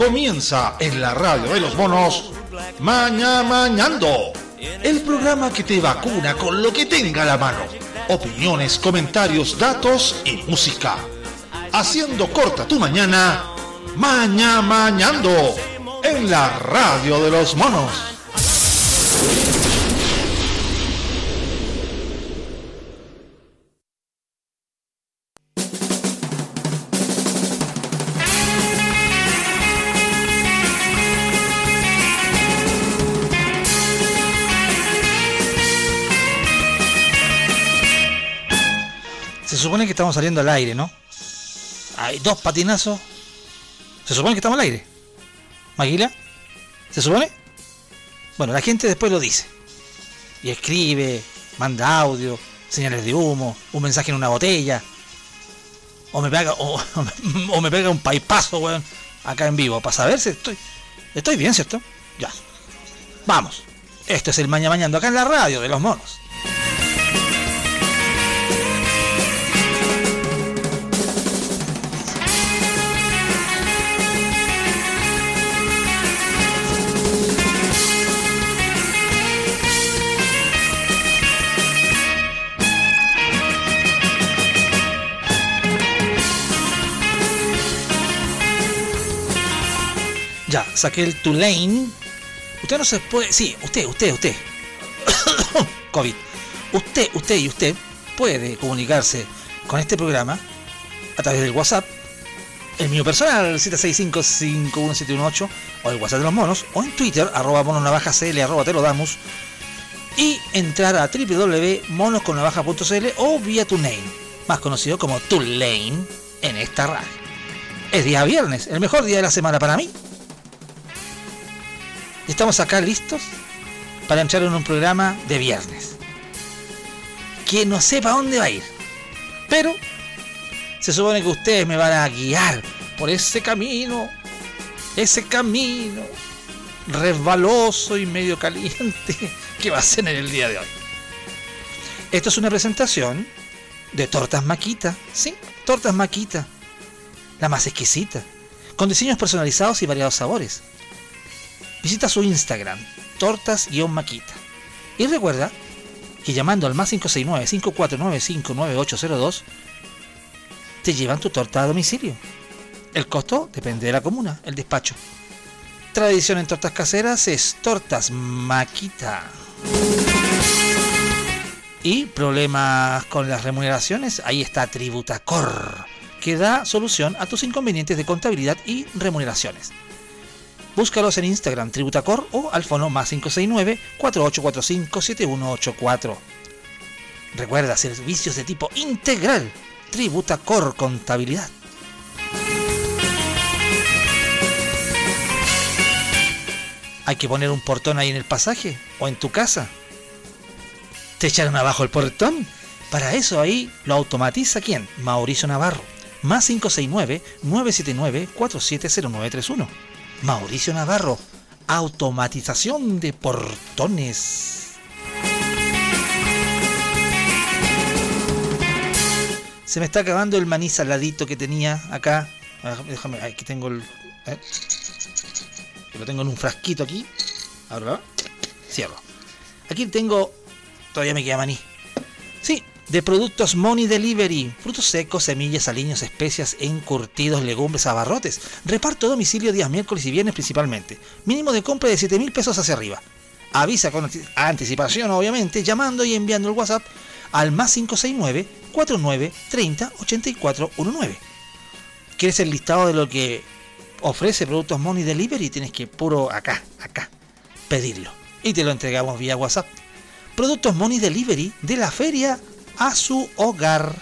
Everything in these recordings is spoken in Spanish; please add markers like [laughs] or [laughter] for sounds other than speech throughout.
Comienza en la radio de los monos Maña Mañando, el programa que te vacuna con lo que tenga la mano. Opiniones, comentarios, datos y música. Haciendo corta tu mañana, Maña Mañando, en la radio de los monos. Estamos saliendo al aire, ¿no? Hay dos patinazos. Se supone que estamos al aire. ¿Maguila? ¿Se supone? Bueno, la gente después lo dice. Y escribe, manda audio, señales de humo, un mensaje en una botella. O me pega, o, [laughs] me pega un paipazo, weón, acá en vivo, para saber si estoy. Estoy bien, ¿cierto? Ya. Vamos. Esto es el Maña Mañando acá en la radio de los monos. Saqué el Tulane. Usted no se puede. Sí, usted, usted, usted. [coughs] COVID. Usted, usted y usted puede comunicarse con este programa a través del WhatsApp. El mío personal, 765-51718, o el WhatsApp de los monos, o en Twitter, arroba mononavaja cl, arroba te lo damos, y entrar a www.monosconnavaja.cl o vía TuneIn, más conocido como Tulane en esta radio. Es día viernes, el mejor día de la semana para mí. Estamos acá listos para entrar en un programa de viernes. Que no sepa dónde va a ir. Pero se supone que ustedes me van a guiar por ese camino. Ese camino resbaloso y medio caliente que va a ser en el día de hoy. Esto es una presentación de tortas maquita. Sí, tortas maquita. La más exquisita. Con diseños personalizados y variados sabores visita su Instagram, tortas-maquita. Y recuerda que llamando al más 569-5495-9802 te llevan tu torta a domicilio. El costo depende de la comuna, el despacho. Tradición en tortas caseras es Tortas Maquita. Y problemas con las remuneraciones, ahí está Tributacor, que da solución a tus inconvenientes de contabilidad y remuneraciones. Búscalos en Instagram Tributacor o al fono más 569-4845-7184. Recuerda, servicios de tipo integral. Tributacor Contabilidad. ¿Hay que poner un portón ahí en el pasaje o en tu casa? ¿Te echaron abajo el portón? Para eso ahí lo automatiza quién? Mauricio Navarro. Más 569-979-470931. Mauricio Navarro, automatización de portones. Se me está acabando el maní saladito que tenía acá. Déjame, aquí tengo el. Eh, lo tengo en un frasquito aquí. Ahora cierro. Aquí tengo. Todavía me queda maní. Sí, de productos Money Delivery, frutos secos, semillas, aliños, especias, encurtidos, legumbres, abarrotes. Reparto domicilio días miércoles y viernes principalmente. Mínimo de compra de 7 mil pesos hacia arriba. Avisa con anticipación, obviamente, llamando y enviando el WhatsApp al más 569 49 30 84 19. ¿Quieres el listado de lo que ofrece productos Money Delivery? Tienes que puro acá, acá, pedirlo. Y te lo entregamos vía WhatsApp. Productos Money Delivery de la feria a su hogar.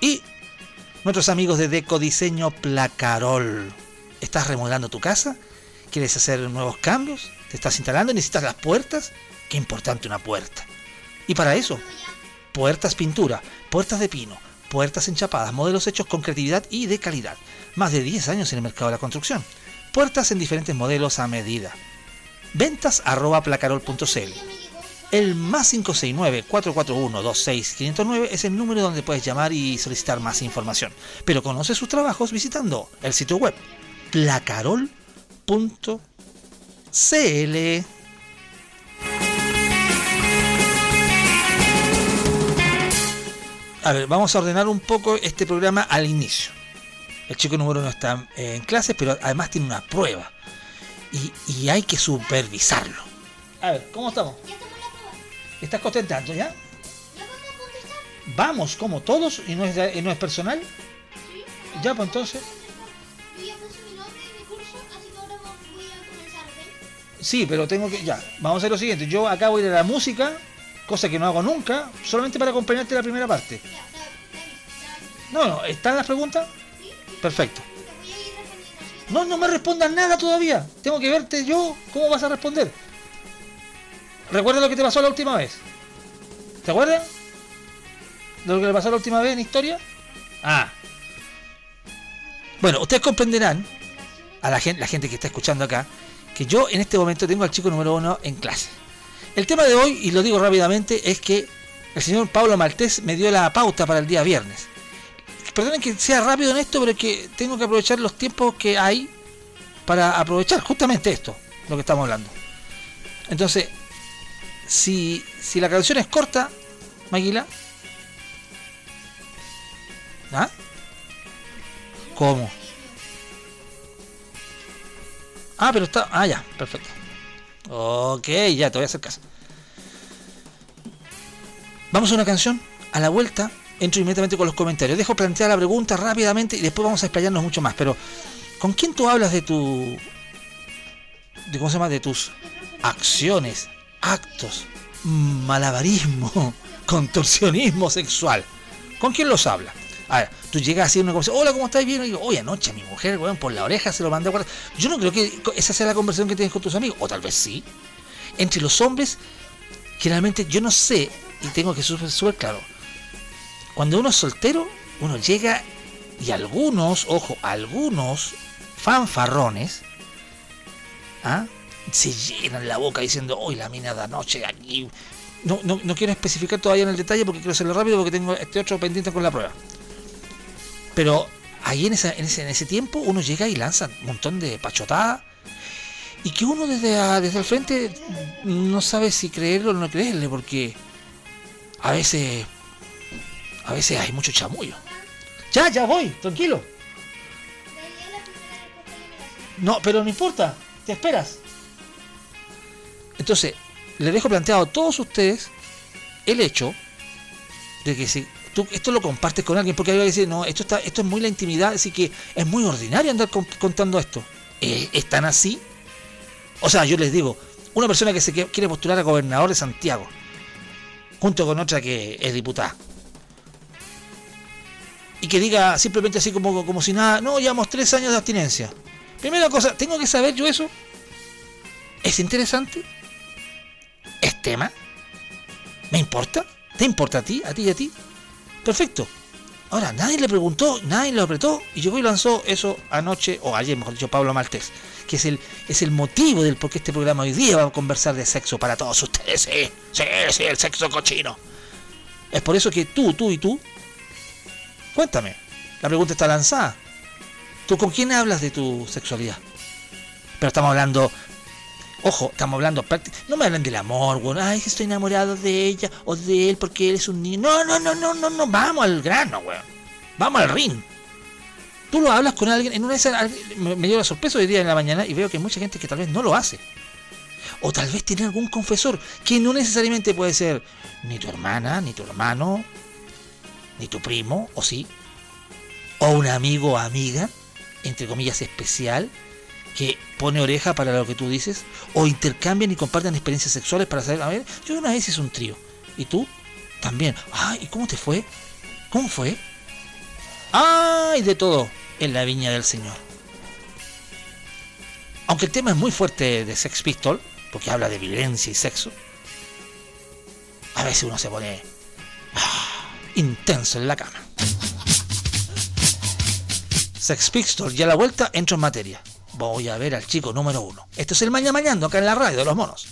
Y nuestros amigos de Decodiseño Placarol. ¿Estás remodelando tu casa? ¿Quieres hacer nuevos cambios? ¿Te estás instalando? ¿Necesitas las puertas? Qué importante una puerta. Y para eso, puertas pintura, puertas de pino, puertas enchapadas, modelos hechos con creatividad y de calidad. Más de 10 años en el mercado de la construcción. Puertas en diferentes modelos a medida ventas arroba placarol.cl El más 569-441-26509 es el número donde puedes llamar y solicitar más información. Pero conoce sus trabajos visitando el sitio web lacarol.cl. A ver, vamos a ordenar un poco este programa al inicio. El chico número uno está en clases, pero además tiene una prueba. Y, y hay que supervisarlo. A ver, ¿cómo estamos? Ya la prueba. ¿Estás contentando ya? ¿Ya vamos a contestar? Vamos, como todos, y no es, y no es personal. Sí. Ya, pues entonces. Yo ya puse mi nombre en mi curso, así que ahora voy a. Sí, pero tengo que. Ya, vamos a hacer lo siguiente. Yo acá voy a ir a la música, cosa que no hago nunca, solamente para acompañarte la primera parte. Ya, No, no, ¿están las preguntas? sí, sí. Perfecto. No, no me respondas nada todavía. Tengo que verte yo cómo vas a responder. ¿Recuerdas lo que te pasó la última vez? ¿Te acuerdas? ¿De lo que le pasó la última vez en historia? Ah. Bueno, ustedes comprenderán, a la gente, la gente que está escuchando acá, que yo en este momento tengo al chico número uno en clase. El tema de hoy, y lo digo rápidamente, es que el señor Pablo Maltés me dio la pauta para el día viernes. Perdonen que sea rápido en esto, pero es que tengo que aprovechar los tiempos que hay para aprovechar justamente esto, lo que estamos hablando. Entonces, si, si la canción es corta, Maguila. ¿Ah? ¿Cómo? Ah, pero está. Ah, ya, perfecto. Ok, ya, te voy a hacer caso. Vamos a una canción. A la vuelta, entro inmediatamente con los comentarios. Dejo plantear la pregunta rápidamente y después vamos a explayarnos mucho más. Pero, ¿con quién tú hablas de tu. de cómo se llama? de tus acciones, actos, malabarismo, [laughs] contorsionismo sexual? ¿Con quién los hablas? A ver, tú llegas así a una conversación, hola, ¿cómo estás? Bien, y digo, oye, anoche mi mujer, weón, por la oreja se lo mandé a guardar. Yo no creo que esa sea la conversación que tienes con tus amigos, o tal vez sí. Entre los hombres, generalmente yo no sé, y tengo que ser súper claro, cuando uno es soltero, uno llega y algunos, ojo, algunos fanfarrones, ¿ah? se llenan la boca diciendo, hoy la mina de anoche aquí. No, no, no quiero especificar todavía en el detalle porque quiero hacerlo rápido porque tengo este otro pendiente con la prueba. Pero ahí en, en, ese, en ese tiempo uno llega y lanza un montón de pachotadas y que uno desde, a- desde el frente no sabe si creerlo o no creerle porque a veces a veces hay mucho chamullo. Ya, ya voy, tranquilo. No, pero no importa, te esperas. Entonces, les dejo planteado a todos ustedes el hecho de que si tú esto lo compartes con alguien, porque alguien va a decir, no, esto, está, esto es muy la intimidad, así que es muy ordinario andar con- contando esto. ¿Es, es tan así? O sea, yo les digo, una persona que se quiere postular a gobernador de Santiago, junto con otra que es diputada, y que diga simplemente así como, como si nada, no, llevamos tres años de abstinencia. Primera cosa, ¿tengo que saber yo eso? ¿Es interesante? ¿Es tema? ¿Me importa? ¿Te importa a ti? ¿A ti y a ti? Perfecto. Ahora, nadie le preguntó, nadie lo apretó y llegó y lanzó eso anoche, o ayer, mejor dicho, Pablo Maltés, que es el, es el motivo del por qué este programa hoy día va a conversar de sexo para todos ustedes. Sí, sí, sí, el sexo cochino. Es por eso que tú, tú y tú, cuéntame, la pregunta está lanzada. ¿Tú con quién hablas de tu sexualidad? Pero estamos hablando, ojo, estamos hablando No me hablan del amor, weón. Ay, que estoy enamorado de ella o de él porque él es un niño. No, no, no, no, no, no. Vamos al grano, weón. Vamos al ring. Tú lo hablas con alguien. En una de esas, me dio la sorpresa hoy día en la mañana y veo que hay mucha gente que tal vez no lo hace. O tal vez tiene algún confesor que no necesariamente puede ser ni tu hermana, ni tu hermano, ni tu primo, o sí. O un amigo o amiga, entre comillas, especial, que pone oreja para lo que tú dices, o intercambian y comparten experiencias sexuales para saber, a ver, yo una vez hice un trío, y tú también, ah, ¿y cómo te fue? ¿Cómo fue? ¡Ay! De todo en la viña del Señor. Aunque el tema es muy fuerte de Sex Pistol, porque habla de violencia y sexo, a veces uno se pone ah, intenso en la cama. Sex Pistol y a la vuelta entro en materia. Voy a ver al chico número uno. Esto es el Maña Mañando acá en la radio de los monos.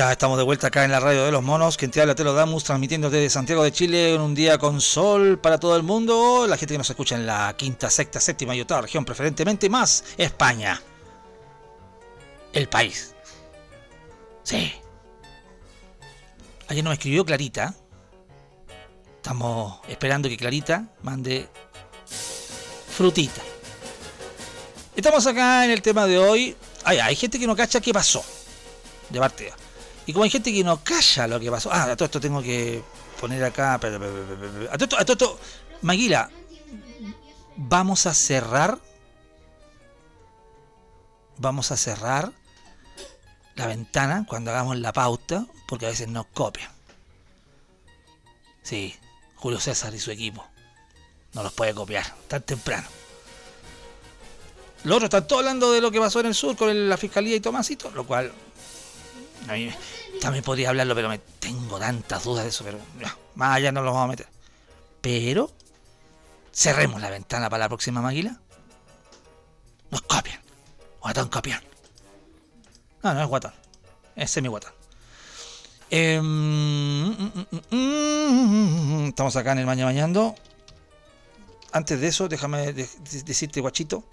Ya estamos de vuelta acá en la radio de los monos. Quien te habla te lo damos, transmitiendo desde Santiago de Chile en un día con sol para todo el mundo. La gente que nos escucha en la quinta, sexta, séptima y otra región, preferentemente más España. El país. Sí. Ayer nos escribió Clarita. Estamos esperando que Clarita mande frutita. Estamos acá en el tema de hoy. Ay, hay gente que no cacha qué pasó de partida. Y como hay gente que no calla lo que pasó. Ah, a todo esto tengo que poner acá. A todo esto, a esto. Maguila, vamos a cerrar. Vamos a cerrar la ventana cuando hagamos la pauta, porque a veces nos copian. Sí, Julio César y su equipo. No los puede copiar tan temprano. Los otros están todos hablando de lo que pasó en el sur con la fiscalía y Tomasito, lo cual también podría hablarlo, pero me tengo tantas dudas de eso, pero ya, más allá no lo vamos a meter. Pero cerremos la ventana para la próxima maguila. Nos copian. Guatón copian. No, no es guatón. Es semi guatón. estamos acá en el Maña Mañando. Antes de eso, déjame decirte, guachito,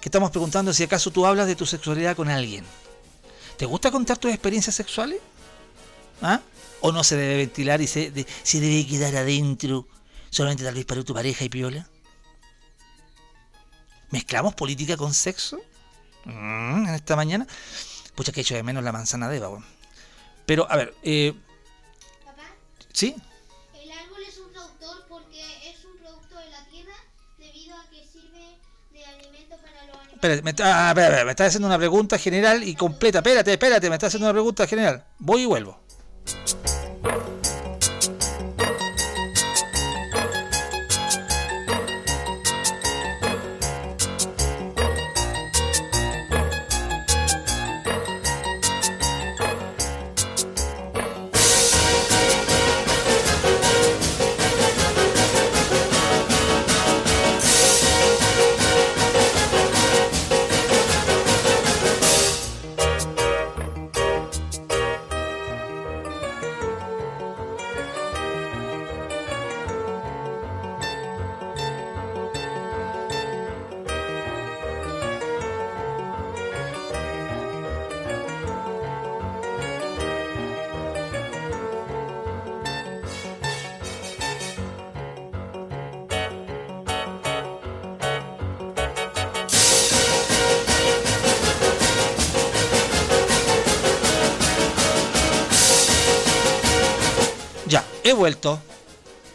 que estamos preguntando si acaso tú hablas de tu sexualidad con alguien. ¿Te gusta contar tus experiencias sexuales? ¿Ah? ¿O no se debe ventilar y se, debe quedar adentro solamente tal vez para tu pareja y piola? ¿Mezclamos política con sexo? Mm, en esta mañana. Pucha que he hecho de menos la manzana de Eva. Pero, a ver, eh, ¿Papá? ¿Sí? Está, ah, espérate, me estás haciendo una pregunta general y completa. Espérate, espérate, me estás haciendo una pregunta general. Voy y vuelvo.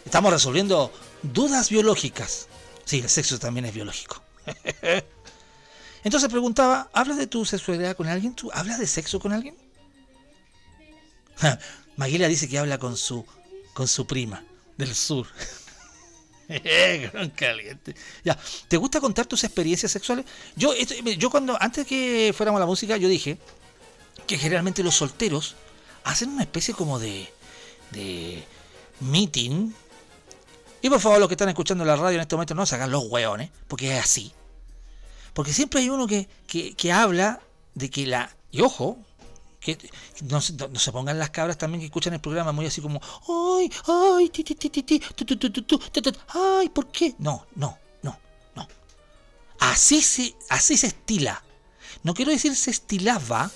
Estamos resolviendo dudas biológicas. Sí, el sexo también es biológico. [laughs] Entonces preguntaba, ¿hablas de tu sexualidad con alguien? ¿Tú hablas de sexo con alguien? [laughs] Maguila dice que habla con su con su prima del sur. [laughs] Caliente. Ya, ¿te gusta contar tus experiencias sexuales? Yo esto- yo cuando antes que fuéramos a la música yo dije que generalmente los solteros hacen una especie como de de meeting. Y por favor, los que están escuchando la radio en este momento, no se hagan los hueones, porque es así. Porque siempre hay uno que, que, que habla de que la. Y ojo, que no, se- pongan las cabras también que escuchan el programa muy así como. ¡Ay! ¡Ay! Ti, ti, ti, ¡Ay! ¿Por qué? No, no, no, no. Así se, así se estila. No quiero decir se estilaba,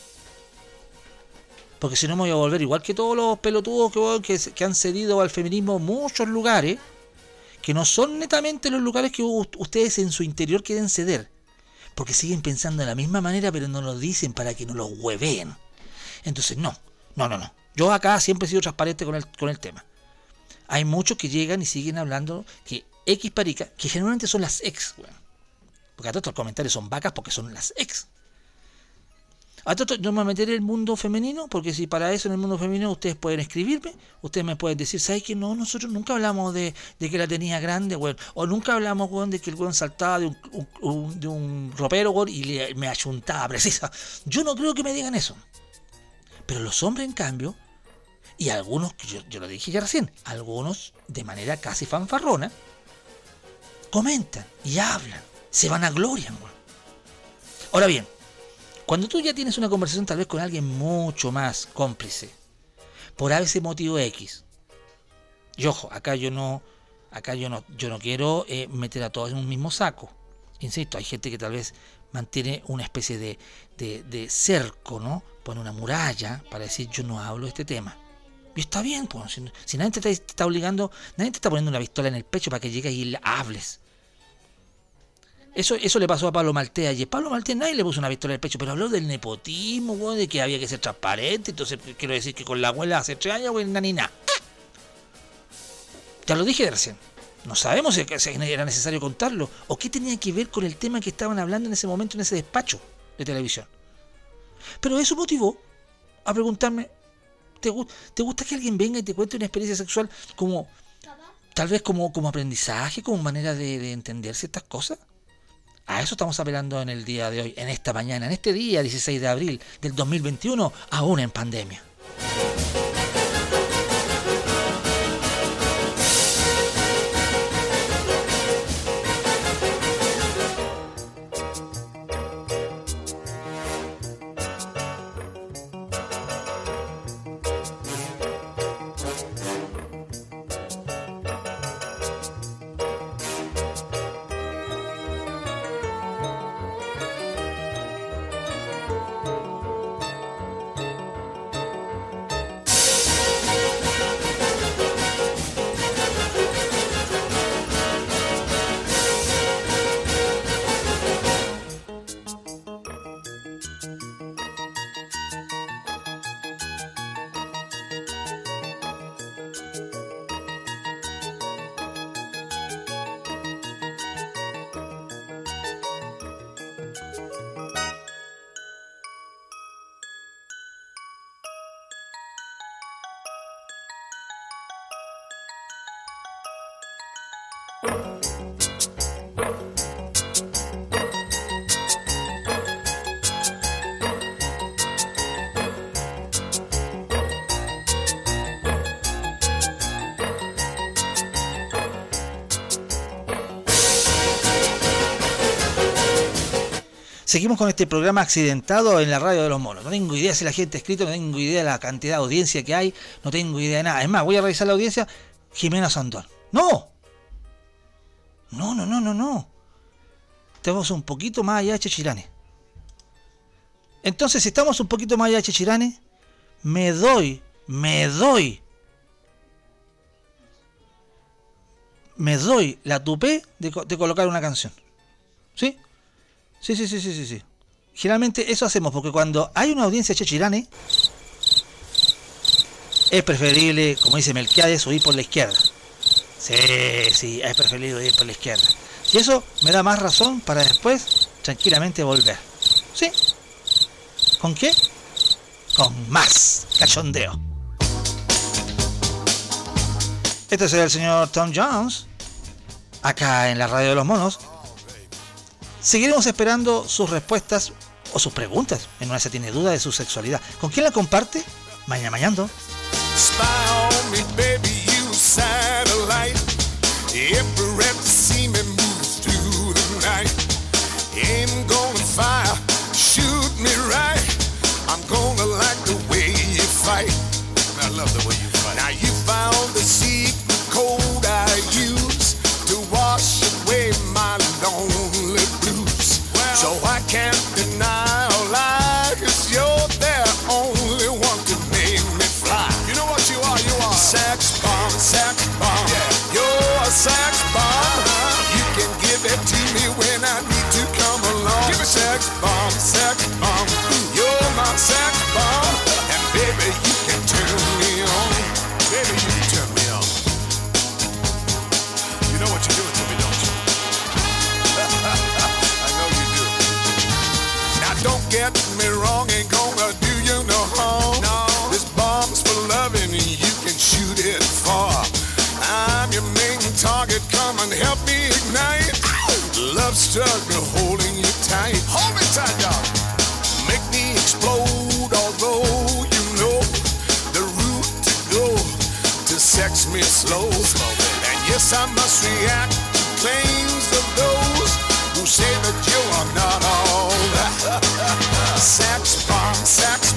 porque si no me voy a volver igual que todos los pelotudos que, que, que han cedido al feminismo muchos lugares, que no son netamente los lugares que ustedes en su interior quieren ceder. Porque siguen pensando de la misma manera, pero no lo dicen para que no los hueveen. Entonces, no, no, no, no. Yo acá siempre he sido transparente con el, con el tema. Hay muchos que llegan y siguen hablando que X parica, que generalmente son las ex, weón. Porque a todos los comentarios son vacas porque son las ex. A todo esto, no me meteré en el mundo femenino, porque si para eso en el mundo femenino ustedes pueden escribirme, ustedes me pueden decir, ¿sabes que no? Nosotros nunca hablamos de, que la tenía grande, weón. O nunca hablamos, weón, de que el weón saltaba de un, un- ropero, weón, y le- me achuntaba [laughs] precisa. Yo no creo que me digan eso. Pero los hombres, en cambio, y algunos, yo, yo lo dije ya recién, algunos de manera casi fanfarrona, comentan y hablan, se van a gloria, Ahora bien, cuando tú ya tienes una conversación tal vez con alguien mucho más cómplice, por ese motivo X, y ojo, acá yo no, acá yo no, yo no quiero eh, meter a todos en un mismo saco. Insisto, hay gente que tal vez mantiene una especie de, cerco, ¿no? Pone una muralla para decir yo no hablo de este tema. Y está bien, pues, si, nadie te está, obligando, nadie te está poniendo una pistola en el pecho para que llegues y le hables. Eso, eso le pasó a Pablo Maltea. Y a Pablo Maltea nadie le puso una pistola en el pecho, pero habló del nepotismo, weón, de que había que ser transparente. Entonces, quiero decir que con la abuela hace tres años, weón, nada. Ya lo dije recién. No sabemos si era necesario contarlo o qué tenía que ver con el tema que estaban hablando en ese momento en ese despacho de televisión. Pero eso motivó a preguntarme, ¿te, te gusta que alguien venga y te cuente una experiencia sexual como, tal vez como, como aprendizaje, como manera de, de entender ciertas cosas? A eso estamos apelando en el día de hoy, en esta mañana, en este día 16 de abril del 2021, aún en pandemia. Seguimos con este programa accidentado en la radio de los monos. No tengo idea si la gente ha escrito, no tengo idea de la cantidad de audiencia que hay, no tengo idea de nada. Es más, voy a revisar la audiencia. Jimena Sandón. ¡No! No, no, no, no, no. Estamos un poquito más allá de Chechirane. Entonces, si estamos un poquito más allá de Chechirane, me doy, me doy, me doy la tupé de, de colocar una canción. ¿Sí? Sí, sí, sí, sí, sí, sí. Generalmente eso hacemos porque cuando hay una audiencia chechirane, es preferible, como dice Melquiades, huir por la izquierda. Sí, sí, es preferible ir por la izquierda. Y eso me da más razón para después tranquilamente volver. ¿Sí? ¿Con qué? Con más cachondeo. Este es el señor Tom Jones, acá en la radio de los monos, Seguiremos esperando sus respuestas o sus preguntas en una se tiene duda de su sexualidad. ¿Con quién la comparte? Mañana mañana. Struggle holding you tight. Hold me tight, y'all. Make me explode, although you know the route to go to sex me slow. And yes, I must react to claims of those who say that you are not all [laughs] that. sex bomb, sex bomb.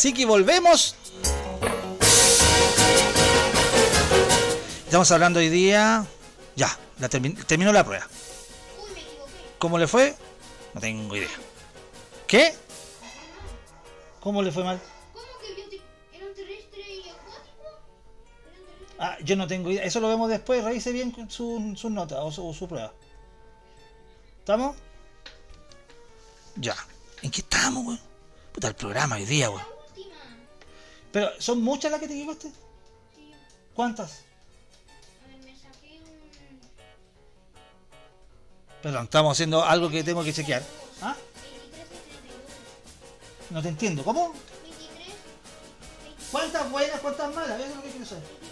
Ahora sí que volvemos. Estamos hablando hoy día. Ya, la termi- terminó la prueba. ¿Cómo le fue? No tengo idea. ¿Qué? ¿Cómo le fue mal? ¿Cómo que bio- eran terrestre y acuático? Eran terrestre. Ah, yo no tengo idea. Eso lo vemos después. Revise bien con su, su nota o su, su prueba. ¿Estamos? Ya. ¿En qué estamos, weón? Puta, el programa hoy día, weón. Pero, ¿son muchas las que te equivocaste? Sí. ¿Cuántas? A ver, me saqué un. Perdón, estamos haciendo algo que tengo que chequear. ¿Ah? 23 de 32. No te entiendo. ¿Cómo? 23. 23 ¿Cuántas buenas, cuántas malas? Eso es lo que quiero saber. de 32.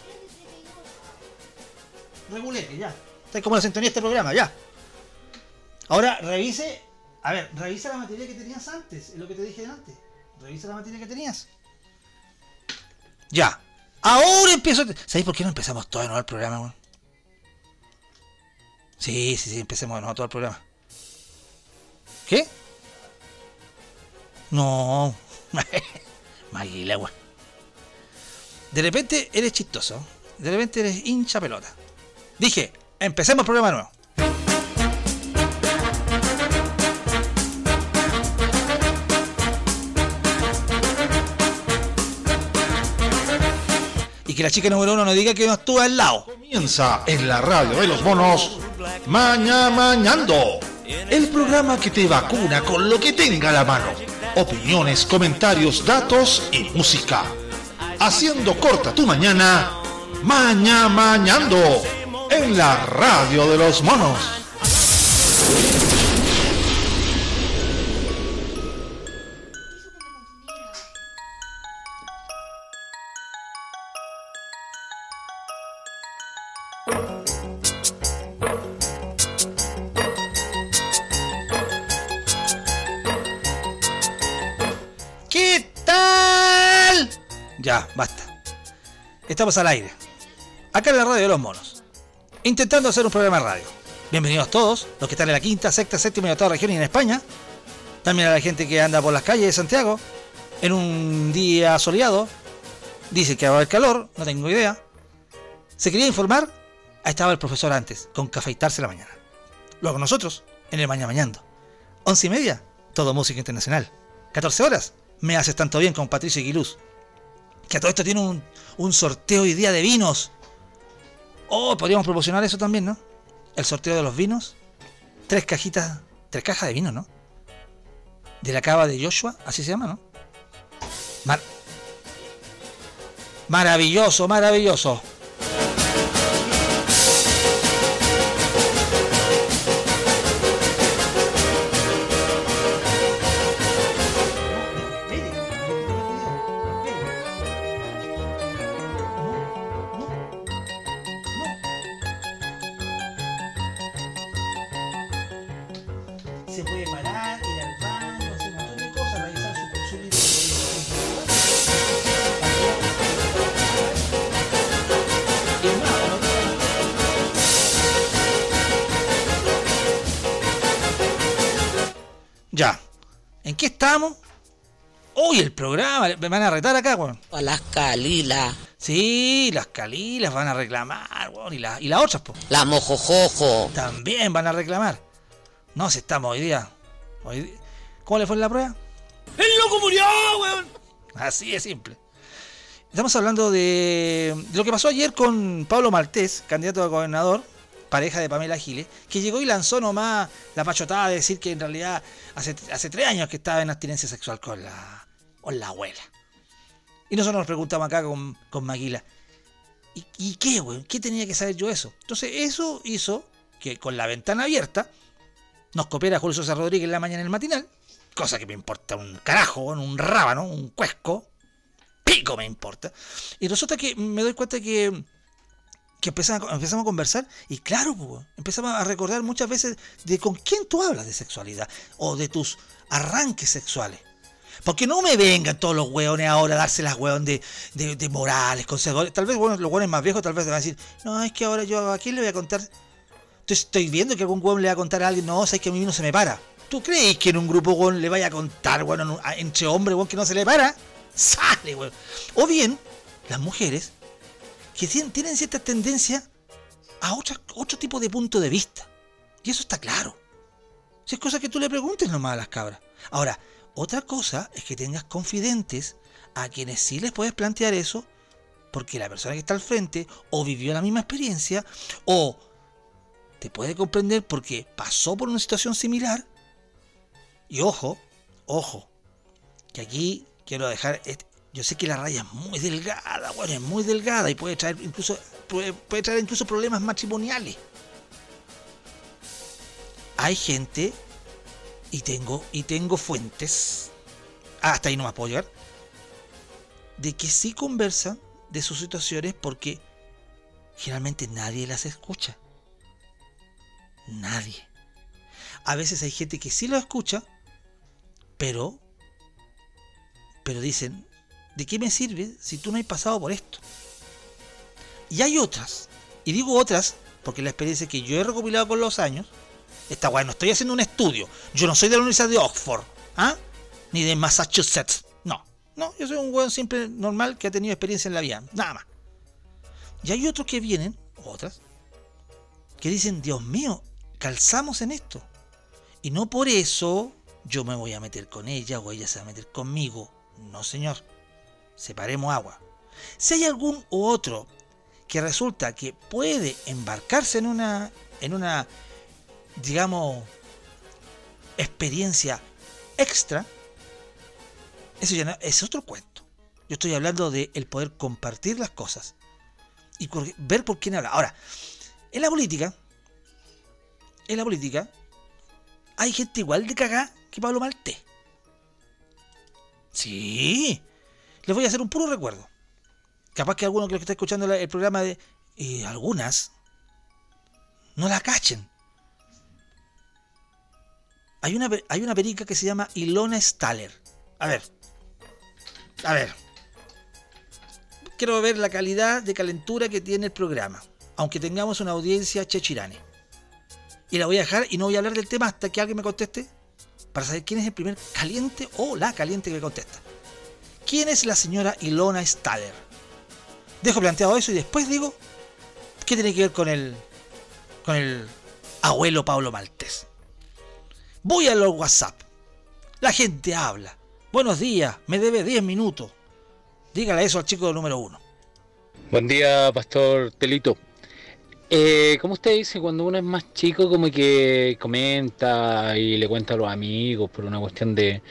Regulete, ya. Está como la sintonía de este programa, ya. Ahora, revise. A ver, revisa la materia que tenías antes. Es lo que te dije antes. Revisa la materia que tenías. Ya. Ahora empiezo. ¿Sabéis por qué no empezamos todo de nuevo el programa, weón? Sí, sí, sí, empecemos de nuevo todo el programa. ¿Qué? No. [laughs] Maguila, weón. De repente eres chistoso. De repente eres hincha pelota. Dije, empecemos el programa nuevo. Que la chica número uno no diga que no estuvo al lado. Comienza en la radio de los monos Maña Mañando, el programa que te vacuna con lo que tenga la mano. Opiniones, comentarios, datos y música. Haciendo corta tu mañana, Maña Mañando, en la radio de los monos. Estamos al aire. acá en la radio de los monos, intentando hacer un programa de radio. Bienvenidos todos, los que están en la quinta, sexta, séptima y octava región y en España. También a la gente que anda por las calles de Santiago en un día soleado. Dice que va a haber calor, no tengo idea. Se quería informar, ahí estaba el profesor antes, con cafeitarse la mañana. Luego nosotros, en el Mañana Mañando. Once y media, todo música internacional. 14 horas, me haces tanto bien con Patricio Aguiluz. Que a todo esto tiene un, un sorteo hoy día de vinos. Oh, podríamos proporcionar eso también, ¿no? El sorteo de los vinos. Tres cajitas, tres cajas de vino, ¿no? De la cava de Joshua, así se llama, ¿no? Mar- maravilloso, maravilloso. Programa. Me van a retar acá, weón. A las Calila, Sí, las calilas van a reclamar, weón. Y, la- y las otras, po. la Mojojojo, También van a reclamar. No, si estamos hoy día. hoy ¿Cómo le fue en la prueba? ¡El loco murió, weón! Así de simple. Estamos hablando de, de lo que pasó ayer con Pablo Maltés, candidato a gobernador, pareja de Pamela Giles, que llegó y lanzó nomás la pachotada de decir que en realidad hace, hace tres años que estaba en abstinencia sexual con la, con la abuela. Y nosotros nos preguntamos acá con, con Maguila, ¿y, qué, güey? ¿Qué tenía que saber yo eso? Entonces eso hizo que con la ventana abierta nos copiara Julio Sosa Rodríguez en la mañana en el matinal, cosa que me importa un carajo, weón, un rábano, un cuesco, pico me importa. Y resulta que me doy cuenta que, que empezamos, empezamos a conversar y claro, pues, weón, empezamos a recordar muchas veces de con quién tú hablas de sexualidad o de tus arranques sexuales. Porque no me vengan todos los hueones ahora a darse las hueón de, de, morales, conservadores. Tal vez bueno, los hueones más viejos tal vez van a decir, no, es que ahora yo a quién le voy a contar. Entonces estoy viendo que algún hueón le va a contar a alguien, no, sabes que a mí no se me para. ¿Tú crees que en un grupo hueón le vaya a contar, a- entre hombres, hueón, que no se le para? Sale, hueón. O bien, las mujeres que tienen, tienen cierta tendencia a otra- otro tipo de punto de vista. Y eso está claro. Si es cosa que tú le preguntes nomás a las cabras. Ahora, otra cosa es que tengas confidentes a quienes sí les puedes plantear eso, porque la persona que está al frente o vivió la misma experiencia o te puede comprender porque pasó por una situación similar. Y ojo, ojo, que aquí quiero dejar, este- yo sé que la raya es muy delgada, bueno, es muy delgada y puede traer incluso, puede, puede traer incluso problemas matrimoniales. Hay gente y tengo y tengo fuentes. Hasta ahí no me puedo de que sí conversan de sus situaciones porque generalmente nadie las escucha. Nadie. A veces hay gente que sí lo escucha pero pero dicen de qué me sirve si tú no has pasado por esto y hay otras y digo otras porque la experiencia que yo he recopilado con los años Está bueno, estoy haciendo un estudio. Yo no soy de la Universidad de Oxford, ¿ah? Ni de Massachusetts. No, no, yo soy un weón simple, normal, que ha tenido experiencia en la vida. Nada más. Y hay otros que vienen, otras, que dicen, Dios mío, calzamos en esto. Y no por eso yo me voy a meter con ella o ella se va a meter conmigo. No, señor. Separemos agua. Si hay algún u otro que resulta que puede embarcarse en una, en una digamos, experiencia extra, eso es otro cuento. Yo estoy hablando de el poder compartir las cosas y ver por quién habla. Ahora, en la política, en la política, hay gente igual de cagá que Pablo Maltés. Sí, les voy a hacer un puro recuerdo. Capaz que alguno que está escuchando el programa de. Y algunas no la cachen. Hay una, hay una perica que se llama Ilona Staller. A ver. A ver. quiero ver la calidad de calentura que tiene el programa, aunque tengamos una audiencia chechirane. Y la voy a dejar y no voy a hablar del tema hasta que alguien me conteste para saber quién es el primer caliente o la caliente que contesta. ¿Quién es la señora Ilona Staller? Dejo planteado eso y después digo qué tiene que ver con el con el abuelo Pablo Maltés. Voy a los WhatsApp. La gente habla. Buenos días, me debe 10 minutos. Dígale eso al chico número uno. Buen día, Pastor Telito. Eh, como usted dice, cuando uno es más chico, como que comenta y le cuenta a los amigos por una cuestión de,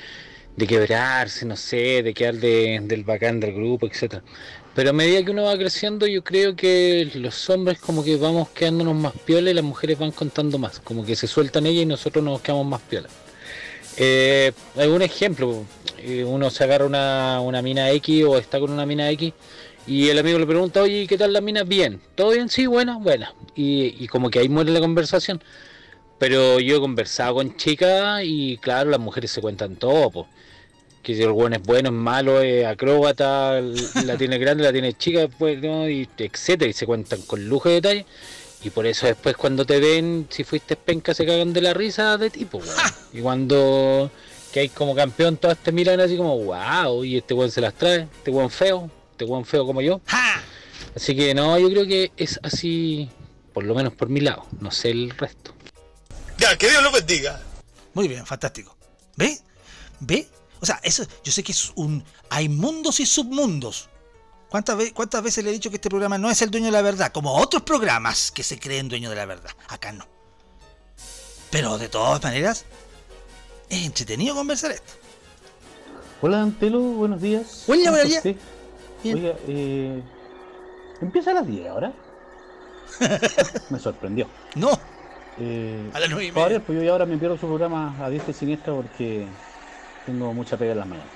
quebrarse, no sé, de quedar de- del bacán del grupo, etcétera. Pero a medida que uno va creciendo, yo creo que los hombres como que vamos quedándonos más piola y las mujeres van contando más, como que se sueltan ellas y nosotros nos quedamos más piola. Eh, algún ejemplo, eh, uno se agarra una, mina X o está con una mina X y el amigo le pregunta, oye, ¿y ¿qué tal la mina? Bien, ¿todo bien? Sí, buena, buena. Y, y como que ahí muere la conversación. Pero yo he conversado con chicas y claro, las mujeres se cuentan todo, po. Que si el bueno es bueno, es malo, es acróbata, la tiene [laughs] grande, la tiene chica, pues, ¿no? y etcétera, y se cuentan con lujo de detalle. Y por eso después cuando te ven, si fuiste penca, se cagan de la risa de tipo, weón. [laughs] Y cuando que hay como campeón, todas te miran así como, wow, y este weón se las trae, este weón feo, este weón feo como yo. Así que no, yo creo que es así, por lo menos por mi lado, no sé el resto. Ya, que Dios lo bendiga. Muy bien, fantástico. ¿Ve? ¿Ve? O sea, eso, yo sé que es un. Hay mundos y submundos. ¿Cuántas, ve- ¿Cuántas veces le he dicho que este programa no es el dueño de la verdad? Como otros programas que se creen dueño de la verdad. Acá no. Pero de todas maneras, es entretenido conversar esto. Hola Antelo, buenos días. Hola, ¿Cómo buenos días. Oiga, eh, empieza a las 10 ahora. [laughs] me sorprendió. No, Eh, a las nueve y para media. pues yo ahora me pierdo su programa a 10 de siniestra porque tengo mucha pega en las mañanas.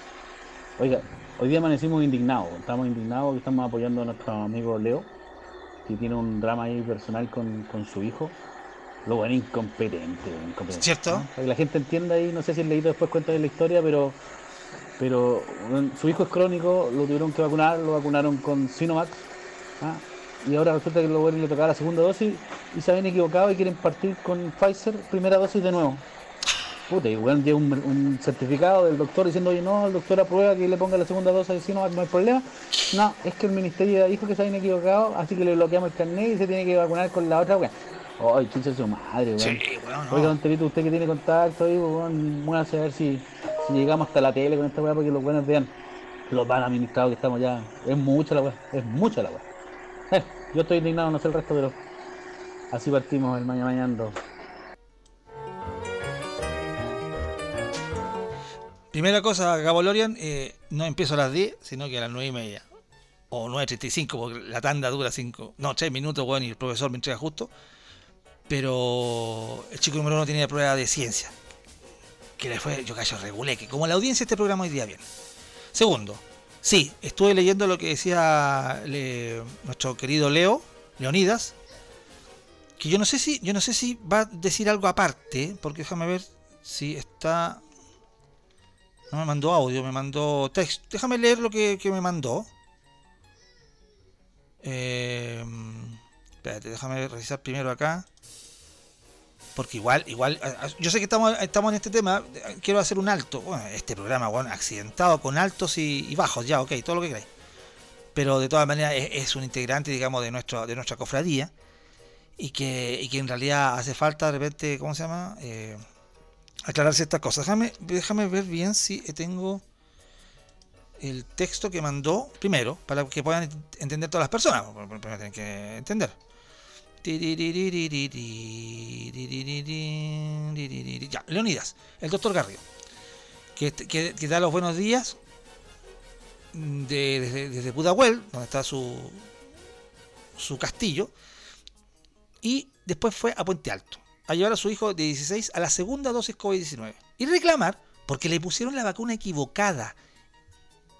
Oiga, hoy día amanecimos indignados. Estamos indignados y estamos apoyando a nuestro amigo Leo, que tiene un drama ahí personal con, con su hijo. Lo bueno, incompetente, incompetente. ¿Cierto? ¿no? Para que la gente entienda ahí, no sé si el leído después cuenta de la historia, pero pero su hijo es crónico, lo tuvieron que vacunar, lo vacunaron con Sinovac, ¿ah? y ahora resulta que lo bueno le tocaba la segunda dosis y se habían equivocado y quieren partir con Pfizer, primera dosis de nuevo. Puta, y weón llega un, un certificado del doctor diciendo, oye, no, el doctor aprueba que le ponga la segunda dosis de Sinovac, no hay problema. No, es que el ministerio ya dijo que se habían equivocado, así que le bloqueamos el carnet y se tiene que vacunar con la otra, weón. Ay, chucha su madre, weón. Sí, bueno, no. Oiga, don Telito, usted que tiene contacto ahí, weón, a ver si, si llegamos hasta la tele con esta weá para que los buenos vean los van administrados que estamos ya. Es mucha la weá, es mucha la weá. Eh, yo estoy indignado, no sé el resto, pero así partimos el mañana mañana. Primera cosa, Gabo Lorian, eh, no empiezo a las 10, sino que a las 9 y media. O 9.35, porque la tanda dura 5, no, 3 minutos, bueno, y el profesor me entrega justo. Pero el chico número uno tenía prueba de ciencia. Que le fue, yo callo, regulé, que como la audiencia este programa hoy día bien. Segundo, sí, estuve leyendo lo que decía nuestro querido Leo, Leonidas, que yo no sé si, yo no sé si va a decir algo aparte, porque déjame ver si está no me mandó audio, me mandó texto. Déjame leer lo que, que me mandó. Eh, espérate, déjame revisar primero acá. Porque igual, igual, yo sé que estamos, estamos en este tema. eh, Quiero hacer un alto. Bueno, este programa, bueno, accidentado con altos y, bajos, ya, ok, todo lo que queráis. Pero de todas maneras es, es un integrante, digamos, de, nuestro, de nuestra cofradía. Y que, y que en realidad hace falta de repente, ¿cómo se llama? Eh, aclarar ciertas cosas. Déjame, déjame ver bien si tengo el texto que mandó primero, para que puedan ent- entender todas las personas. Primero tienen que entender. Ya, Leonidas, el doctor Garrido, que da los buenos días de- desde, desde Pudahuel, donde está su, su castillo, y después fue a Puente Alto a llevar a su hijo de 16 a la segunda dosis COVID-19 y reclamar porque le pusieron la vacuna equivocada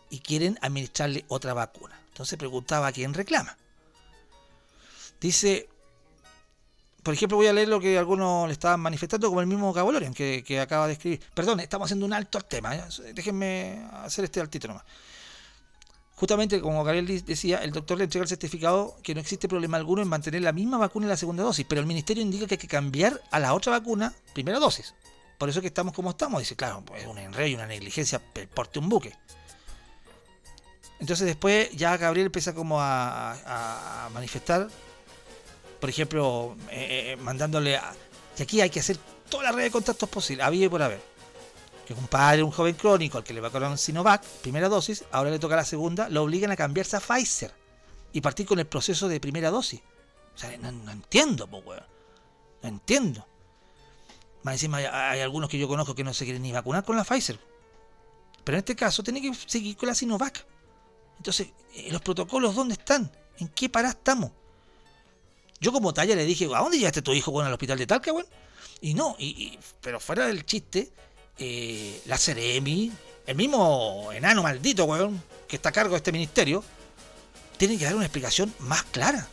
y quieren administrarle otra vacuna. Entonces preguntaba a quién reclama. Dice, por ejemplo, voy a leer lo que algunos le estaban manifestando, como el mismo Cabo Lorian, que, que acaba de escribir. Perdón, estamos haciendo un alto al tema, ¿eh? déjenme hacer este altito nomás. Justamente, como Gabriel decía, el doctor le entrega el certificado que no existe problema alguno en mantener la misma vacuna en la segunda dosis, pero el ministerio indica que hay que cambiar a la otra vacuna primera dosis. Por eso que estamos como estamos. Dice, claro, es un enredo y una negligencia, porte un buque. Entonces después ya Gabriel empieza como a manifestar, por ejemplo, eh, eh, mandándole a... Y aquí hay que hacer toda la red de contactos posible, había y por haber. Que un padre, un joven crónico al que le vacunaron Sinovac, primera dosis, ahora le toca la segunda, lo obligan a cambiarse a Pfizer y partir con el proceso de primera dosis. O sea, no, no entiendo, po, weón. No entiendo. Más encima hay, algunos que yo conozco que no se quieren ni vacunar con la Pfizer. Pero en este caso tiene que seguir con la Sinovac. Entonces, eh, ¿los protocolos dónde están? ¿En qué pará estamos? Yo como talla le dije, ¿a dónde llevaste tu hijo, weón, al hospital de Talca, weón? Y no, y- pero fuera del chiste, eh, la Ceremi, el mismo enano maldito, weón, que está a cargo de este ministerio, tiene que dar una explicación más clara.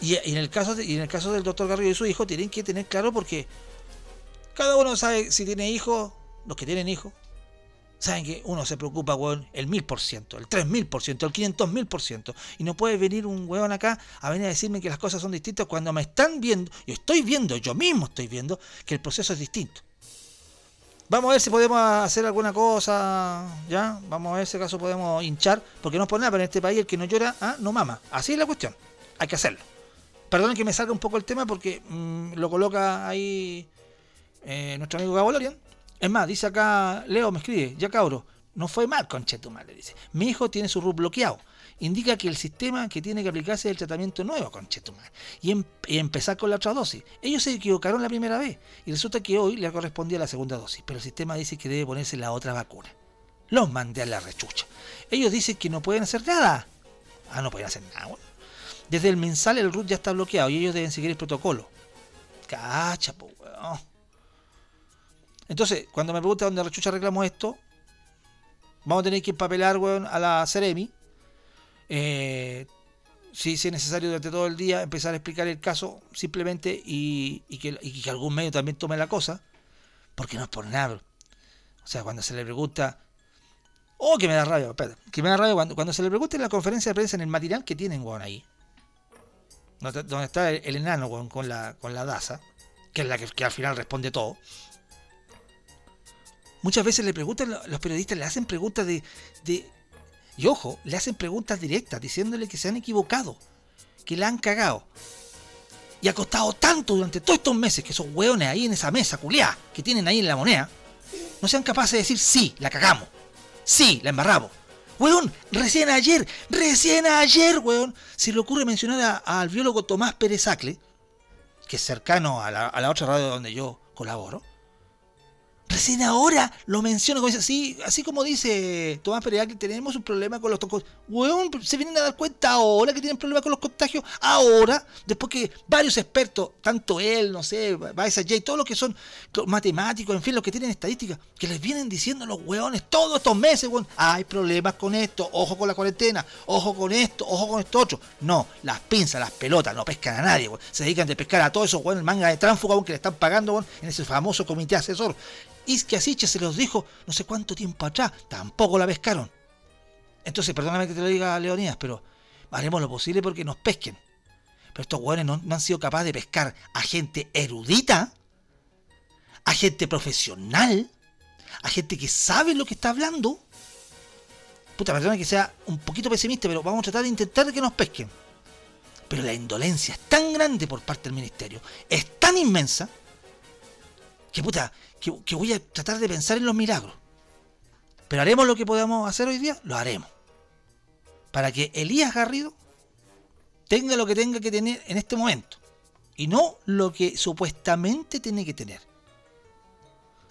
Y, en el caso y en el caso del doctor Garrido y su hijo, tienen que tener claro porque cada uno sabe si tiene hijos, los que tienen hijos, saben que uno se preocupa, weón, el mil por ciento, el tres mil por ciento, el quinientos mil por ciento. Y no puede venir un weón acá a venir a decirme que las cosas son distintas cuando me están viendo, yo estoy viendo, yo mismo estoy viendo que el proceso es distinto. Vamos a ver si podemos hacer alguna cosa, ¿ya? Vamos a ver si acaso podemos hinchar, porque no es por nada, pero en este país el que no llora, ah, no mama. Así es la cuestión, hay que hacerlo. Perdonen que me salga un poco el tema porque mm, lo coloca ahí eh, nuestro amigo Gabo Lorian. Es más, dice acá, Leo me escribe, ya cabro, no fue mal, conchetumare, dice. Mi hijo tiene su RUT bloqueado. Indica que el sistema que tiene que aplicarse es el tratamiento nuevo, conchetumare. Y, em- y empezar con la otra dosis. Ellos se equivocaron la primera vez. Y resulta que hoy le correspondía la segunda dosis. Pero el sistema dice que debe ponerse la otra vacuna. Los mandé a la rechucha. Ellos dicen que no pueden hacer nada. Ah, no pueden hacer nada, bueno. Desde el mensal el RUT ya está bloqueado y ellos deben seguir el protocolo. Cacha, po, weón. Entonces, cuando me preguntan dónde rechucha reclamo esto, vamos a tener que empapelar, weón, a la Ceremi. Eh, si, es necesario durante todo el día empezar a explicar el caso simplemente y, y que, algún medio también tome la cosa, porque no es por nada. O sea, cuando se le pregunta, oh, que me da rabia, espérate, que me da rabia cuando, cuando se le pregunta en la conferencia de prensa en el matinal que tienen, ahí, donde está el, enano, con la, con la daza, que es la que, que al final responde todo. Muchas veces le preguntan, los periodistas le hacen preguntas de, de y ojo, le hacen preguntas directas diciéndole que se han equivocado, que la han cagado. Y ha costado tanto durante todos estos meses que esos hueones ahí en esa mesa culiá que tienen ahí en la moneda no sean capaces de decir sí, la cagamos. Sí, la embarramos. Weón, recién ayer, recién ayer, weón, se le ocurre mencionar a- al biólogo Tomás Pérez Acle, que es cercano a la, a la otra radio donde yo colaboro. Recién ahora lo menciono, como dice, sí, así como dice Tomás Pereira que tenemos un problema con los tocos. Weón, se vienen a dar cuenta ahora que tienen problemas con los contagios. Ahora, después que varios expertos, tanto él, no sé, Baeza J, todos los que son matemáticos, en fin, los que tienen estadísticas, que les vienen diciendo los weones todos estos meses, weón, hay problemas con esto, ojo con la cuarentena, ojo con esto, ojo con esto otro. No, las pinzas, las pelotas, no pescan a nadie, weón. Se dedican de pescar a todos esos weones, manga de tránsfuga, weón, que le están pagando, en ese famoso comité asesor. Así se los dijo no sé cuánto tiempo atrás, tampoco la pescaron. Entonces, perdóname que te lo diga Leonidas, pero haremos lo posible porque nos pesquen. Pero estos hueones no, no han sido capaces de pescar a gente erudita, a gente profesional, a gente que sabe lo que está hablando. Puta, perdóname que sea un poquito pesimista, pero vamos a tratar de intentar que nos pesquen. Pero la indolencia es tan grande por parte del ministerio, es tan inmensa, que puta, que, voy a tratar de pensar en los milagros. Pero haremos lo que podamos hacer hoy día, lo haremos. Para que Elías Garrido tenga lo que tenga que tener en este momento. Y no lo que supuestamente tiene que tener.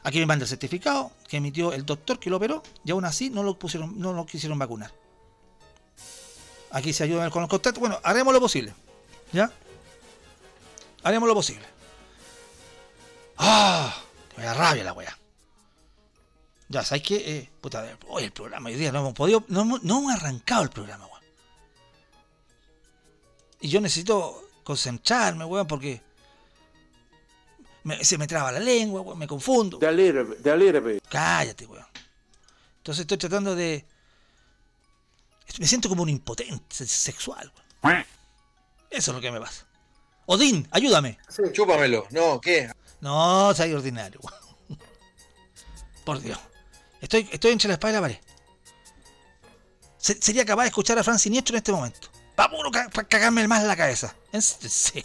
Aquí me manda el certificado que emitió el doctor que lo operó y aún así no lo pusieron, no lo quisieron vacunar. Aquí se ayuda con los contactos. Bueno, haremos lo posible. ¿Ya? Haremos lo posible. ¡Ah! Me da rabia la weá. Ya, ¿sabes qué? Eh, puta, hoy el programa, hoy día no hemos podido, no hemos, no hemos arrancado el programa, weón. Y yo necesito concentrarme, weón, porque me- se me traba la lengua, weón, me confundo. De little, de little bit. Cállate, weón. Entonces estoy tratando de, Me siento como un impotente sexual. weón. Eso es lo que me pasa. Odín, ayúdame. Chúpamelo. No, ¿qué? No, soy ordinario. [laughs] Por Dios. Estoy, estoy entre la espada y la pared. Se- sería capaz de escuchar a Fran Siniestro en este momento. Va puro ca- pa cagarme más la cabeza. En, serio.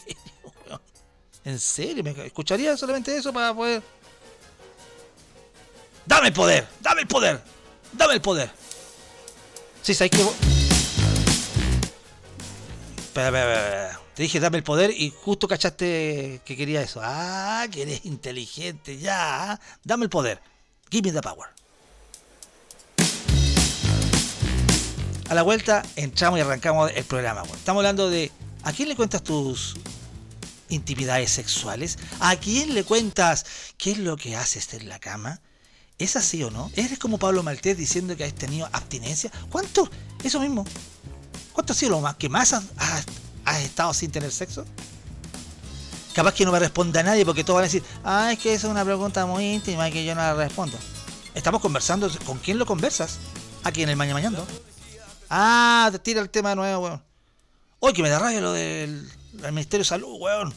En serio, escucharía solamente eso para poder. Dame el poder, dame el poder, dame el poder. Sí, sabes que. espera, espera, espera. Dije dame el poder y justo cachaste que quería eso. Ah, que eres inteligente, ya. Dame el poder. Give me the power. A la vuelta entramos y arrancamos el programa. Estamos hablando de ¿a quién le cuentas tus intimidades sexuales? ¿A quién le cuentas qué es lo que haces en la cama? ¿Es así o no? ¿Eres como Pablo Maltés diciendo que has tenido abstinencia? ¿Cuánto? Eso mismo. ¿Cuánto ha sido lo más que más has- has estado sin tener sexo? Capaz que no me responda nadie porque todos van a decir, ah, es que esa es una pregunta muy íntima y que yo no la respondo. Estamos conversando, ¿con quién lo conversas? Aquí en el Maña Mañando. Ah, te tira el tema de nuevo, weón. Hoy que me da rabia lo del, Ministerio de Salud, weón.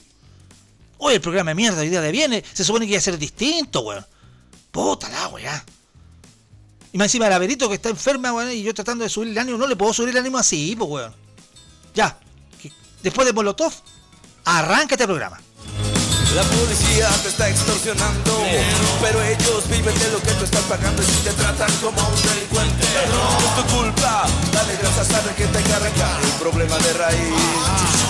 Hoy el programa de mierda, hoy día de viene, se supone que iba a ser distinto, weón. Puta la weá. Y más encima la Verito que está enferma, weón, y yo tratando de subir el ánimo, no le puedo subir el ánimo así, pues, weón. Ya. Después de Molotov, arráncate el programa. La policía te está extorsionando, pero ellos viven de lo que tú estás pagando y si te tratan como un delincuente. No es tu culpa, dale gracias a que te arrancar el problema de raíz.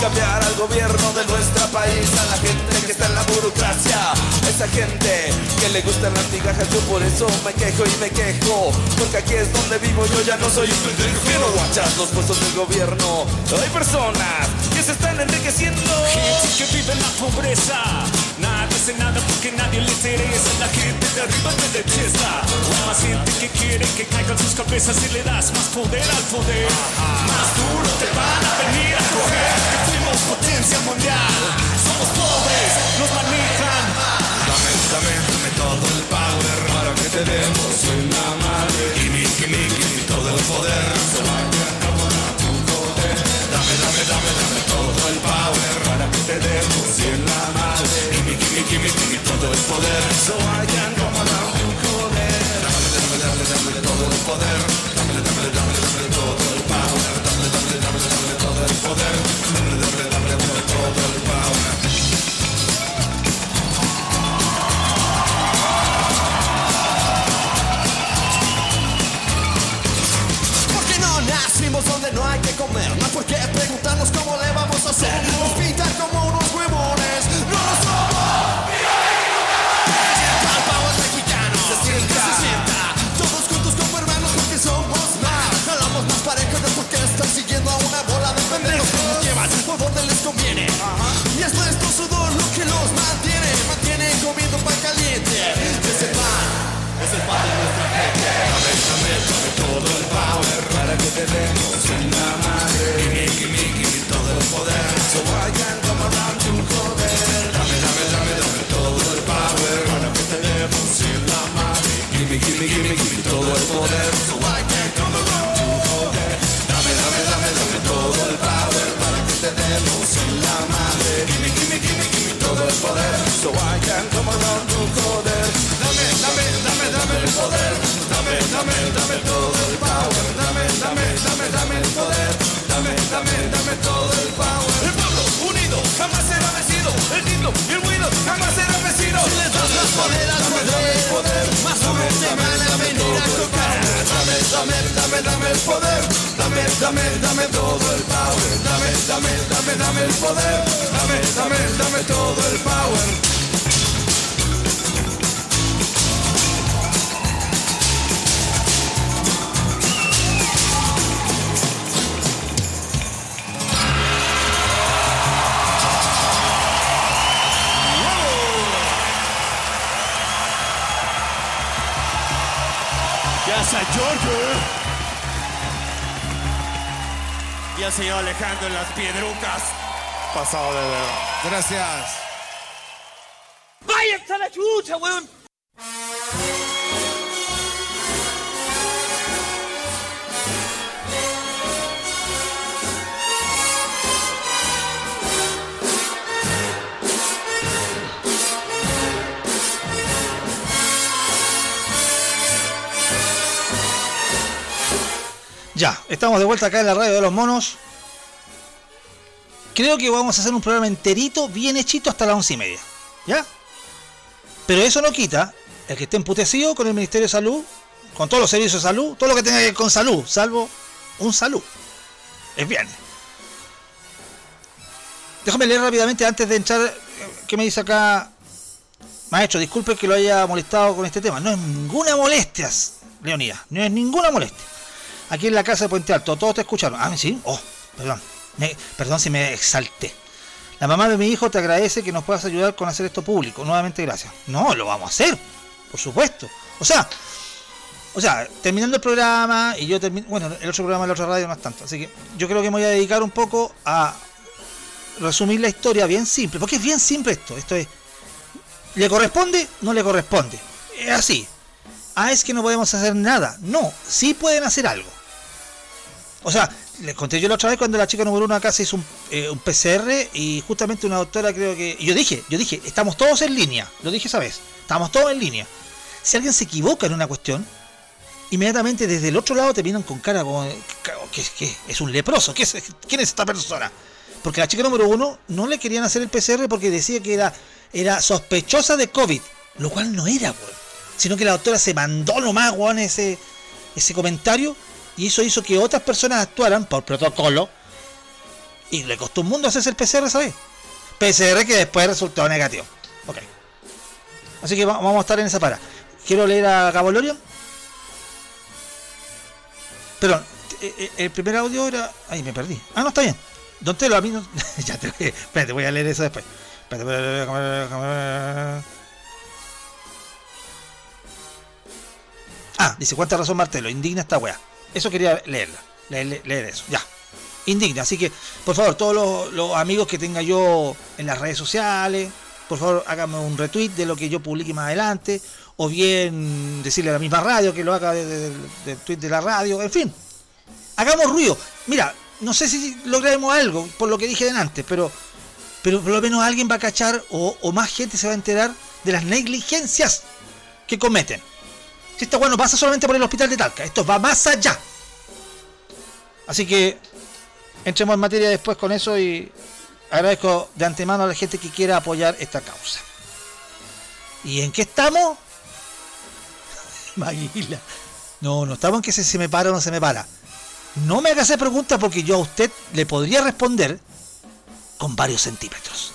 Cambiar al gobierno de nuestro país, a la gente que está en la burocracia, esa gente que le gustan las migajas, yo por eso me quejo y me quejo, porque aquí es donde vivo, yo ya no soy un pendejo. Que no guachas los puestos del gobierno, hay personas que se están enriqueciendo. Gente que vive en la pobreza. Nadie hace nada porque nadie le interesa. La gente de arriba te detesta. Más gente que quiere que caigan sus cabezas y le das más poder al poder. Más duro te van a venir a coger. Que fuimos potencia mundial. Somos pobres, nos manejan. Dame, dame, dame todo el power para que te demos en la madre. Gimme, gimme, gimme todo el poder. Dame, dame, dame, dame todo el power para que te demos en la madre. Gimme, gimme, gimme, gimme todo el poder. So I can on to joder. Dame, dame, dame, dame todo el poder. Dame, dame, dame, dame todo el power. Dame, dame, dame, dame todo el poder. Dame, dame, dame, dame todo el power. Comer por qué preguntarnos cómo le a hacer el. El pueblo unido jamás será vencido. El himno y el ruido jamás será vencido. Si les das más poder al poder, más duro te van a venir a tocar. Dame, dame, dame, dame el poder. Dame, dame, dame todo el power. Dame, dame, dame, dame el poder. Dame, dame, dame todo el power. Y al señor Alejandro en las piedrucas. Pasado de verdad. Gracias. ¡Váyanse a la chucha, weón! Ya, estamos de vuelta acá en la radio de los monos. Creo que vamos a hacer un programa enterito, bien hechito, hasta las once y media. ¿Ya? Pero eso no quita el que esté emputecido con el Ministerio de Salud, con todos los servicios de salud, todo lo que tenga que ver con salud, salvo un salud. Es bien. Déjame leer rápidamente antes de entrar. eh, ¿Qué me dice acá? Maestro, disculpe que lo haya molestado con este tema. No es ninguna molestia, Leonidas. No es ninguna molestia. Aquí en la casa de Puente Alto, todos te escucharon. Ah, sí. Oh, perdón. Perdón si me exalté. La mamá de mi hijo te agradece que nos puedas ayudar con hacer esto público. Nuevamente gracias. No, lo vamos a hacer. Por supuesto. O sea, o sea, terminando el programa y yo termino. Bueno, el otro programa de la otra radio no es tanto. Así que yo creo que me voy a dedicar un poco a resumir la historia bien simple. Porque es bien simple esto. Esto es. ¿Le corresponde? No le corresponde. Es así. Ah, es que no podemos hacer nada. No, sí pueden hacer algo. O sea, les conté yo la otra vez cuando la chica número uno acá se hizo un, eh, un PCR y justamente una doctora creo que... y yo dije, yo dije, estamos todos en línea. Lo dije esa vez. Estamos todos en línea. Si alguien se equivoca en una cuestión, inmediatamente desde el otro lado te vienen con cara como... que es un leproso. ¿Qué ¿Quién es esta persona? Porque la chica número uno no le querían hacer el PCR porque decía que era, era sospechosa de COVID. Lo cual no era, weón. Sino que la doctora se mandó nomás, weón, ese, ese comentario. Y eso hizo que otras personas actuaran por protocolo. Y le costó un mundo hacerse el PCR, ¿sabes? PCR que después resultó negativo. Ok. Así que va- vamos a estar en esa para. Quiero leer a Gabolorian. Perdón, eh, eh, el primer audio era. Ay, me perdí. Ah, no, está bien. Don Telo, a mí no. [laughs] ya te Espérate, voy a leer eso después. Espérate. Ah, dice, ¿cuánta razón Martelo? Indigna esta weá. Eso quería leerla. Leer, leer eso. Ya. Indigna. Así que, por favor, todos los, amigos que tenga yo en las redes sociales, por favor, háganme un retweet de lo que yo publique más adelante. O bien decirle a la misma radio que lo haga de- de- tweet de la radio. En fin, hagamos ruido. Mira, no sé si lograremos algo por lo que dije antes, pero, pero por lo menos alguien va a cachar o más gente se va a enterar de las negligencias que cometen. Si esta weá no pasa solamente por el hospital de Talca, esto va más allá. Así que entremos en materia después con eso y agradezco de antemano a la gente que quiera apoyar esta causa. ¿Y en qué estamos? [laughs] Maguila. No, no estamos en que se me para o no se me para. No me haga esa pregunta porque yo a usted le podría responder con varios centímetros.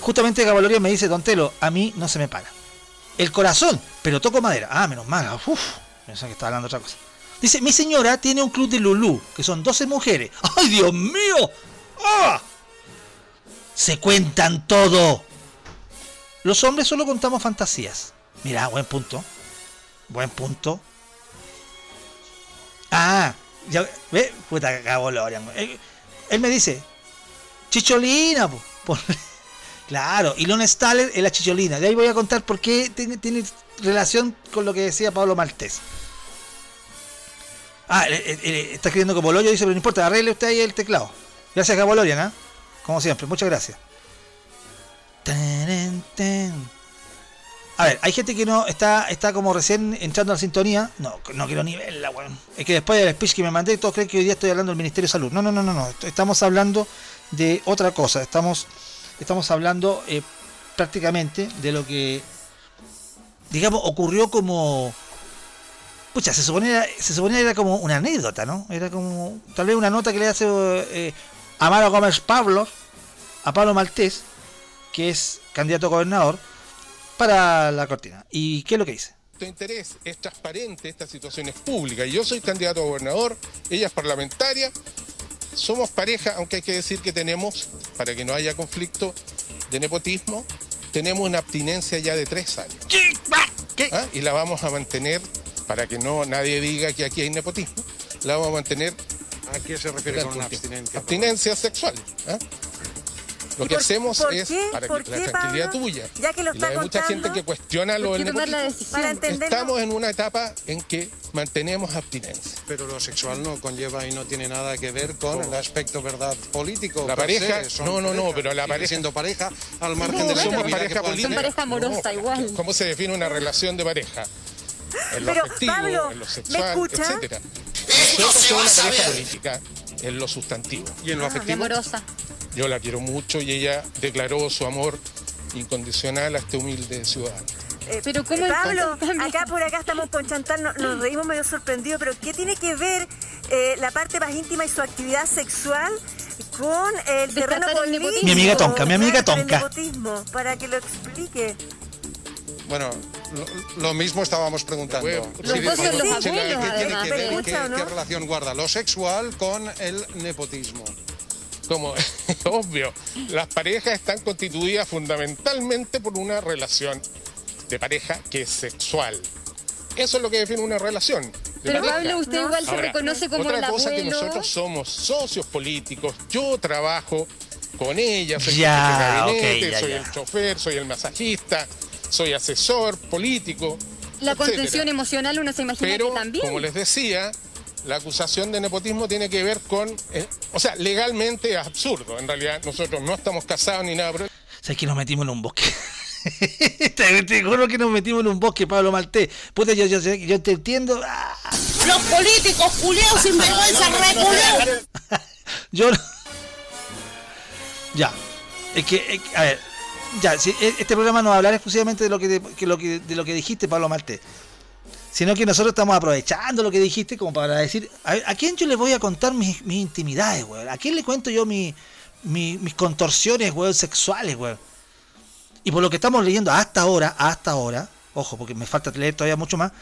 Justamente Gabaloria me dice, Don Telo, a mí no se me para. El corazón, pero toco madera. Ah, menos mal. Uf, pensé que estaba hablando otra cosa. Dice, mi señora tiene un club de Lulú, que son 12 mujeres. [laughs] ¡Ay, Dios mío! ¡Ah! Se cuentan todo. Los hombres solo contamos fantasías. Mira, buen punto. Buen punto. Ah, ya, ve, puta Gabolorian. Él, él me dice, chicholina, po, por- Claro, y Lon Staller es la chicholina. De ahí voy a contar por qué tiene, relación con lo que decía Pablo Maltés. Ah, eh, eh, eh, está escribiendo como Boloyo, dice, pero no importa, arregle usted ahí el teclado. Gracias, Gabolorian, ¿ah? Como siempre, muchas gracias. A ver, hay gente que no está está como recién entrando a la sintonía. No, no quiero ni verla, weón. Es que después del speech que me mandé, todos creen que hoy día estoy hablando del Ministerio de Salud. No, no, no, no, no. Est- Estamos hablando de otra cosa. Estamos, estamos hablando eh, prácticamente de lo que, digamos, ocurrió como. Pucha, se suponía, se suponía era como una anécdota, ¿no? Era como tal vez una nota que le hace eh, Amaro Gómez Pablo a Pablo Maltés, que es candidato a gobernador, para la cortina. ¿Y qué es lo que dice? Interés es transparente, esta situación es pública. Yo soy candidato a gobernador, ella es parlamentaria, somos pareja, aunque hay que decir que tenemos, para que no haya conflicto de nepotismo, tenemos una abstinencia ya de tres años. ¿Ah? Y la vamos a mantener, para que no nadie diga que aquí hay nepotismo, la vamos a mantener. ¿A qué se refiere con una abstinencia? Abstinencia sexual. ¿ah? Lo ¿Y que por- hacemos por es qué? para ¿Por que la qué, tranquilidad Pablo? tuya. Ya que lo y la está de mucha contando, gente que cuestiona lo ¿por del la. Estamos en una etapa en que mantenemos abstinencia. Pero lo sexual no conlleva y no tiene nada que ver con el aspecto verdad político. La pareja, se, son no, no, no, pareja, pero la pareja- siendo pareja al margen No, de la somos pareja política. tener. pareja amorosa igual. ¿Cómo se define una relación de pareja? en lo Pero, afectivo, Pablo, en lo ¿me sexual, etcétera. Nosotros somos una pareja política en lo sustantivo y en lo Ah, afectivo. amorosa. Yo la quiero mucho y ella declaró su amor incondicional a este humilde ciudadano. Eh, Pero ¿cómo Pablo, acá por acá estamos con Chantal, no- nos reímos medio sorprendidos, pero ¿qué tiene que ver eh, la parte más íntima y su actividad sexual con el terreno político? nepotismo. Mi amiga Tonka, mi amiga Claro, el Tonka. nepotismo, para que lo explique. Bueno, lo, lo mismo estábamos preguntando. Los Sí, socios, Pablo, los ¿qué abuelos, tiene que además. ver? ¿Me ¿Qué, escucha o no? qué relación guarda lo sexual con el nepotismo? Como [laughs] obvio, las parejas están constituidas fundamentalmente por una relación de pareja que es sexual. Eso es lo que define una relación. de Pero pareja. Pablo, usted igual se reconoce como otra el cosa que abuelo. nosotros somos socios políticos. Yo trabajo con ella, soy Ya, de gabinete, ya, soy ya. el chofer, soy el masajista, soy asesor político. La etcétera. contención emocional uno se imagina Pero, que también. como les decía, la acusación de nepotismo tiene que ver con... eh, o sea, legalmente es absurdo. En realidad, nosotros no estamos casados ni nada, pero ¿Sabes que nos metimos en un bosque? [laughs] te, te juro que nos metimos en un bosque, Pablo Maltés. Puta, yo, yo, yo, yo te entiendo. Ah, Los políticos culeados sin [laughs] vergüenza, reculeados. [laughs] Yo no- Ya. Es que, es que, a ver. Ya, si, e- este programa no va a hablar exclusivamente de lo que, de, que lo que, de lo que dijiste, Pablo Maltés. Sino que nosotros estamos aprovechando lo que dijiste como para decir, a, ver, ¿a quién yo le voy a contar mis, mis intimidades, weón? ¿A quién le cuento yo mi- mi- mis contorsiones, weón, sexuales, weón? Y por lo que estamos leyendo hasta ahora, hasta ahora, ojo, porque me falta leer todavía mucho más,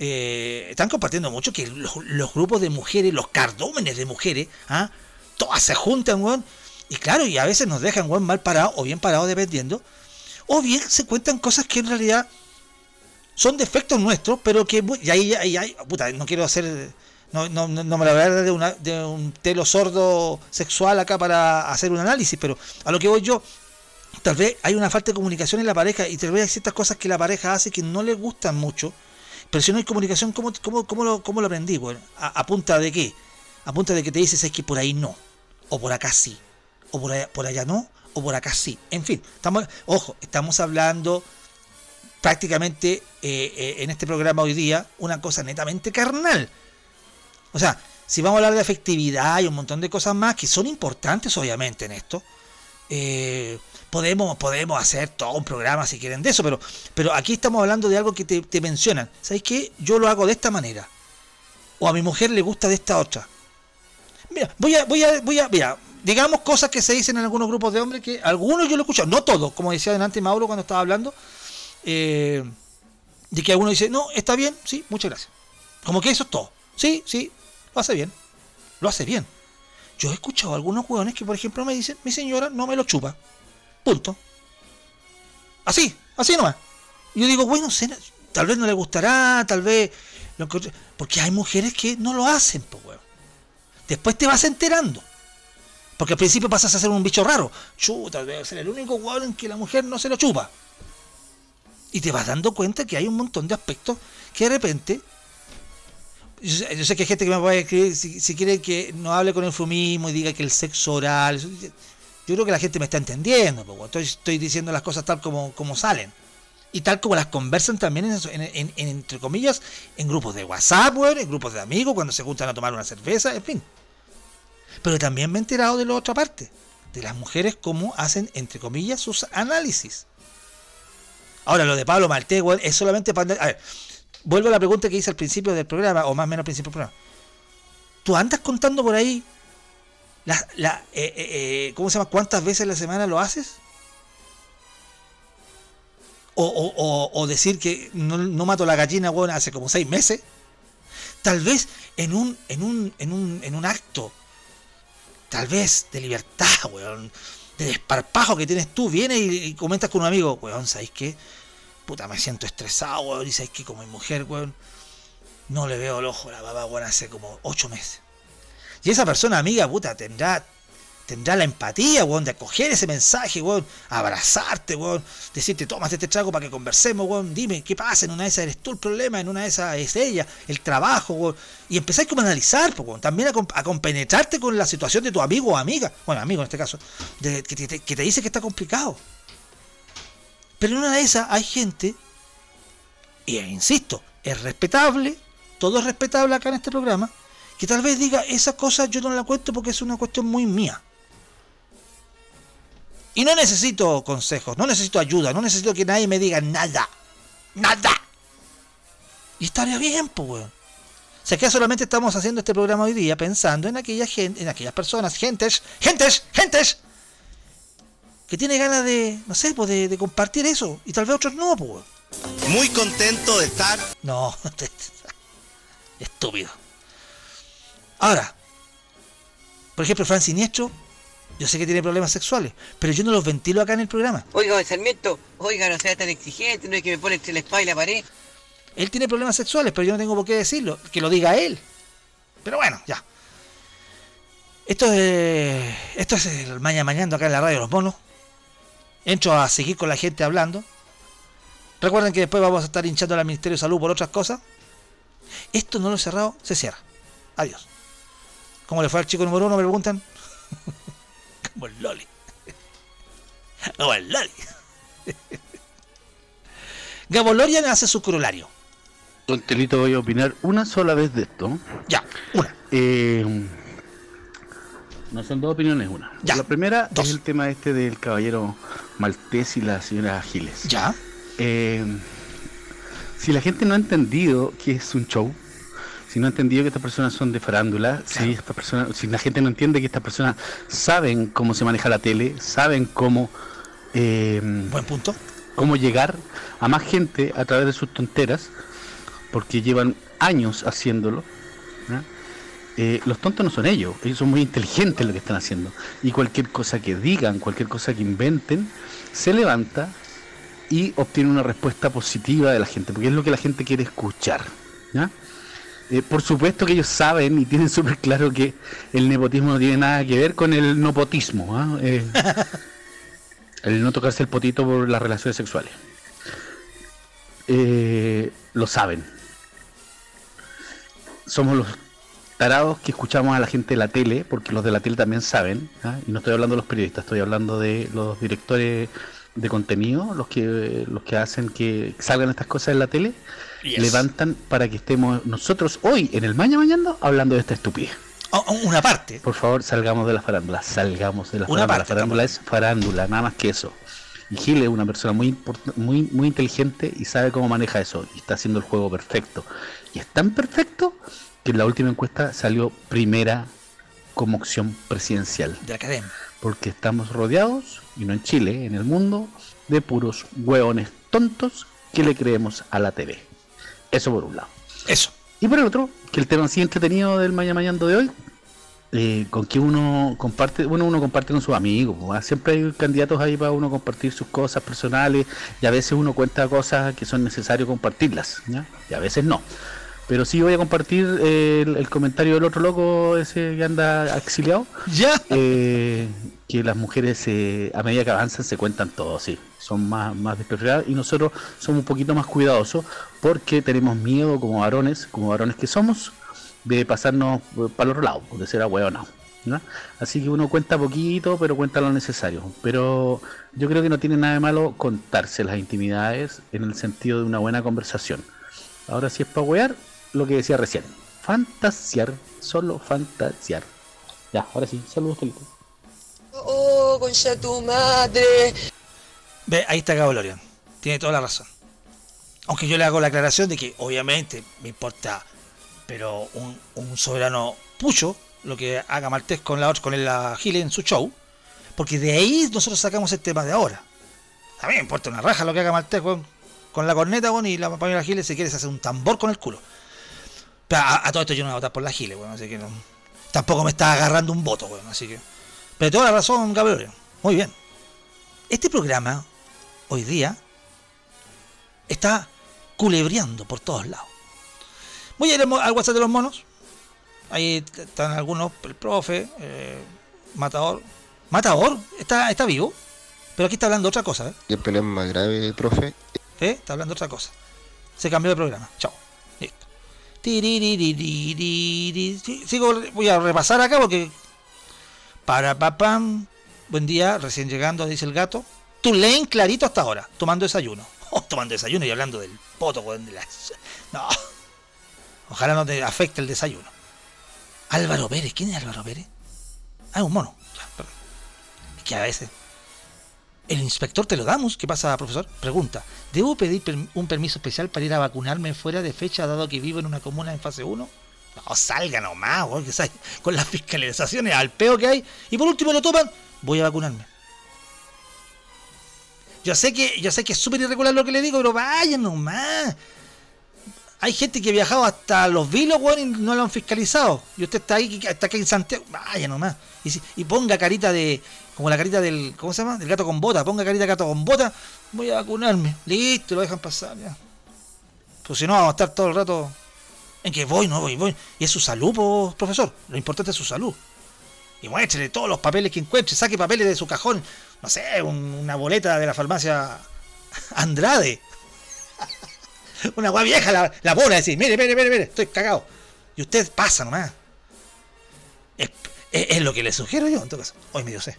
eh, están compartiendo mucho que los, los grupos de mujeres, los cardúmenes de mujeres, ¿ah? todas se juntan, weón, y claro, y a veces nos dejan, weón, mal parados o bien parados dependiendo, o bien se cuentan cosas que en realidad son defectos nuestros, pero que, y ahí, ahí, puta, no quiero hacer, no, no, no no me la voy a dar de, una, de un telo sordo sexual acá para hacer un análisis, pero a lo que voy yo, tal vez hay una falta de comunicación en la pareja y tal vez hay ciertas cosas que la pareja hace que no le gustan mucho, pero si no hay comunicación, ¿cómo, cómo, cómo, lo, cómo lo aprendí? Bueno, a, a punta de qué? A punta de que te dices es que por ahí no, o por acá sí, o por allá, por allá no, o por acá sí. En fin, estamos, ojo, estamos hablando prácticamente eh, eh, en este programa hoy día una cosa netamente carnal. O sea, si vamos a hablar de afectividad y un montón de cosas más que son importantes obviamente en esto, eh, podemos, podemos hacer todo un programa si quieren de eso, pero, pero aquí estamos hablando de algo que te, mencionan. ¿Sabes qué? Yo lo hago de esta manera. O a mi mujer le gusta de esta otra. Mira, voy a, voy a, voy a, mira, digamos cosas que se dicen en algunos grupos de hombres que algunos yo lo escucho, no todos, como decía delante Mauro cuando estaba hablando, eh, de que alguno dice, no, está bien, sí, muchas gracias. Como que eso es todo. Sí, sí, lo hace bien. Lo hace bien. Yo he escuchado algunos hueones que, por ejemplo, me dicen, mi señora no me lo chupa. Punto. Así, así nomás. Y yo digo, bueno, tal vez no le gustará, tal vez... lo Porque hay mujeres que no lo hacen, pues, weón. Después te vas enterando. Porque al principio pasas a ser un bicho raro. Chuta, debe ser el único hueón en que la mujer no se lo chupa. Y te vas dando cuenta que hay un montón de aspectos que de repente. Yo sé, que hay gente que me puede escribir si, si quiere que no hable con eufemismo y diga que el sexo oral. Yo creo que la gente me está entendiendo. pues, estoy, diciendo las cosas tal como, como salen. Y tal como las conversan también, en, en- en- en- entre comillas, en grupos de WhatsApp, en grupos de amigos, cuando se juntan a tomar una cerveza, en fin. Pero también me he enterado de la otra parte, de las mujeres cómo hacen, entre comillas, sus análisis. Ahora, lo de Pablo Maltés, weón, es solamente para... A ver, vuelvo a la pregunta que hice al principio del programa, o más o menos al principio del programa. ¿Tú andas contando por ahí eh, eh, eh, ¿cómo se llama? ¿Cuántas veces la semana lo haces? O decir que no, no mato la gallina, weón, hace como seis meses. Tal vez en un, en un, en un, en un acto, tal vez de libertad, weón, de desparpajo que tienes tú, vienes y, comentas con un amigo, weón, ¿sabes qué? Puta, me siento estresado, weón, y sabes que como mi mujer, weón, no le veo el ojo a la baba, weón, hace como ocho meses. Y esa persona amiga, puta, tendrá, tendrá la empatía, weón, de acoger ese mensaje, weón, abrazarte, weón, decirte, tómate este trago para que conversemos, weón, dime, ¿qué pasa? En una de esas eres tú el problema, en una de esas es ella, el trabajo, weón. Y empezáis como a analizar, weón, también a compenetrarte con la situación de tu amigo o amiga, bueno, amigo en este caso, de- que, te, que te dice que está complicado. Pero en una de esas hay gente, y insisto, es respetable, todo es respetable acá en este programa, que tal vez diga esa cosa yo no la cuento porque es una cuestión muy mía. Y no necesito consejos, no necesito ayuda, no necesito que nadie me diga nada. Nada. Y estaría bien, pues, weón. O sea, que solamente estamos haciendo este programa hoy día pensando en aquella gente, en aquellas personas, gentes, gentes, gentes, que tiene ganas de, no sé, pues de, de compartir eso. Y tal vez otros no, pues. weón. Muy contento de estar. No, [laughs] estúpido. Ahora, por ejemplo, Fran Siniestro, yo sé que tiene problemas sexuales, pero yo no los ventilo acá en el programa. Oiga, don Sarmiento, oiga, no sea tan exigente, no es que me pone entre la espada y la pared. Él tiene problemas sexuales, pero yo no tengo por qué decirlo, que lo diga él. Pero bueno, ya. Esto es, esto es el mañana mañana acá en la radio de los monos. Entro a seguir con la gente hablando. Recuerden que después vamos a estar hinchando al Ministerio de Salud por otras cosas. Esto no lo he cerrado, se cierra. Adiós. ¿Cómo le fue al chico número uno? Me preguntan. [laughs] Como el Loli. Como el Loli. Gabo Lorian hace su corolario. Don Telito, voy a opinar una sola vez de esto. Ya, una. Eh, no son dos opiniones, una. La primera es el tema este del caballero Maltés y la señora Giles. Ya. Eh, si la gente no ha entendido que es un show, si no ha entendido que estas personas son de farándula, si, esta persona, si la gente no entiende que estas personas saben cómo se maneja la tele, saben cómo... eh, Buen punto. Cómo llegar a más gente a través de sus tonteras, porque llevan años haciéndolo. Eh, los tontos no son ellos, ellos son muy inteligentes en lo que están haciendo. Y cualquier cosa que digan, cualquier cosa que inventen, se levanta y obtiene una respuesta positiva de la gente, porque es lo que la gente quiere escuchar. ¿ya? Eh, por supuesto que ellos saben y tienen súper claro que el nepotismo no tiene nada que ver con el nopotismo. ¿ah? Eh, el no tocarse el potito por las relaciones sexuales. Eh, lo saben. Somos los tarados que escuchamos a la gente de la tele, porque los de la tele también saben, ¿ah? y no estoy hablando de los periodistas, estoy hablando de los directores de contenido, los que los que hacen que salgan estas cosas en la tele, Yes. levantan para que estemos nosotros hoy en el Maña Mañando hablando de esta estupidez. una parte. Por favor, salgamos de la farándula, salgamos de la Una farándula. la farándula es farándula, nada más que eso. Y Gil es una persona muy, muy, muy inteligente y sabe cómo maneja eso. Y está haciendo el juego perfecto. Y es tan perfecto que en la última encuesta salió primera como opción presidencial. De la academia. Porque estamos rodeados, y no en Chile, en el mundo, de puros hueones tontos que le creemos a la TV. Eso por un lado. Eso. Y por el otro, que el tema así entretenido del Mañana Mañando de hoy, eh, con que uno comparte, bueno, uno comparte con sus amigos, siempre hay candidatos ahí para uno compartir sus cosas personales, y a veces uno cuenta cosas que son necesarias compartirlas, ¿ya? y a veces no. Pero sí voy a compartir eh, el, el comentario del otro loco, ese que anda exiliado. Ya. que las mujeres eh, a medida que avanzan se cuentan todo, sí. Son más, más despreciadas y nosotros somos un poquito más cuidadosos porque tenemos miedo como varones, como varones que somos, de pasarnos eh, para el otro lado, de ser ahueonados. ¿no? Así que uno cuenta poquito, pero cuenta lo necesario. Pero yo creo que no tiene nada de malo contarse las intimidades en el sentido de una buena conversación. Ahora si es para huear, lo que decía recién. Fantasear, solo fantasear. Ya, ahora sí, saludos, Felipe. Oh, concha tu madre. Ve, ahí está Gabo Lorian. Tiene toda la razón. Aunque yo le hago la aclaración de que obviamente me importa, pero un, un soberano pucho lo que haga Maltés con la con el la Gile en su show, porque de ahí nosotros sacamos el tema de ahora. A mí me importa una raja lo que haga Maltés con, con la corneta bueno, y la Pamela Giles si quieres hacer un tambor con el culo. Pero a, a todo esto yo no voy a votar por la Giles, bueno, así que no, tampoco me está agarrando un voto, bueno, así que. Pero toda la razón, Gabriel. Muy bien. Este programa, hoy día, está culebreando por todos lados. Voy a ir al WhatsApp de los monos. Ahí están algunos, el profe, eh, Matador. Matador, está, está vivo. Pero aquí está hablando otra cosa, ¿eh? El problema más grave, profe, ¿Eh? Está hablando otra cosa. Se cambió de programa. Chao. Sigo, voy a repasar acá porque. Para papam. Buen día, recién llegando, dice el gato. Tulane clarito hasta ahora, tomando desayuno. [laughs] Oh, tomando desayuno y hablando del poto, de la- [laughs] No. Ojalá no te afecte el desayuno. Álvaro Pérez, ¿quién es Álvaro Pérez? Ah, un mono. Es que a veces. El inspector te lo damos. ¿Qué pasa, profesor? Pregunta. ¿Debo pedir un permiso especial para ir a vacunarme fuera de fecha dado que vivo en una comuna en fase 1? No, salga nomás, weón, que salga [laughs] con las fiscalizaciones al peo que hay. Y por último lo toman, voy a vacunarme. Yo sé que, yo sé que es súper irregular lo que le digo, pero vaya nomás. Hay gente que ha viajado hasta los vilos, weón, y no lo han fiscalizado. Y usted está ahí, está aquí en Santiago. Vaya nomás. Y, y ponga carita de. Como la carita del. ¿Cómo se llama? Del gato con bota. Ponga carita de gato con bota. Voy a vacunarme. Listo, lo dejan pasar ya. Pues si no, vamos a estar todo el rato. En que voy, no voy, voy. Y es su salud, profesor. Lo importante es su salud. Y muéstrele todos los papeles que encuentre. Saque papeles de su cajón. No sé, un- una boleta de la farmacia Andrade. [laughs] Una guay vieja la, la bola, decir, mire, mire, mire, mire, estoy cagado. Y usted pasa nomás. Es, lo que le sugiero yo, en todo caso. Hoy medio sé.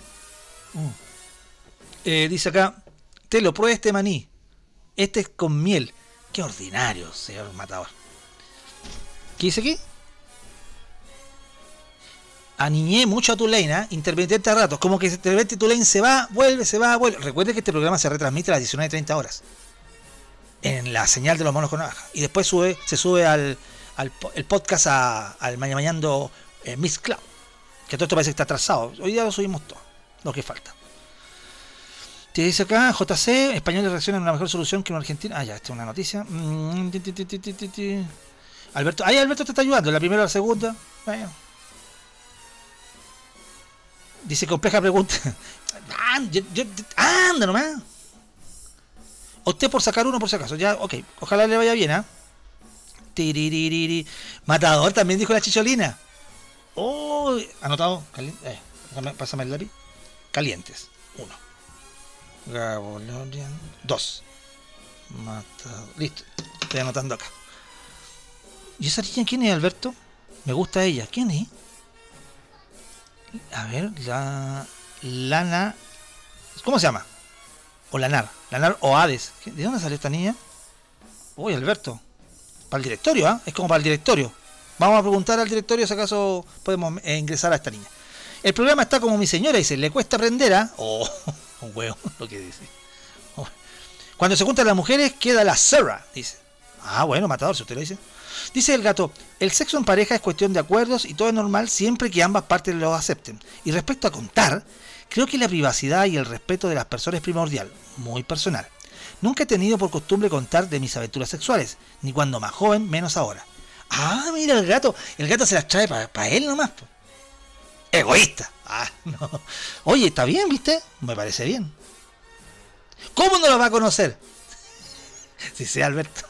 Eh, dice acá, te lo pruebe este maní. Este es con miel. Qué ordinario, señor matador. ¿Qué dice aquí? Aniñé mucho a Tulane, ¿ah? intermitente a ratos. Como que de repente Tulane se va, vuelve, se va, vuelve. Recuerde que este programa se retransmite a las 19.30 horas. En la señal de los monos con navaja. Y después sube, se sube al, al el podcast al Maña Mañando eh, Miss Cloud. Que todo esto parece que está atrasado. Hoy día lo subimos todo. Lo que falta. Te dice acá, JC, españoles reaccionan a una mejor solución que una argentina. Ah, ya, esta es una noticia. Mm. Alberto, ahí Alberto te está ayudando, la primera o la segunda. Bueno. Dice compleja pregunta. [laughs] Ah, anda nomás. Usted por sacar uno por si acaso. Ya, ok. Ojalá le vaya bien, ¿ah? Tiriririri. Matador también dijo la chicholina. Oh, anotado. Eh, pásame el lápiz. Calientes. Uno. Gabolorian. Dos. Matador. Listo. Estoy anotando acá. ¿Y esa niña quién es, Alberto? Me gusta ella. ¿Quién es? A ver, la. Lana. ¿Cómo se llama? O Lanar. Lanar o Hades. ¿Qué- ¿De dónde salió esta niña? Uy, Alberto. Para el directorio, ¿ah? Es como para el directorio. Vamos a preguntar al directorio si acaso podemos eh, ingresar a esta niña. El programa está como mi señora dice, le cuesta aprender a. Oh, [laughs] un huevo, lo que dice. Oh. Cuando se juntan las mujeres, queda la Sarah, dice. Ah, bueno, matador, si usted lo dice. Dice el gato, el sexo en pareja es cuestión de acuerdos y todo es normal siempre que ambas partes lo acepten. Y respecto a contar, creo que la privacidad y el respeto de las personas es primordial, muy personal. Nunca he tenido por costumbre contar de mis aventuras sexuales, ni cuando más joven, menos ahora. Ah, mira el gato, el gato se las trae para él nomás. po. Egoísta. Ah, no. Oye, está bien, ¿viste? Me parece bien. ¿Cómo no lo va a conocer? [laughs] Si sea Alberto.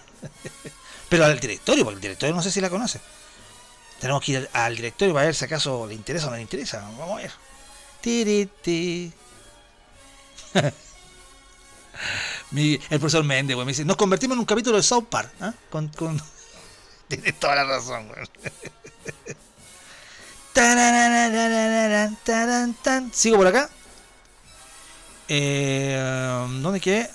[laughs] Pero al directorio, porque el directorio no sé si la conoce. Tenemos que ir al, directorio para ver si acaso le interesa o no le interesa. Vamos a ver. Tiri, ti. [laughs] Mi- el profesor Méndez, güey, me dice, nos convertimos en un capítulo de South Park. ¿ah? Con, con... Tienes toda la razón, güey. Sigo por acá. Eh, ¿Dónde quedé?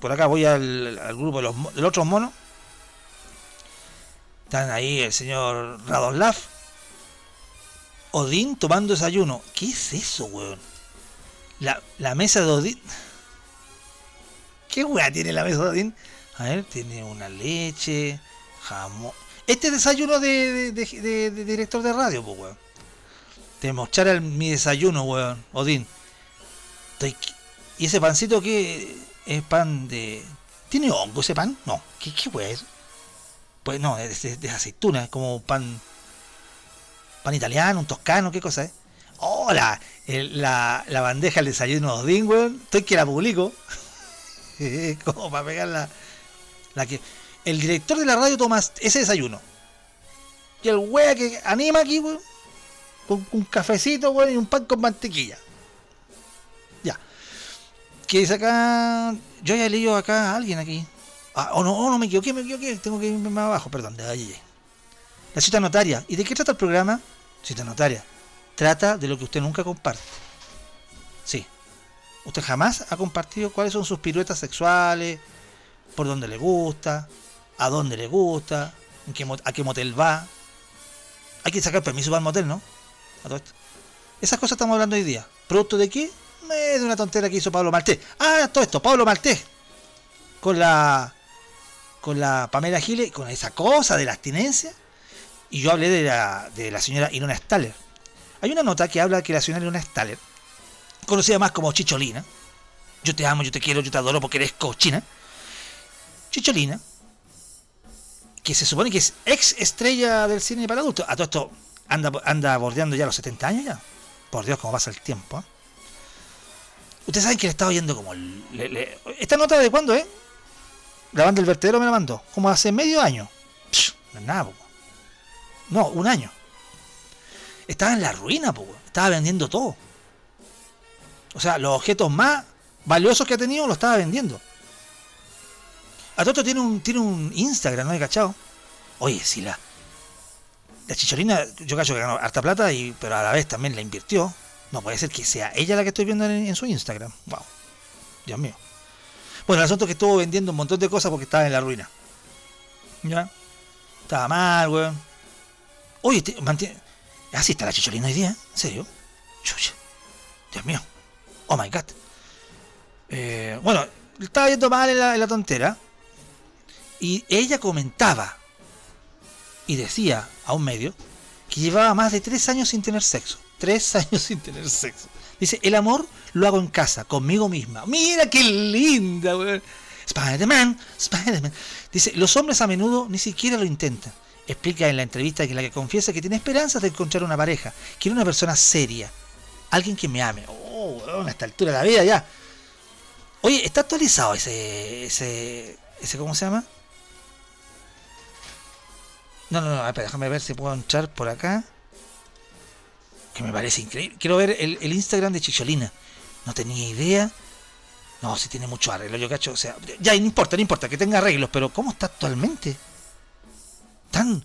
Por acá voy al, grupo de los, mo- de los otros monos. Están ahí el señor Radoslav. Odín tomando desayuno. ¿Qué es eso, weón? La, la mesa de Odín. ¿Qué weá tiene la mesa de Odín? A ver, tiene una leche, jamón. Este es desayuno de, director de radio, pues, weón. Te mostrar el- mi desayuno, weón. Odín. Estoy ¿Y ese pancito qué es pan de. ¿Tiene hongo ese pan? No. ¿Qué, qué es? Pues no, es de, aceituna, es como pan. Pan italiano, un toscano, ¿qué cosa es? ¡Hola! La, la bandeja del desayuno de Odín, weón. Estoy que la publico. [laughs] como para pegar la, la que. El director de la radio toma ese desayuno. Y el wea que anima aquí, weón. Con un cafecito, weón, y un pan con mantequilla. Ya. ¿Qué dice acá? Yo ya leído acá a alguien aquí. Ah, oh, no, oh, no me equivoqué, me equivoqué. Tengo que irme más abajo, perdón. De ahí. La cita notaria. ¿Y de qué trata el programa? Cita notaria. Trata de lo que usted nunca comparte. Sí. Usted jamás ha compartido cuáles son sus piruetas sexuales, por dónde le gusta, a dónde le gusta, en qué, a qué motel va. Hay que sacar permiso para el motel, ¿no? A todo esto. Esas cosas estamos hablando hoy día. ¿Producto de qué? Eh, de una tontera que hizo Pablo Maltés. Ah, todo esto, Pablo Maltés. Con la. Con la Pamela Giles, con esa cosa de la abstinencia. Y yo hablé de la, de la señora Ilona Staller. Hay una nota que habla que la señora Ilona Staller, conocida más como Chicholina, yo te amo, yo te quiero, yo te adoro porque eres cochina. Chicholina, que se supone que es ex estrella del cine para adultos. A todo esto anda, anda bordeando ya los 70 años ya. Por Dios, cómo pasa el tiempo. ¿eh? Ustedes saben que le estaba oyendo como... le- le- Esta nota de cuándo, ¿eh? La banda del vertedero me la mandó. Como hace medio año. Psh, no es nada, po. No, un año. Estaba en la ruina, po. Estaba vendiendo todo. O sea, los objetos más valiosos que ha tenido los estaba vendiendo. A todo esto tiene un, tiene un Instagram, ¿no hay cachado? Oye, si la. La chicholina, yo cacho que ganó harta plata, y, pero a la vez también la invirtió. No puede ser que sea ella la que estoy viendo en, su Instagram. Wow. Dios mío. Bueno, el asunto es que estuvo vendiendo un montón de cosas porque estaba en la ruina. ¿Ya? Estaba mal, weón. Oye, mantiene... así está la chicholina hoy día. ¿en serio? Chucha. Dios mío. Oh my god. Eh, bueno, estaba yendo mal en la tontera. Y ella comentaba y decía a un medio que llevaba más de tres años sin tener sexo. Tres [laughs] años sin tener sexo. Dice, el amor lo hago en casa, conmigo misma. Mira qué linda, weón. Spider-Man, Spider-Man. Dice, los hombres a menudo ni siquiera lo intentan. Explica en la entrevista que la que confiesa que tiene esperanzas de encontrar una pareja. Quiere una persona seria. Alguien que me ame. Oh, weón, a esta altura de la vida ya. Oye, ¿está actualizado ese, ese, ese, ¿cómo se llama? No, no, no, espera, déjame ver si puedo entrar por acá. Que me parece increíble. Quiero ver el, el Instagram de Chicholina. No tenía idea. No, si tiene mucho arreglo, yo cacho. O sea, ya, no importa, no importa que tenga arreglos, pero ¿cómo está actualmente? Tan.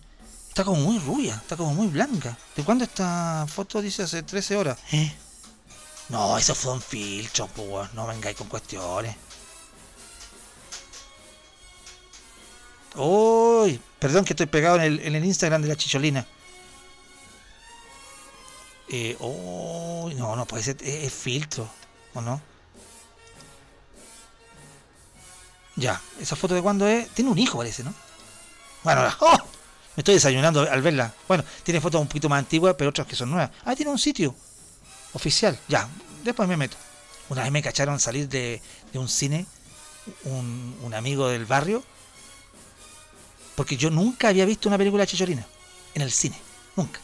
Está como muy rubia, está como muy blanca. ¿De cuándo esta foto dice hace 13 horas? ¿Eh? No, eso fue un filtro, pues, no vengáis con cuestiones. Uy, perdón que estoy pegado en el, en el Instagram de la chicholina. Eh, uy, no, no puede ser, es, filtro, ¿o no? Ya, esa foto de cuándo es. Tiene un hijo, parece, ¿no? Bueno, ¡oh! me estoy desayunando al verla. Bueno, tiene fotos un poquito más antiguas, pero otras que son nuevas. Ah, tiene un sitio oficial. Ya, después me meto. Una vez me cacharon salir de, de un cine, un, un amigo del barrio, porque yo nunca había visto una película chicholina en el cine. Nunca.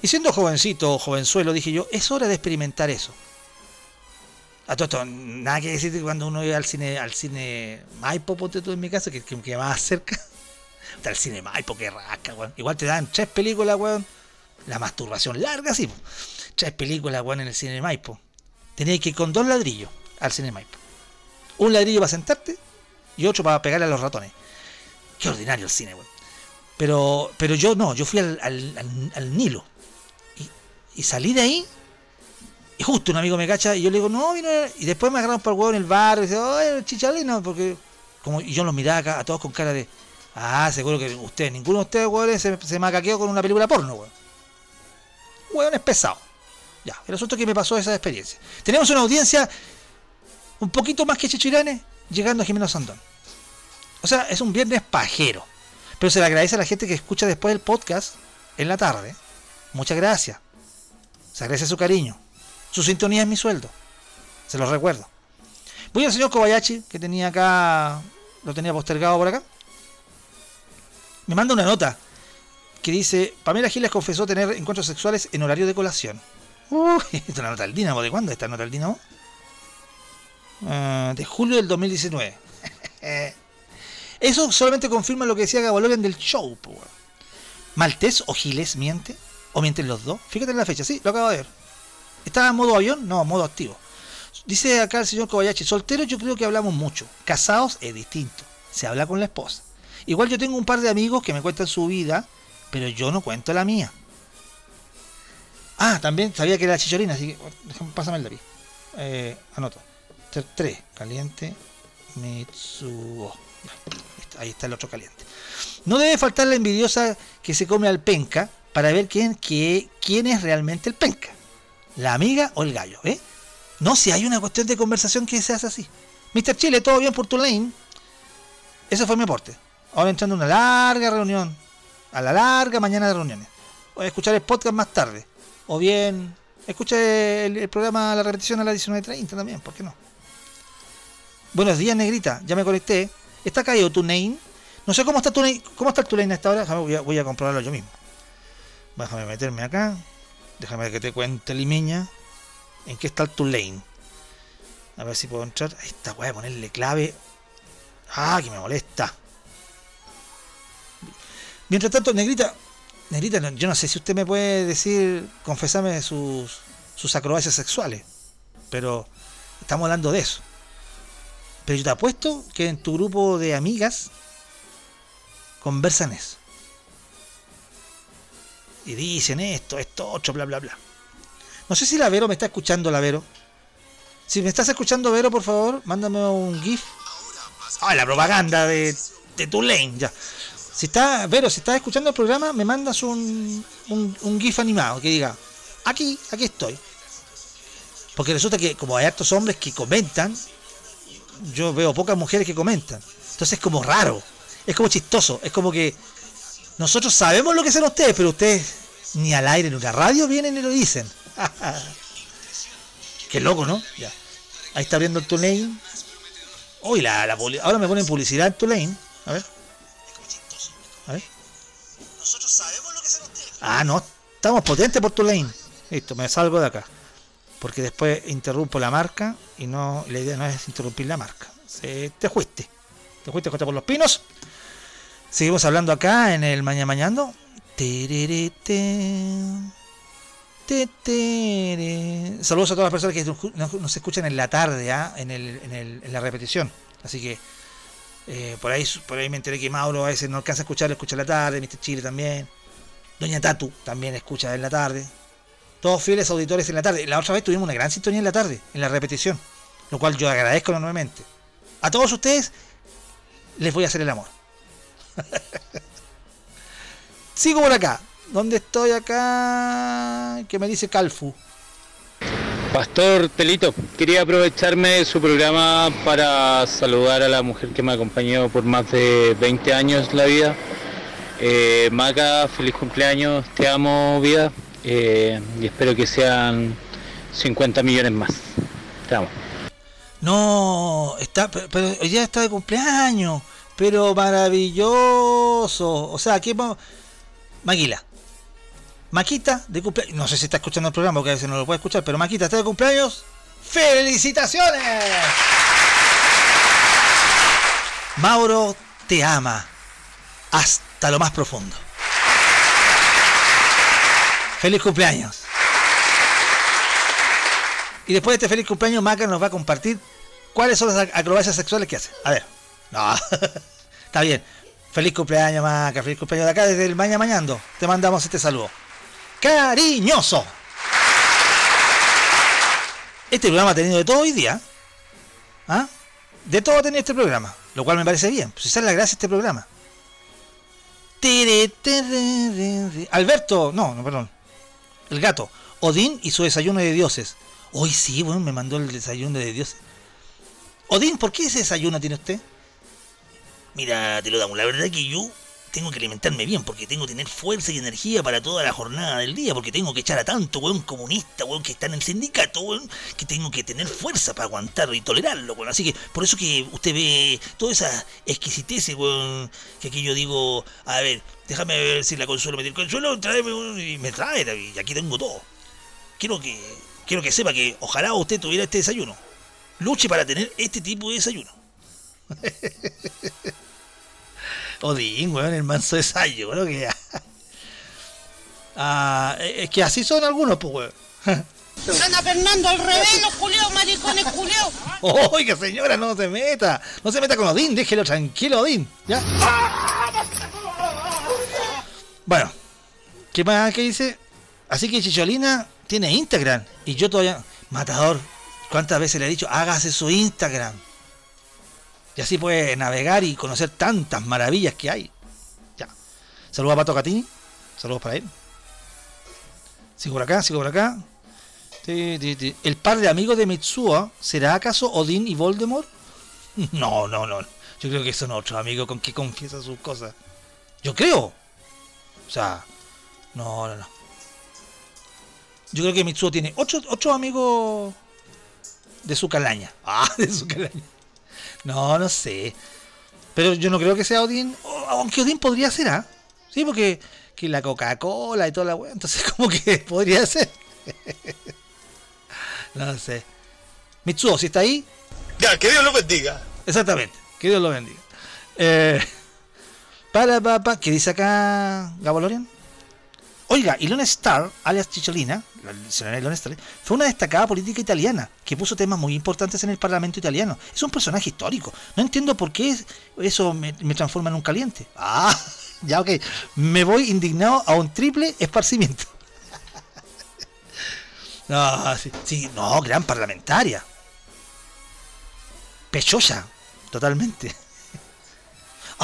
Y siendo jovencito, jovenzuelo, dije yo, es hora de experimentar eso. A todo esto, nada que decir que cuando uno iba al cine, al cine Maipo, ponte tú en mi casa, que, que, que más cerca. [laughs] Está el cine Maipo, que rasca, weón. Igual te dan tres películas, weón. La masturbación larga, sí. Tres películas, weón, en el cine Maipo. Tenías que ir con dos ladrillos al cine Maipo. Un ladrillo para sentarte y otro para pegarle a los ratones. Qué ordinario el cine, weón. Pero, pero yo no, yo fui al, al, Nilo. Y, salí de ahí. Y justo un amigo me cacha y yo le digo, no. Y después me agarraron por el huevo en el bar. Y dice, oye, chichalino, porque. Como, yo los miraba acá, a todos con cara de. Ah, seguro que ustedes, ninguno de ustedes, weón, se, se macaqueó con una película porno, weón. Weón es pesado. Ya, el asunto que me pasó esa experiencia. Tenemos una audiencia un poquito más que Chichiranes llegando a Jimeno Sandón. O sea, es un viernes pajero. Pero se le agradece a la gente que escucha después el podcast en la tarde. Muchas gracias. Se agradece su cariño. Su sintonía es mi sueldo. Se los recuerdo. Voy al señor Kobayashi, que tenía acá, lo tenía postergado por acá. Me manda una nota que dice, Pamela Giles confesó tener encuentros sexuales en horario de colación. Uy, [laughs] esta es una nota al Dínamo. ¿De cuándo está nota al Dínamo? Ah, de julio del 2019. [laughs] Eso solamente confirma lo que decía Gabolorian del show. po. ¿Maltés o Giles miente? ¿O mienten los dos? Fíjate en la fecha, sí, lo acabo de ver. ¿Estaba en modo avión? No, modo activo. Dice acá el señor Kobayashi, solteros yo creo que hablamos mucho. Casados es distinto. Se habla con la esposa. Igual yo tengo un par de amigos que me cuentan su vida, pero yo no cuento la mía. Ah, también sabía que era chicholina, así que pásame el lápiz. Eh, anoto. 3, caliente, Mitsuo. Ahí está el otro caliente. No debe faltar la envidiosa que se come al penca para ver quién, quién es realmente el penca. La amiga o el gallo, ¿eh? No, si hay una cuestión de conversación que se hace así. Mr. Chile, ¿todo bien por tu lane? Ese fue mi aporte. Ahora entrando a una larga reunión. A la larga mañana de reuniones. Voy a escuchar el podcast más tarde. O bien, escuche el, el programa, la repetición a las 19.30 también, ¿por qué no? Buenos días, negrita. Ya me conecté. ¿Está caído tu name? No sé cómo está tu name. ¿Cómo está tu lane a esta hora? Déjame, voy, a, voy a comprobarlo yo mismo. Déjame meterme acá. Déjame que te cuente, limeña. ¿En qué está el tu lane? A ver si puedo entrar. Ahí está, voy a ponerle clave. Ah, que me molesta. Mientras tanto, Negrita, Negrita, yo no sé si usted me puede decir, confesarme sus, sus acrobacias sexuales, pero estamos hablando de eso. Pero yo te apuesto que en tu grupo de amigas conversan eso. Y dicen esto, esto, otro, bla, bla, bla. No sé si la Vero me está escuchando, la Vero. Si me estás escuchando, Vero, por favor, mándame un GIF. Ah, la propaganda de, de Tulane, ya. Si está, Vero, si estás escuchando el programa, me mandas un, un, un GIF animado que diga, aquí, aquí estoy. Porque resulta que como hay hartos hombres que comentan, yo veo pocas mujeres que comentan. Entonces es como raro, es como chistoso, es como que nosotros sabemos lo que hacen ustedes, pero ustedes ni al aire, ni a la radio vienen y lo dicen. [laughs] Qué loco, ¿no? Ya. Ahí está abriendo el Tulane. Uy, la, la ahora me ponen publicidad en Tulane. A ver. A ver. Ah, no. Estamos potentes por Tulane. Listo, me salgo de acá. Porque después interrumpo la marca y no la idea no es interrumpir la marca. Se- te fuiste. Te fuiste Jota, por los pinos. Seguimos hablando acá en el Maña Mañando. Saludos a todas las personas que nos, escuchan en la tarde, ¿ah? en, la repetición. Así que eh, por ahí por ahí me enteré que Mauro a veces no alcanza a escuchar, escucha en la tarde, Mr. Chile también. Doña Tatu también escucha en la tarde. Todos fieles auditores en la tarde. La otra vez tuvimos una gran sintonía en la tarde, en la repetición. Lo cual yo agradezco enormemente. A todos ustedes les voy a hacer el amor. [laughs] Sigo por acá. ¿Dónde estoy acá? Que me dice Calfu. Pastor Telito, quería aprovecharme de su programa para saludar a la mujer que me acompañó por más de 20 años la vida. Eh, Maca, feliz cumpleaños, te amo vida eh, y espero que sean 50 millones más. Amo. No, está, pero, día está de cumpleaños. Pero maravilloso. O sea, aquí vamos. Maquila. Maquita de cumpleaños. No sé si está escuchando el programa porque a veces no lo puede escuchar, pero Maquita está de cumpleaños. ¡Felicitaciones! Mauro te ama hasta lo más profundo. ¡Feliz cumpleaños! Y después de este feliz cumpleaños, Maca nos va a compartir cuáles son las ac- acrobacias sexuales que hace. A ver. No. [laughs] Está bien. Feliz cumpleaños, Maca. Feliz cumpleaños de acá desde el Maña Mañando. Te mandamos este saludo. Cariñoso. Este programa ha tenido de todo hoy día. ¿Ah? De todo ha tenido este programa. Lo cual me parece bien. Pues esa es la gracia este programa. Alberto, no, no, perdón. El gato. Odín y su desayuno de dioses. Hoy sí, bueno, me mandó el desayuno de dioses. Odín, ¿por qué ese desayuno tiene usted? Mira, te lo damos. La verdad que yo tengo que alimentarme bien porque tengo que tener fuerza y energía para toda la jornada del día porque tengo que echar a tanto weón comunista, weón que está en el sindicato, weón, que tengo que tener fuerza para aguantar y tolerarlo, weón. Así que por eso que usted ve toda esa exquisitez, weón, que aquí yo digo, a ver, déjame ver si la consuelo me dice, consuelo, tráeme weón", y me trae, y aquí tengo todo. Quiero que, quiero que sepa que ojalá usted tuviera este desayuno. Luche para tener este tipo de desayuno. [laughs] Odín, weón, el manso de Sayo, ¿no? Que, ah, es que así son algunos, pues, weón. [laughs] Ana Fernando al revés, los culeos, maricones culeos. [laughs] Oiga, señora, no se meta. No se meta con Odín, déjelo tranquilo, Odín. ¿Ya? Bueno, ¿qué más que dice? Así que Chicholina tiene Instagram. Y yo todavía. Matador, ¿cuántas veces le he dicho? Hágase su Instagram. Y así puede navegar y conocer tantas maravillas que hay. Ya. Saludos a Pato Catini. Saludos para él. Sigo por acá, sigo por acá. ¿El par de amigos de Mitsuo será acaso Odín y Voldemort? [laughs] No, no, no. Yo creo que son otros amigos con que confiesa sus cosas. Yo creo. O sea, no, no, no. Yo creo que Mitsuo tiene ocho, ocho amigos de su calaña. [laughs] Ah, de su calaña. No, no sé. Pero yo no creo que sea Odín. Aunque Odín podría ser, ¿ah? Sí, porque que la Coca-Cola y toda la wea. Entonces, [laughs] como que podría ser. [laughs] no sé. Mitsuo, si está ahí. Ya, que Dios lo bendiga. Exactamente. Que Dios lo bendiga. Eh, [laughs] para, para, para. ¿Qué dice acá Gabolorian? Oiga, Ilona Starr, alias Starr, fue una destacada política italiana que puso temas muy importantes en el Parlamento italiano. Es un personaje histórico. No entiendo por qué eso me, me transforma en un caliente. Ah, [laughs] ya ok. Me voy indignado a un triple esparcimiento. [laughs] No, sí, sí, no, gran parlamentaria. Pechosa, totalmente.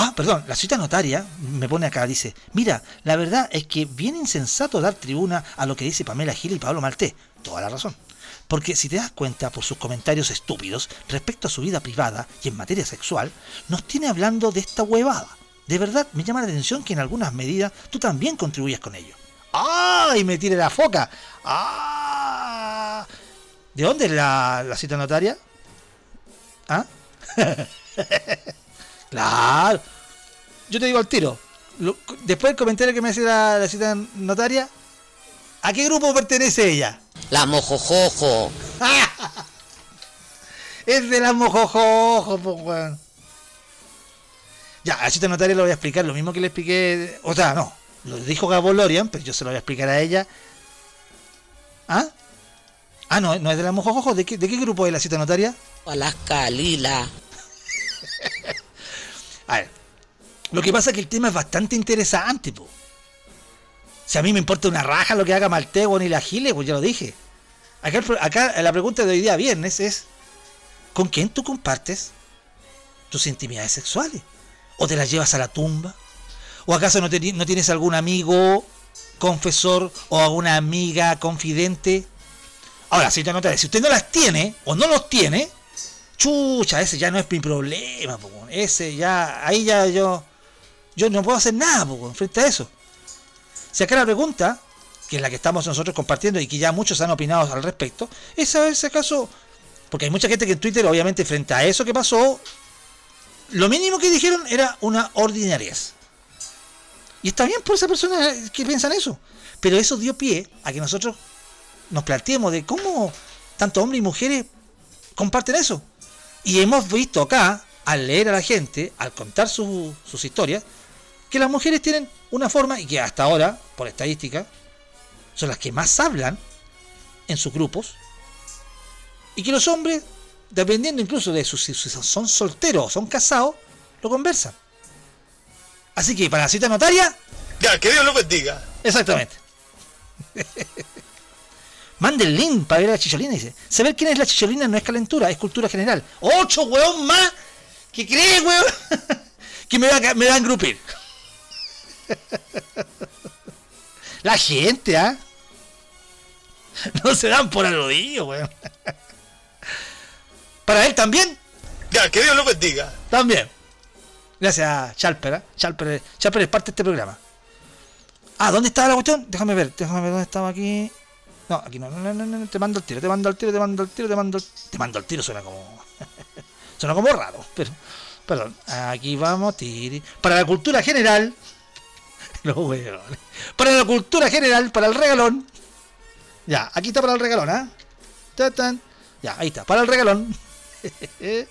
Ah, perdón, la cita notaria me pone acá, dice, mira, la verdad es que bien insensato dar tribuna a lo que dice Pamela Gil y Pablo Malté. Toda la razón. Porque si te das cuenta por sus comentarios estúpidos respecto a su vida privada y en materia sexual, nos tiene hablando de esta huevada. De verdad, me llama la atención que en algunas medidas tú también contribuyas con ello. ¡Ah! Y me tire la foca. ¡Ah! ¿De dónde es la, la cita notaria? ¿Ah? [laughs] claro. Yo te digo al tiro. Lo- después del comentario que me hace la, la cita notaria, ¿a qué grupo pertenece ella? La mojojojo. [laughs] Es de la mojojojo, po, weón. Ya, a la cita notaria lo voy a explicar, lo mismo que le expliqué. O sea, no. Lo dijo Gabo Lorian, pero yo se lo voy a explicar a ella. ¿Ah? Ah, no, no es de la mojojojo. ¿De qué, de qué grupo es la cita notaria? A las Calila. A ver, lo que pasa es que el tema es bastante interesante, po. Si a mí me importa una raja lo que haga Maltego ni la Gile, pues ya lo dije. Acá, la pregunta de hoy día viernes es, ¿con quién tú compartes tus intimidades sexuales? ¿O te las llevas a la tumba? ¿O acaso no, tienes algún amigo, confesor o alguna amiga confidente? Ahora, si, si usted no las tiene o no los tiene, chucha, ese ya no es mi problema, po, ese ya, ahí ya yo, yo no puedo hacer nada po, frente a eso. Si acá la pregunta, que es la que estamos nosotros compartiendo y que ya muchos han opinado al respecto, es saber si acaso, porque hay mucha gente que en Twitter, obviamente, frente a eso que pasó, lo mínimo que dijeron era una ordinariez. Y está bien por esa persona que piensan eso. Pero eso dio pie a que nosotros nos planteemos de cómo tanto hombres y mujeres comparten eso. Y hemos visto acá, al leer a la gente, al contar su- sus historias, que las mujeres tienen una forma y que hasta ahora, por estadística, son las que más hablan en sus grupos. Y que los hombres, dependiendo incluso de sus- si son solteros o son casados, lo conversan. Así que para la cita notaria, Ya, que Dios lo bendiga. Exactamente. [laughs] Mande el link para ver a la chicholina. Dice: Saber quién es la chicholina no es calentura, es cultura general. ¡Ocho, weón, más! ¿Qué crees, weón? [laughs] que me va, me va a engrupir. [laughs] la gente, ¿ah? [laughs] No se dan por aludido, weón. para él también. Ya, que Dios lo bendiga. También. Gracias a Chalper, ¿eh? Chalper, Chalper es parte de este programa. Ah, ¿dónde estaba la cuestión? Déjame ver, déjame ver dónde estaba aquí. No, aquí no, no, no, no, te mando el tiro, te mando el tiro, te mando el tiro, te mando el, te mando el tiro, suena como. [laughs] suena como raro, pero. Perdón, aquí vamos, tiri. Para la cultura general. [laughs] Los huevones. Para la cultura general, para el regalón. Ya, aquí está para el regalón, ¿ah? Tan. Ya, ahí está, para el regalón. [laughs]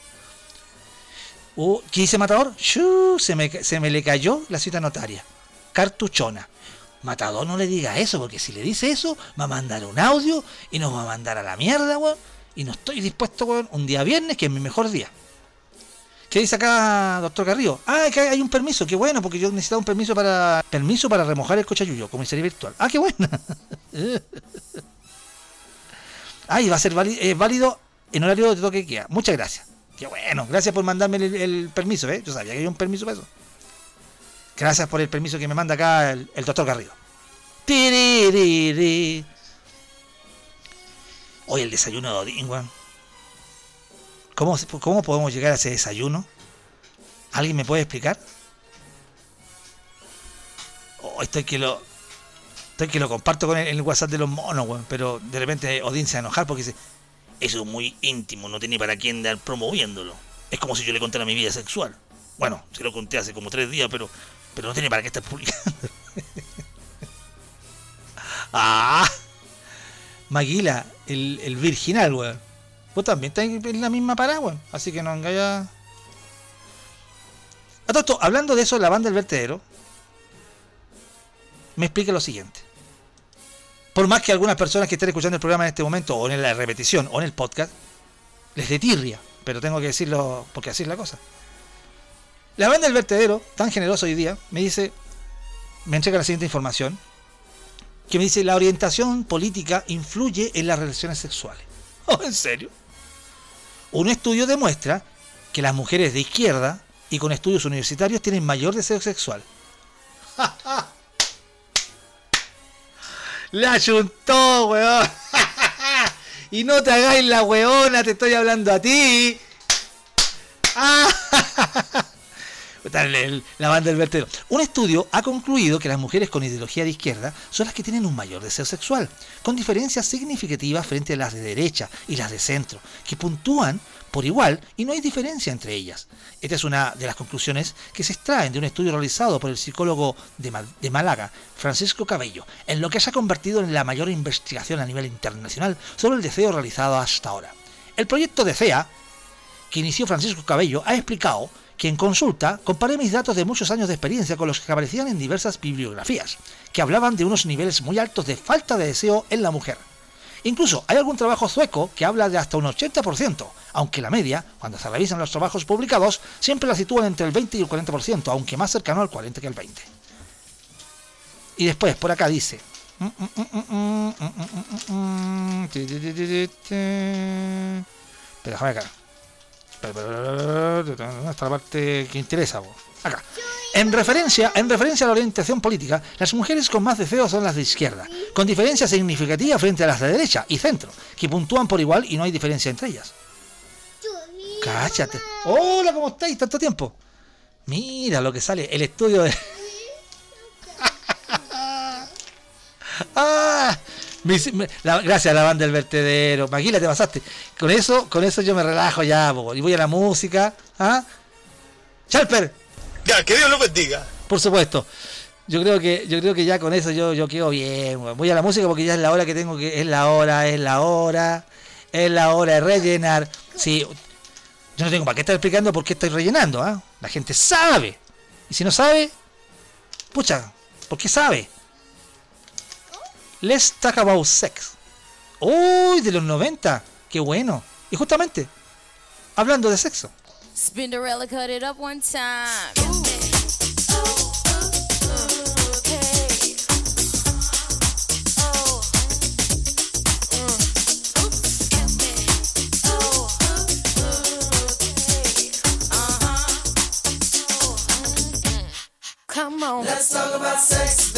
Uh, ¿Qué dice Matador? Se, me, se me le cayó la cita notaria. Cartuchona. Matador no le diga eso, porque si le dice eso, va a mandar un audio y nos va a mandar a la mierda, weón. Y no estoy dispuesto, weón, un día viernes, que es mi mejor día. ¿Qué dice acá, doctor Carrillo? Ah, que hay un permiso, qué bueno, porque yo necesitaba un permiso para permiso para remojar el cochayuyo, comisaría virtual. Ah, qué buena. [laughs] ah, y va a ser válido, eh, válido en horario de toque de queda. Muchas gracias. Qué bueno. Gracias por mandarme el, el permiso, ¿eh? Yo sabía que había un permiso para eso. Gracias por el permiso que me manda acá el, el doctor Garrido. Hoy el desayuno de Odín, weón. ¿Cómo, ¿Cómo podemos llegar a ese desayuno? ¿Alguien me puede explicar? Oh, estoy que lo. Estoy que lo comparto con el, el WhatsApp de los monos, weón. Pero de repente Odín se va a enojar porque dice. Eso es muy íntimo, no tiene para quién dar promoviéndolo. Es como si yo le contara mi vida sexual. Bueno, se lo conté hace como tres días, pero, pero no tiene para qué estar publicando. [laughs] ah, Maguila, el, el virginal, weón. Vos también estás en la misma weón. Así que no engaña. A todo esto, hablando de eso, la banda del vertedero me explica lo siguiente. Por más que algunas personas que estén escuchando el programa en este momento, o en la repetición, o en el podcast, les dé tirria, pero tengo que decirlo porque así es la cosa. La banda del vertedero, tan generoso hoy día, me dice, me entrega la siguiente información, que me dice, la orientación política influye en las relaciones sexuales. [laughs] Oh, ¿en serio? Un estudio demuestra que las mujeres de izquierda y con estudios universitarios tienen mayor deseo sexual. [laughs] La ayuntó, weón. [laughs] y no te hagáis la weona, te estoy hablando a ti. Ah. La banda del vertedero. Un estudio ha concluido que las mujeres con ideología de izquierda son las que tienen un mayor deseo sexual, con diferencias significativas frente a las de derecha y las de centro, que puntúan por igual y no hay diferencia entre ellas. Esta es una de las conclusiones que se extraen de un estudio realizado por el psicólogo de, de Málaga, Francisco Cabello, en lo que se ha convertido en la mayor investigación a nivel internacional sobre el deseo realizado hasta ahora. El proyecto de CEA, que inició Francisco Cabello, ha explicado que en consulta comparé mis datos de muchos años de experiencia con los que aparecían en diversas bibliografías, que hablaban de unos niveles muy altos de falta de deseo en la mujer. Incluso hay algún trabajo sueco que habla de hasta un 80%, aunque la media, cuando se revisan los trabajos publicados, siempre la sitúan entre el 20 y el 40%, aunque más cercano al 40 que al 20. Y después, por acá dice... Pero déjame acá. ¿Dónde está la parte que interesa? Acá. En referencia, en referencia a la orientación política, las mujeres con más deseo son las de izquierda, con diferencia significativa frente a las de derecha y centro, que puntúan por igual y no hay diferencia entre ellas. Cáchate. Hola, ¿cómo estáis? Tanto tiempo. Mira lo que sale, el estudio de... [laughs] ah, la- gracias a la banda del vertedero. Maquila, te pasaste. Con eso, con eso yo me relajo ya, po, y voy a la música. ¿Ah? Chalper. Ya, que Dios lo bendiga. Por supuesto. Yo creo que, yo creo que ya con eso yo, yo quedo bien. Voy a la música porque ya es la hora que tengo que. Es la hora, es la hora. Es la hora de rellenar. Sí. Yo no tengo para qué estar explicando por qué estoy rellenando, ¿ah? La gente sabe. Y si no sabe, pucha, ¿por qué sabe? Let's talk about sex. Uy, de los 90. Qué bueno. Y justamente, hablando de sexo. Spinderella cut it up one time. Come on. Let's talk about sex,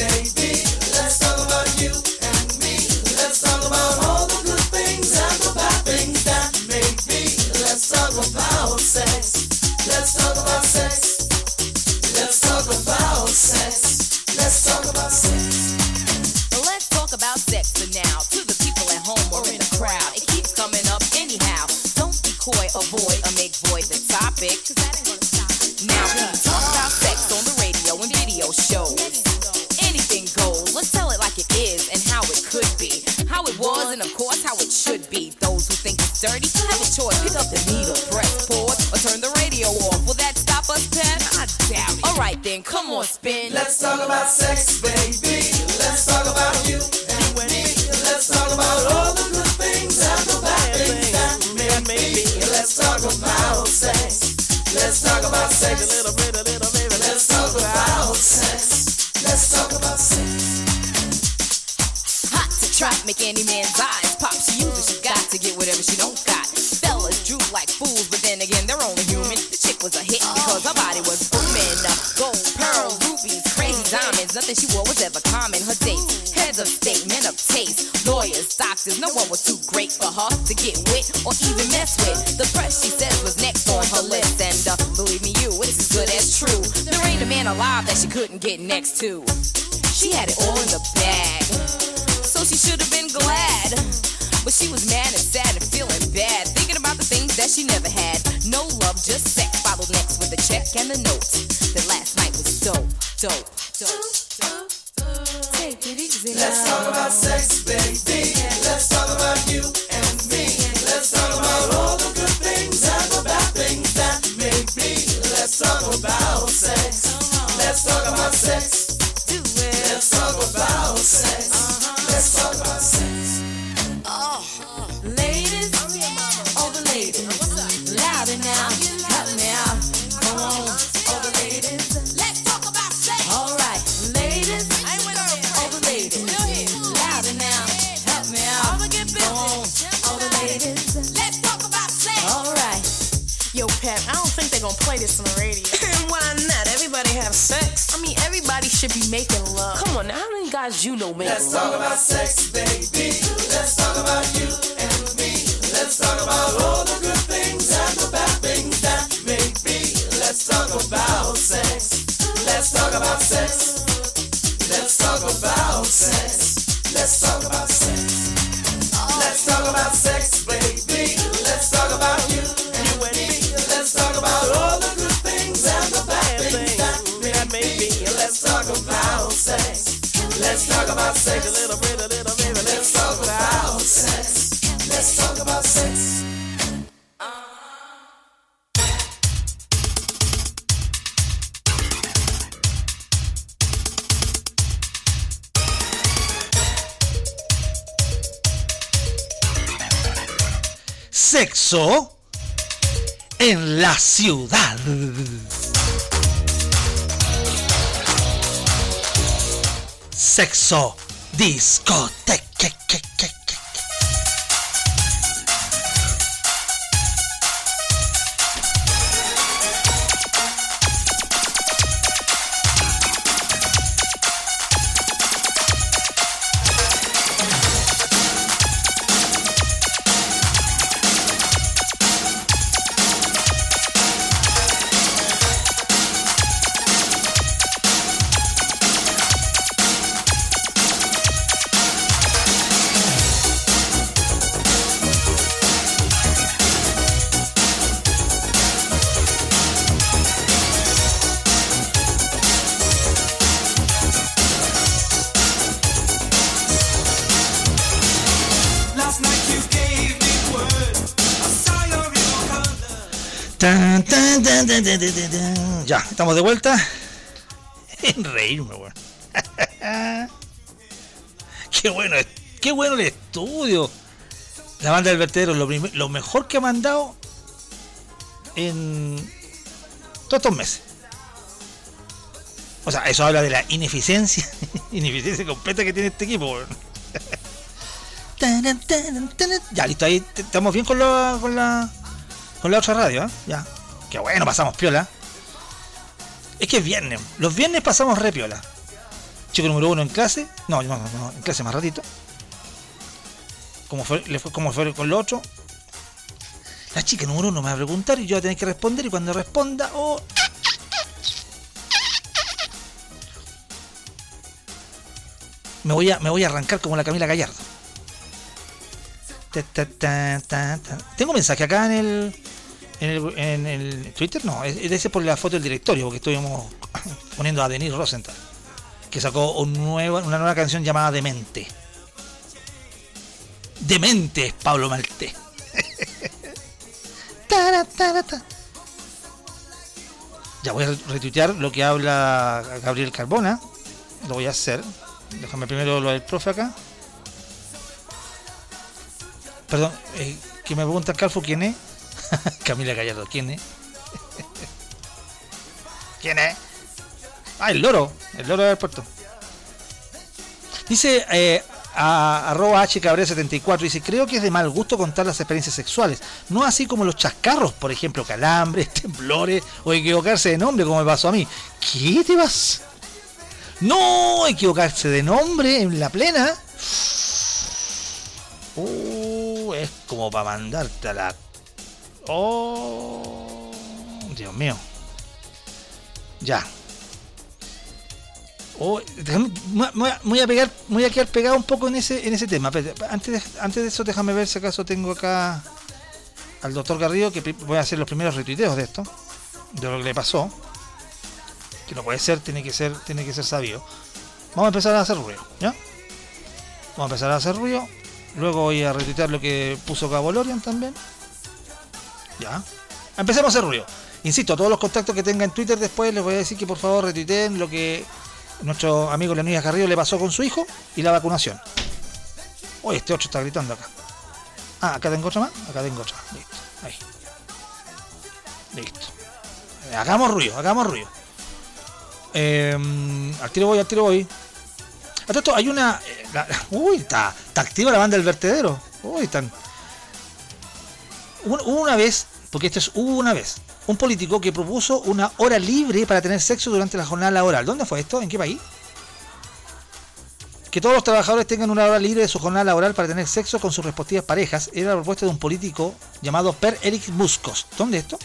to. Sexo discoteca. Ya, estamos de vuelta. [laughs] En reírme, weón. [laughs] qué bueno, qué bueno el estudio. La banda del vertedero, lo, lo mejor que ha mandado en todos estos meses. O sea, eso habla de la ineficiencia, [laughs] ineficiencia completa que tiene este equipo. Ya, listo, ahí estamos bien con la, con la, con la otra radio, ¿eh? Ya. Qué bueno, pasamos piola. Es que es viernes. Los viernes pasamos re piola. Chico número uno en clase. No, no, no, en clase más ratito. ¿Cómo fue, con lo otro? La chica número uno me va a preguntar y yo voy a tener que responder y cuando responda, oh, me voy a, me voy a arrancar como la Camila Gallardo. Ta, ta, ta. Tengo mensaje acá en el, en el, en el Twitter, no, es, es ese por la foto del directorio, porque estuvimos [laughs] poniendo a Denise Rosenthal, que sacó un nueva, una nueva canción llamada Demente. Demente es Pablo Malté. [laughs] Ya voy a retuitear lo que habla Gabriel Carbona. Lo voy a hacer. Déjame primero lo del profe acá. Perdón, eh, que me pregunta Calfo quién es. [laughs] Camila Gallardo, ¿quién es? [laughs] ¿Quién es? Ah, el loro, el loro del puerto. Dice eh, a, arroba hcabrera74, dice, creo que es de mal gusto contar las experiencias sexuales, no así como los chascarros, por ejemplo, calambres, [laughs] temblores o equivocarse de nombre como me pasó a mí. ¿Qué te vas? No, equivocarse de nombre en la plena. Uh, es como para mandarte a la. Oh, Dios mío. Ya. Oh, déjame- me voy a- pegar, voy a quedar pegado un poco en ese, en ese tema. Antes de, antes de eso, déjame ver si acaso tengo acá al doctor Garrido, que voy a hacer los primeros retuiteos de esto, de lo que le pasó. Que no puede ser, tiene que ser, tiene que ser sabio. Vamos a empezar a hacer ruido, ¿ya? Vamos a empezar a hacer ruido. Luego voy a retuitear lo que puso Cabo Lorian también. Ya. Empecemos a hacer ruido. Insisto, a todos los contactos que tenga en Twitter después les voy a decir que por favor retuiteen lo que nuestro amigo Leonidas Garrido le pasó con su hijo y la vacunación. Oye, este otro está gritando acá. Ah, acá tengo otra más. Acá tengo otra. Listo. Ahí. Listo. Eh, Hagamos ruido, hagamos ruido. Eh, al tiro voy, al tiro voy. A esto hay una. eh, la- [laughs] uy, está, está activa la banda del vertedero. Uy, están. Una vez, porque esto es una vez, un político que propuso una hora libre para tener sexo durante la jornada laboral. ¿Dónde fue esto? ¿En qué país? Que todos los trabajadores tengan una hora libre de su jornada laboral para tener sexo con sus respectivas parejas era la propuesta de un político llamado Per Erik Muskos. ¿Dónde esto?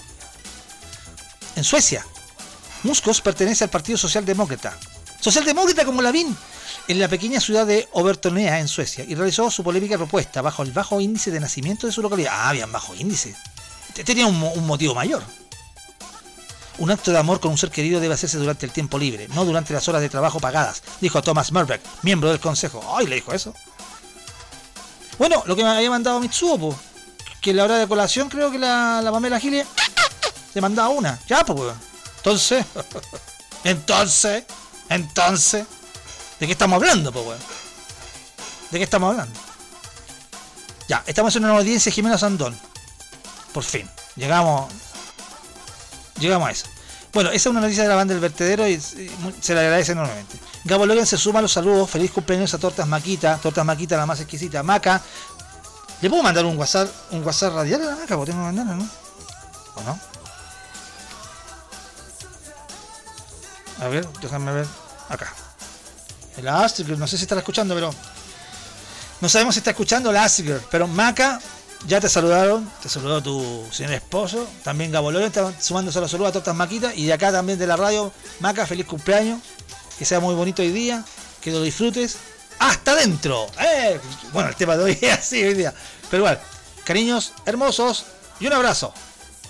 En Suecia. Muskos pertenece al Partido Socialdemócrata. Socialdemócrata como Lavín, en la pequeña ciudad de Obertonea, en Suecia, y realizó su polémica propuesta bajo el bajo índice de nacimiento de su localidad. Ah, habían bajo índice. Te- Tenía un, mo- un motivo mayor. Un acto de amor con un ser querido debe hacerse durante el tiempo libre, no durante las horas de trabajo pagadas, dijo Thomas Murbeck, miembro del consejo. ¡Ay, le dijo eso! Bueno, lo que me había mandado Mitsuo, po, que en la hora de colación creo que la, la Pamela Giles le mandaba una. Ya, pues. Entonces, [laughs] entonces, entonces, ¿de qué estamos hablando, pues? ¿De qué estamos hablando? Ya, estamos en una audiencia de Jimena Sandón. Por fin, llegamos Llegamos a eso. Bueno, esa es una noticia de la banda del vertedero y, se le agradece enormemente. Gabo Logan se suma a los saludos. Feliz cumpleaños a Tortas Maquita. Tortas Maquita, la más exquisita. Maca. ¿Le puedo mandar un WhatsApp, un WhatsApp radial a la Maca? Porque tengo que mandarla, ¿no? ¿O no? A ver, déjame ver. Acá. El Astrid, no sé si estará escuchando, pero. No sabemos si está escuchando el Astrid, pero Maca, ya te saludaron. Te saludó tu señor esposo. También Gabo Loren está sumándose a los saludos a Tortas Maquita. Y de acá también de la radio, Maca, feliz cumpleaños. Que sea muy bonito hoy día. Que lo disfrutes. ¡Hasta adentro! ¡Eh! Bueno, el tema de hoy [laughs] es así hoy día. Pero igual, cariños hermosos y un abrazo.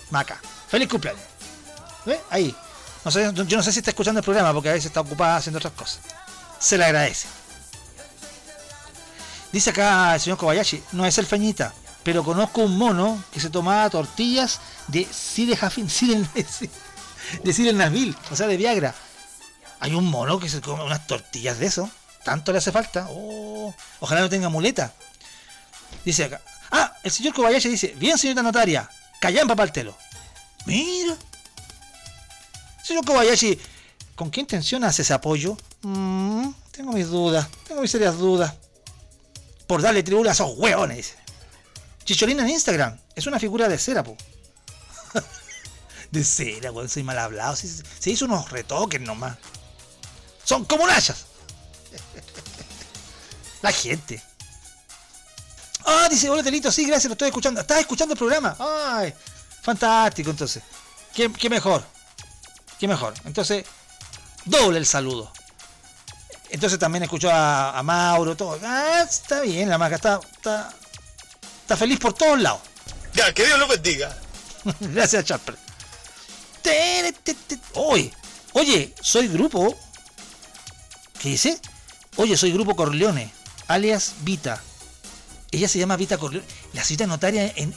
Maca, feliz cumpleaños. ¿Ve? Ahí. No sé, yo no sé si está escuchando el programa porque a veces está ocupada haciendo otras cosas. Se le agradece. Dice acá el señor Kobayashi, no es el feñita, pero conozco un mono que se tomaba tortillas de Cire Cire, [laughs] de Cire Nasville, o sea, de Viagra. Hay un mono que se come unas tortillas de eso. Tanto le hace falta. Oh, ojalá no tenga muleta. Dice acá. Ah, el señor Kobayashi dice, bien señorita notaria, callan para el telo. Mira. Señor Kobayashi, ¿con qué intención hace ese apoyo? Mm, tengo mis dudas, tengo mis serias dudas. Por darle tribuna a esos hueones. Chicholina en Instagram, es una figura de cera, po. [laughs] de cera, weón, soy mal hablado. Se, hizo unos retoques nomás. Son como nayas. [laughs] La gente. Ah, dice, hola Telito, sí, gracias, lo estoy escuchando. ¿Estás escuchando el programa? Ay, fantástico, entonces. ¿Qué, qué mejor? ¿Qué mejor? Entonces, doble el saludo. Entonces también escuchó a, a Mauro, todo. Ah, está bien, la maca está, está, está feliz por todos lados. Ya, que Dios lo bendiga. [laughs] Gracias, te. Oye, oye, soy grupo. ¿Qué dice? Oye, soy grupo Corleone, alias Vita. Ella se llama Vita Corleone. La cita notaria en,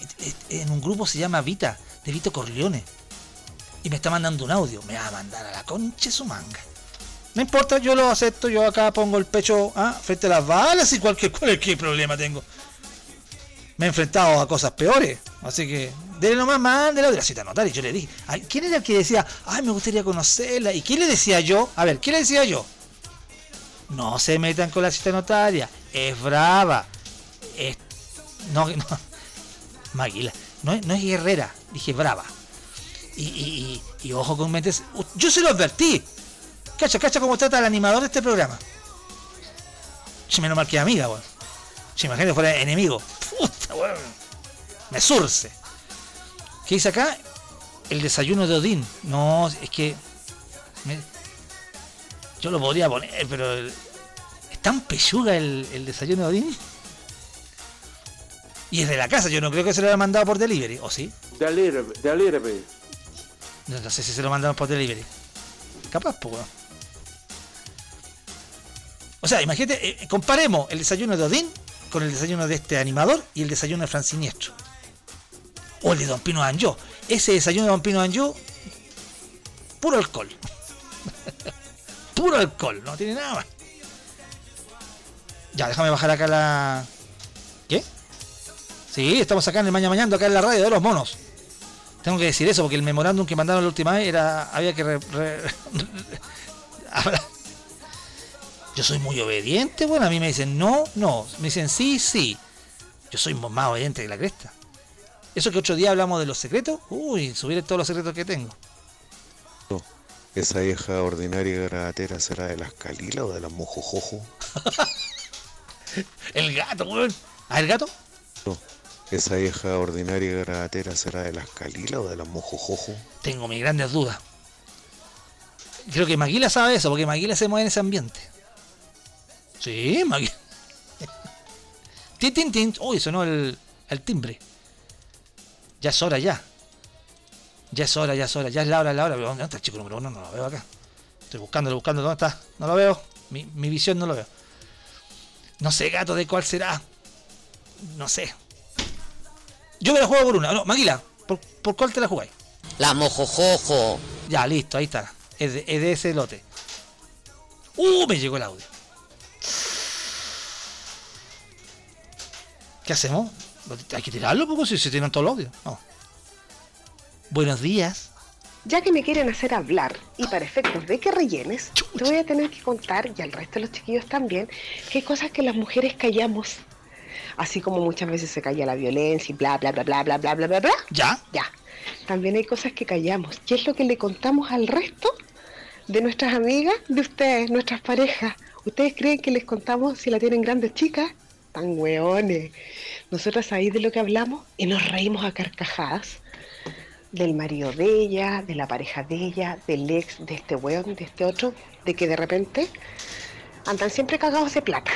un grupo se llama Vita, de Vito Corleone. Y me está mandando un audio. Me va a mandar a la concha su manga. No importa, yo lo acepto. Yo acá pongo el pecho ah, frente a las balas y cualquier, cualquier problema tengo. Me he enfrentado a cosas peores. Así que, dele nomás, mándela de la cita notaria. Yo le dije, ¿quién era el que decía, ay, me gustaría conocerla? ¿Y quién le decía yo? A ver, ¿qué le decía yo? No se metan con la cita notaria. Es brava. Es. No, no. [laughs] Maguila. No, es- guerrera. Dije brava. Y, y- ojo con mentes. Yo se lo advertí. Cacha, cacha cómo trata el animador de este programa. Menos mal que amiga, weón. Si imagínate fuera enemigo. Puta, weón. Me surce. ¿Qué dice acá? El desayuno de Odín. No, es que. me- yo lo podría poner, pero. el- es tan pechuga el, el desayuno de Odín. Y es de la casa, yo no creo que se lo haya mandado por delivery, ¿o sí? Delivery, delivery. No, no sé si se lo mandaron por delivery. Capaz, pues. O sea, imagínate, eh, comparemos el desayuno de Odín con el desayuno de este animador y el desayuno de Fran Siniestro. O el de Don Pino Anjó. Ese desayuno de Don Pino Anjó, puro alcohol. [laughs] puro alcohol, no tiene nada más. Ya, déjame bajar acá la. ¿Qué? Sí, estamos acá en el Maña Mañando, acá en la radio de los monos. Tengo que decir eso porque el memorándum que mandaron la última vez era. había que. re- [laughs] yo soy muy obediente, bueno, a mí me dicen no, no. Me dicen sí, sí. Yo soy más obediente que la cresta. Eso que otro día hablamos de los secretos, uy, subiré todos los secretos que tengo. ¿Esa vieja ordinaria y gratera será de las Calilas o de las Mojojojo? [laughs] El gato, weón. ¿Ah, el gato? ¿Esa vieja ordinaria y gratera será de las Calilas o de las Mojojojo? Tengo mis grandes dudas. Creo que Maguila sabe eso, porque Maguila se mueve en ese ambiente. Sí, Maguila. tin, tin, tin. Uy, sonó el, el timbre. Ya es hora, ya. Ya es hora, ya es hora. Ya es la hora, la hora. ¿Dónde está el chico número uno? No lo veo acá. Estoy buscándolo, buscando. ¿Dónde está? No lo veo. Mi, mi visión no lo veo. No sé, gato, de cuál será. No sé. Yo me la juego por una. No, Maguila, ¿por, por cuál te la jugáis? La mojojojo. Ya, listo, ahí está. Es de, es de ese lote. ¡Uh! Me llegó el audio. ¿Qué hacemos? Hay que tirarlo poco si se tienen todo el audio. No. Buenos días. Ya que me quieren hacer hablar y para efectos de que rellenes, te voy a tener que contar, y al resto de los chiquillos también, que hay cosas que las mujeres callamos. Así como muchas veces se calla la violencia y bla, bla, bla, bla, bla, bla, bla, bla, bla. ¿Ya? Ya. También hay cosas que callamos. ¿Qué es lo que le contamos al resto de nuestras amigas, de ustedes, nuestras parejas? ¿Ustedes creen que les contamos si la tienen grande o chica? Tan hueones. Nosotras ahí de lo que hablamos y nos reímos a carcajadas del marido de ella, de la pareja de ella, del ex, de este weón, de este otro, de que de repente andan siempre cagados de plata.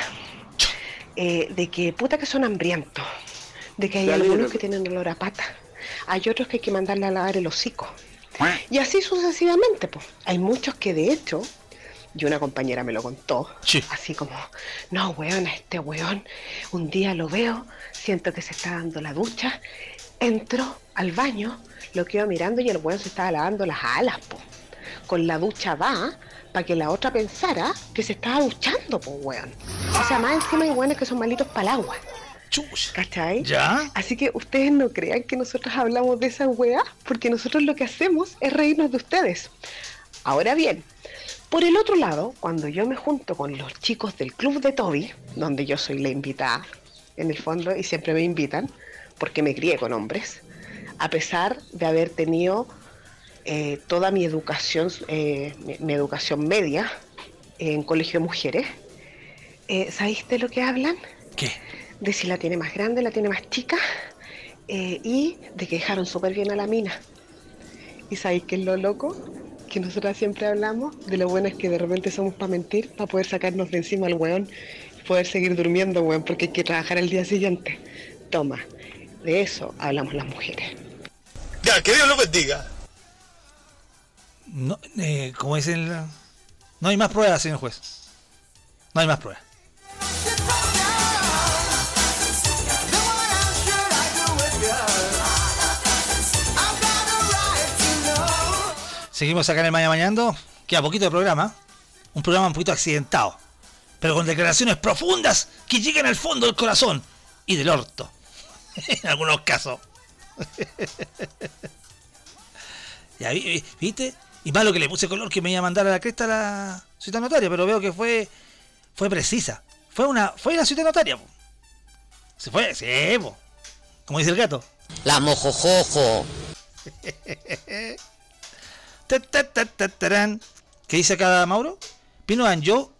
Eh, de que puta que son hambrientos. De que hay algunos que tienen olor a pata. Hay otros que hay que mandarle a lavar el hocico. Y así sucesivamente, pues. Hay muchos que de hecho, y una compañera me lo contó, así como, no, weón, a este weón, un día lo veo, siento que se está dando la ducha, entro al baño, lo quedo mirando y el weón se estaba lavando las alas, po. Con la ducha va, para que la otra pensara que se estaba duchando, po, weón. O sea, más encima hay weones que son malitos para el agua. ¿Cachai? ¿Ya? Así que ustedes no crean que nosotros hablamos de esa weá, porque nosotros lo que hacemos es reírnos de ustedes. Ahora bien, por el otro lado, cuando yo me junto con los chicos del club de Toby, donde yo soy la invitada, en el fondo, y siempre me invitan, porque me crié con hombres, a pesar de haber tenido eh, toda mi educación, eh, mi, mi educación media en colegio de mujeres, eh, ¿sabéis de lo que hablan? ¿Qué? De si la tiene más grande, la tiene más chica, eh, y de que dejaron súper bien a la mina. ¿Y sabéis qué es lo loco? Que nosotras siempre hablamos de lo bueno es que de repente somos para mentir, para poder sacarnos de encima al weón y poder seguir durmiendo, weón, porque hay que trabajar el día siguiente. Toma, de eso hablamos las mujeres. Ya, que Dios lo bendiga. No, eh, como dicen, la- no hay más pruebas, señor juez. No hay más pruebas. Seguimos acá en el Maya Mañando. Queda poquito de programa. Un programa un poquito accidentado. Pero con declaraciones profundas que llegan al fondo del corazón y del orto. [laughs] en algunos casos. [laughs] ya, vi- vi- ¿viste? Y malo que le puse color que me iba a mandar a la cresta la cita notaria, pero veo que fue fue precisa. Fue una fue la cita notaria. po. Se fue, sí, po. Como dice el gato. La mojojojo. [laughs] ¿Qué dice acá Mauro? Pino Anjo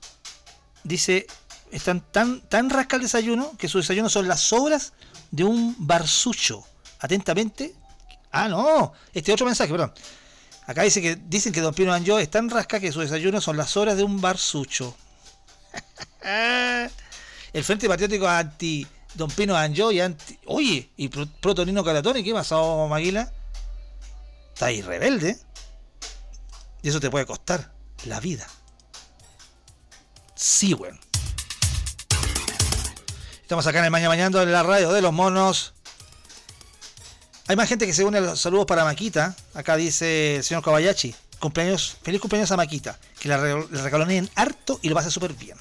dice están tan, tan rasca el desayuno que su desayuno son las sobras de un barsucho. Atentamente. Ah, no. Este otro mensaje, perdón. Acá dice que dicen que Don Pino Anjo es tan rasca que su desayuno son las horas de un barsucho. [laughs] El Frente Patriótico anti Don Pino Anjo y anti. Oye, y Pro- Protonino Calatoni, ¿qué pasó, Maguila? Está ahí rebelde. Y eso te puede costar la vida. Sí, weón. Estamos acá en el Mañana Mañando en la radio de los monos. Hay más gente que se une a los saludos para Maquita. Acá dice el señor Kobayashi. Cumpleaños, feliz cumpleaños a Maquita. Que la regaloneen harto y lo pase súper bien.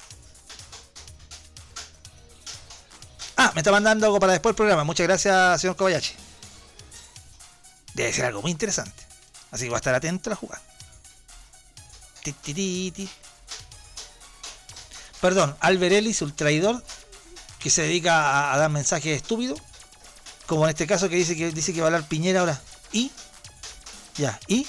Ah, me está mandando algo para después del programa. Muchas gracias, señor Kobayashi. Debe ser algo muy interesante. Así que va a estar atento a la jugada. Perdón, Albert Ellis, un traidor que se dedica a, a dar mensajes estúpidos. Como en este caso que dice que dice que va a hablar Piñera ahora. ¿Y? Ya, ¿y?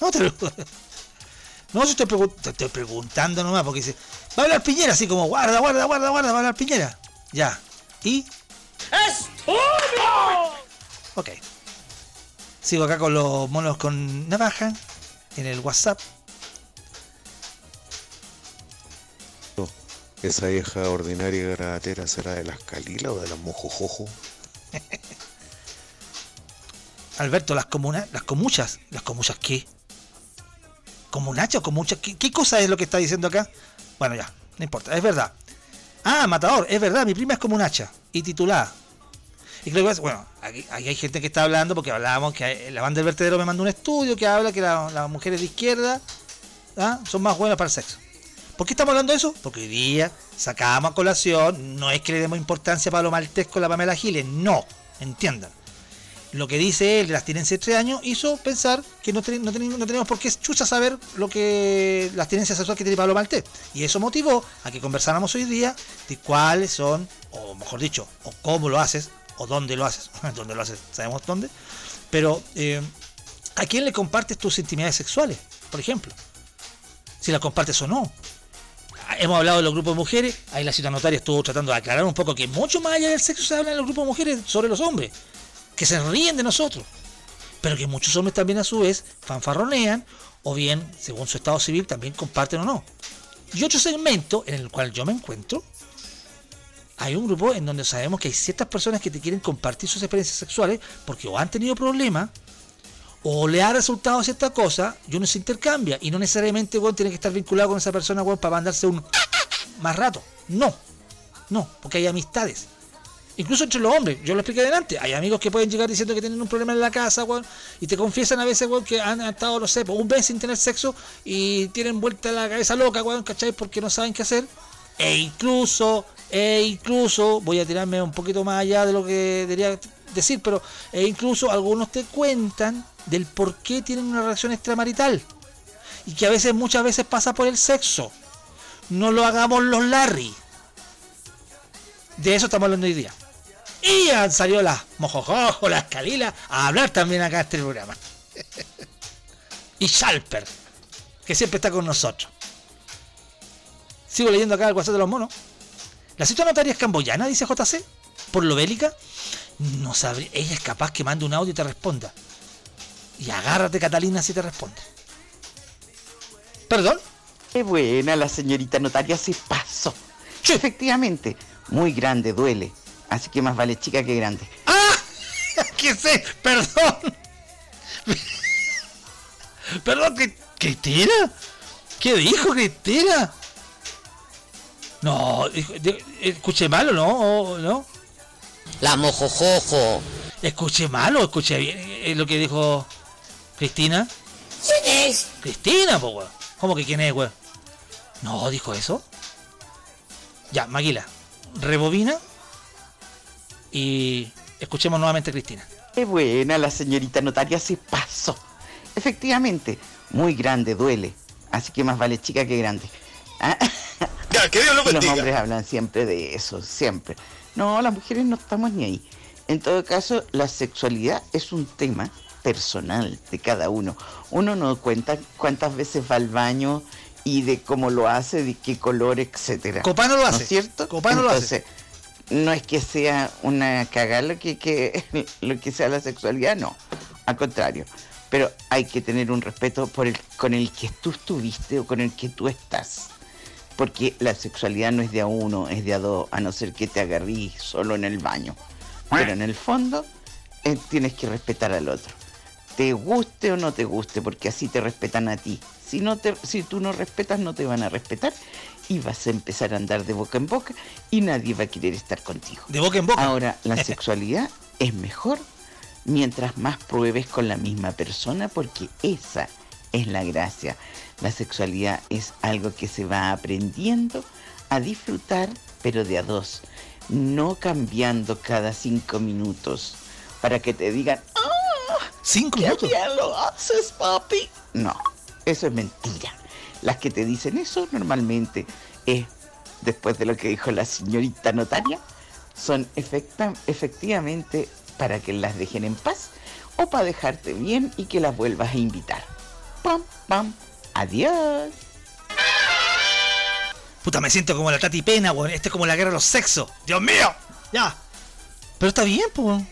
No te lo- [laughs] No, yo estoy, pregun- te estoy preguntando nomás, porque dice, va a hablar Piñera, así como, guarda, guarda, guarda, guarda, va a hablar Piñera. Ya. ¿Y? ¡Estúpido! Ok. Sigo acá con los monos con navaja en el WhatsApp. Esa vieja ordinaria y gravatera será de las Calila o de las Mojojojo. [laughs] Alberto, las comunas, las comuchas, las comuchas qué? ¿Comunachas o comuchas? ¿Qué, ¿Qué cosa es lo que está diciendo acá? Bueno, ya, no importa, es verdad. Ah, Matador, es verdad, mi prima es comunacha y titulada. Y creo que bueno, aquí, hay gente que está hablando porque hablábamos que la banda del vertedero me mandó un estudio que habla que la- las mujeres de izquierda ¿ah? son más buenas para el sexo. ¿Por qué estamos hablando de eso? Porque hoy día sacábamos a colación, no es que le demos importancia para lo maltesco a la Pamela Giles, no, entiendan. Lo que dice él de la abstinencia de tres años hizo pensar que no, ten- no, ten- no tenemos por qué chucha saber lo que la abstinencia sexual que tiene Pablo Maltés. Y eso motivó a que conversáramos hoy día de cuáles son, o mejor dicho, o cómo lo haces, o dónde lo haces. [laughs] dónde lo haces, sabemos dónde. Pero, eh, ¿a quién le compartes tus intimidades sexuales? Por ejemplo. Si las compartes o no. Hemos hablado de los grupos de mujeres, ahí la cita notaria estuvo tratando de aclarar un poco que mucho más allá del sexo se habla en los grupos de mujeres sobre los hombres, que se ríen de nosotros, pero que muchos hombres también a su vez fanfarronean o bien, según su estado civil, también comparten o no. Y otro segmento en el cual yo me encuentro, hay un grupo en donde sabemos que hay ciertas personas que te quieren compartir sus experiencias sexuales porque o han tenido problemas o le ha resultado cierta cosa y uno se intercambia y no necesariamente weón, tiene que estar vinculado con esa persona weón, para mandarse un [laughs] más rato. No, no, porque hay amistades. Incluso entre los hombres, yo lo expliqué delante, hay amigos que pueden llegar diciendo que tienen un problema en la casa, weón, y te confiesan a veces, que han estado, no sé, un mes sin tener sexo y tienen vuelta la cabeza loca, ¿cachai? Porque no saben qué hacer. E incluso, e incluso, voy a tirarme un poquito más allá de lo que debería decir, pero e incluso algunos te cuentan del por qué tienen una relación extramarital. Y que a veces, muchas veces pasa por el sexo. No lo hagamos los Larry. De eso estamos hablando hoy día. Y han salido las mojojojo, [laughs] las calilas, a hablar también acá en este programa. [laughs] y Schalper, que siempre está con nosotros. Sigo leyendo acá el WhatsApp de los monos. La cita notaria es camboyana, dice JC. Por lo bélica, no sabría. Ella es capaz que mande un audio y te responda. Y agárrate, Catalina, si te responde. ¿Perdón? Qué buena la señorita notaria se pasó. Efectivamente, muy grande duele. Así que más vale chica que grande. [laughs] ¿Qué sé? Perdón. [laughs] Perdón, ¿qué- ¿Cristina? ¿Qué dijo Cristina? No, escuché mal o no, o no. La mojojojo. Escuché mal o escuché bien eh, lo que dijo Cristina. ¿Quién es? Cristina, po, weón. ¿Cómo que quién es, weón? No, dijo eso. Ya, Maguila, rebobina y escuchemos nuevamente a Cristina. Qué buena la señorita notaria se pasó. Efectivamente, muy grande duele. Así que más vale chica que grande. [laughs] Ah, que Dios lo Los hombres hablan siempre de eso, siempre. No, las mujeres no estamos ni ahí. En todo caso, la sexualidad es un tema personal de cada uno. Uno no cuenta cuántas veces va al baño y de cómo lo hace, de qué color, etcétera. Copano lo ¿No hace. es cierto? Copano lo hace. Entonces, no es que sea una cagada lo que, que- [laughs] lo que sea la sexualidad, no. Al contrario. Pero hay que tener un respeto por el, con el que tú estuviste o con el que tú estás. Porque la sexualidad no es de a uno, es de a dos, a no ser que te agarrís solo en el baño. Pero en el fondo eh, tienes que respetar al otro. Te guste o no te guste, porque así te respetan a ti. Si, no te, si tú no respetas, no te van a respetar y vas a empezar a andar de boca en boca y nadie va a querer estar contigo. De boca en boca. Ahora, la [laughs] sexualidad es mejor mientras más pruebes con la misma persona, porque esa es la gracia. La sexualidad es algo que se va aprendiendo a disfrutar, pero de a dos, no cambiando cada cinco minutos para que te digan, ¡ah! ¿Cinco ¡Qué minutos? bien lo haces, papi! No, eso es mentira. Las que te dicen eso normalmente es, después de lo que dijo la señorita notaria, son efecta- efectivamente para que las dejen en paz o para dejarte bien y que las vuelvas a invitar. Pam, pam, adiós. Puta, me siento como la Tati Pena, weón. Este es como la guerra de los sexos. ¡Dios mío! Ya. Pero está bien, pues.